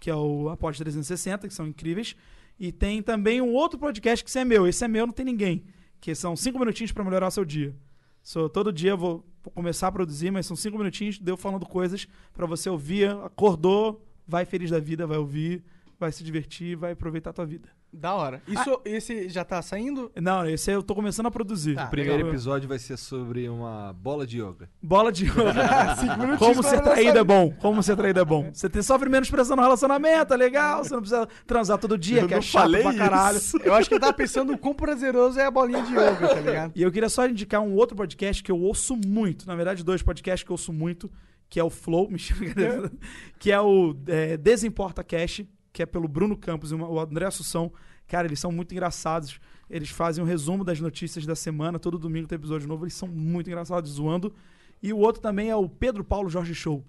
que é o Após 360, que são incríveis. E tem também um outro podcast que esse é meu. Esse é meu, não tem ninguém. Que são cinco minutinhos pra melhorar seu dia. So, todo dia eu vou, começar a produzir, mas são cinco minutinhos de eu falando coisas pra você ouvir. Acordou, vai feliz da vida, vai ouvir, vai se divertir, vai aproveitar a tua vida. Da hora. Isso, esse já tá saindo? Não, esse aí eu tô começando a produzir. Tá. O primeiro Legal. episódio vai ser sobre uma bola de yoga. Bola de minutinhos Como ser traído é bom. Como ser traído é bom. Você tem, sofre menos pressão no relacionamento, é legal. Você não precisa transar todo dia, Eu que é chato falei pra caralho. isso. Eu acho que eu tava pensando o quão prazeroso é a bolinha de yoga, tá ligado? E eu queria só indicar um outro podcast que eu ouço muito. Na verdade, dois podcasts que eu ouço muito, que é o Flow, mentira, que é o é, Desimporta Cash, que é pelo Bruno Campos e o André Assunção. Cara, eles são muito engraçados. Eles fazem um resumo das notícias da semana. Todo domingo tem episódio novo. Eles são muito engraçados, zoando. E o outro também é o Pedro Paulo Jorge Show.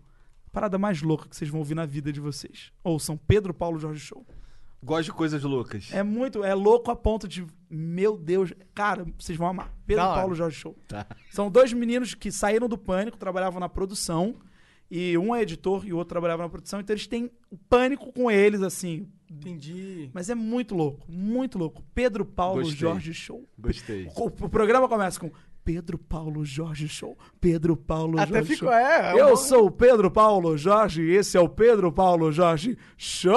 Parada mais louca que vocês vão ouvir na vida de vocês. Ouçam Pedro Paulo Jorge Show. Gosto de coisas loucas. É muito, é louco a ponto de, meu Deus, cara, vocês vão amar. Pedro hora. Paulo Jorge Show. Tá. São dois meninos que saíram do pânico, trabalhavam na produção, e um é editor e o outro trabalhava na produção, então eles têm o pânico com eles, assim. Entendi. Mas é muito louco, muito louco. Pedro Paulo Gostei. Jorge Show. Gostei. O, o programa começa com Pedro Paulo Jorge Show. Pedro Paulo Até Jorge ficou, Show. é. é Eu sou o Pedro Paulo Jorge e esse é o Pedro Paulo Jorge Show!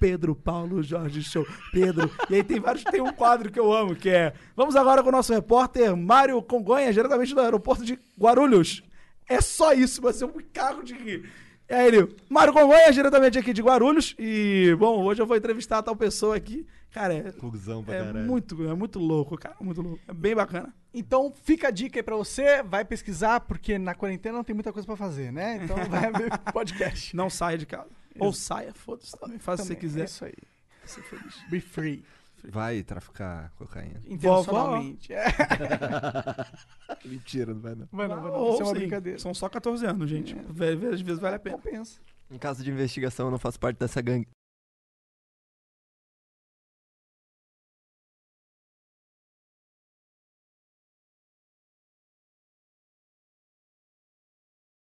Pedro Paulo Jorge Show. Pedro. E aí tem vários. Tem um quadro que eu amo, que é. Vamos agora com o nosso repórter Mário Congonha, diretamente do aeroporto de Guarulhos. É só isso, vai ser um carro de rir. E aí ele, Mário Congonha, diretamente aqui de Guarulhos. E, bom, hoje eu vou entrevistar tal pessoa aqui. Cara, é, Cusão pra é caralho. muito, é muito louco, cara. Muito louco. É bem bacana. Então fica a dica aí pra você, vai pesquisar, porque na quarentena não tem muita coisa pra fazer, né? Então vai ver podcast. Não saia de casa. Ou saia, foda-se também. Faça se você Também, quiser. É isso aí. Ser feliz. Be free. Vai traficar cocaína. Intencionalmente. É. Mentira, não vai não. Vai não, vai não. Ou Isso é uma sim, brincadeira. São só 14 anos, gente. Vé- Às vezes vale a pena. Compensa. Em caso de investigação, eu não faço parte dessa gangue.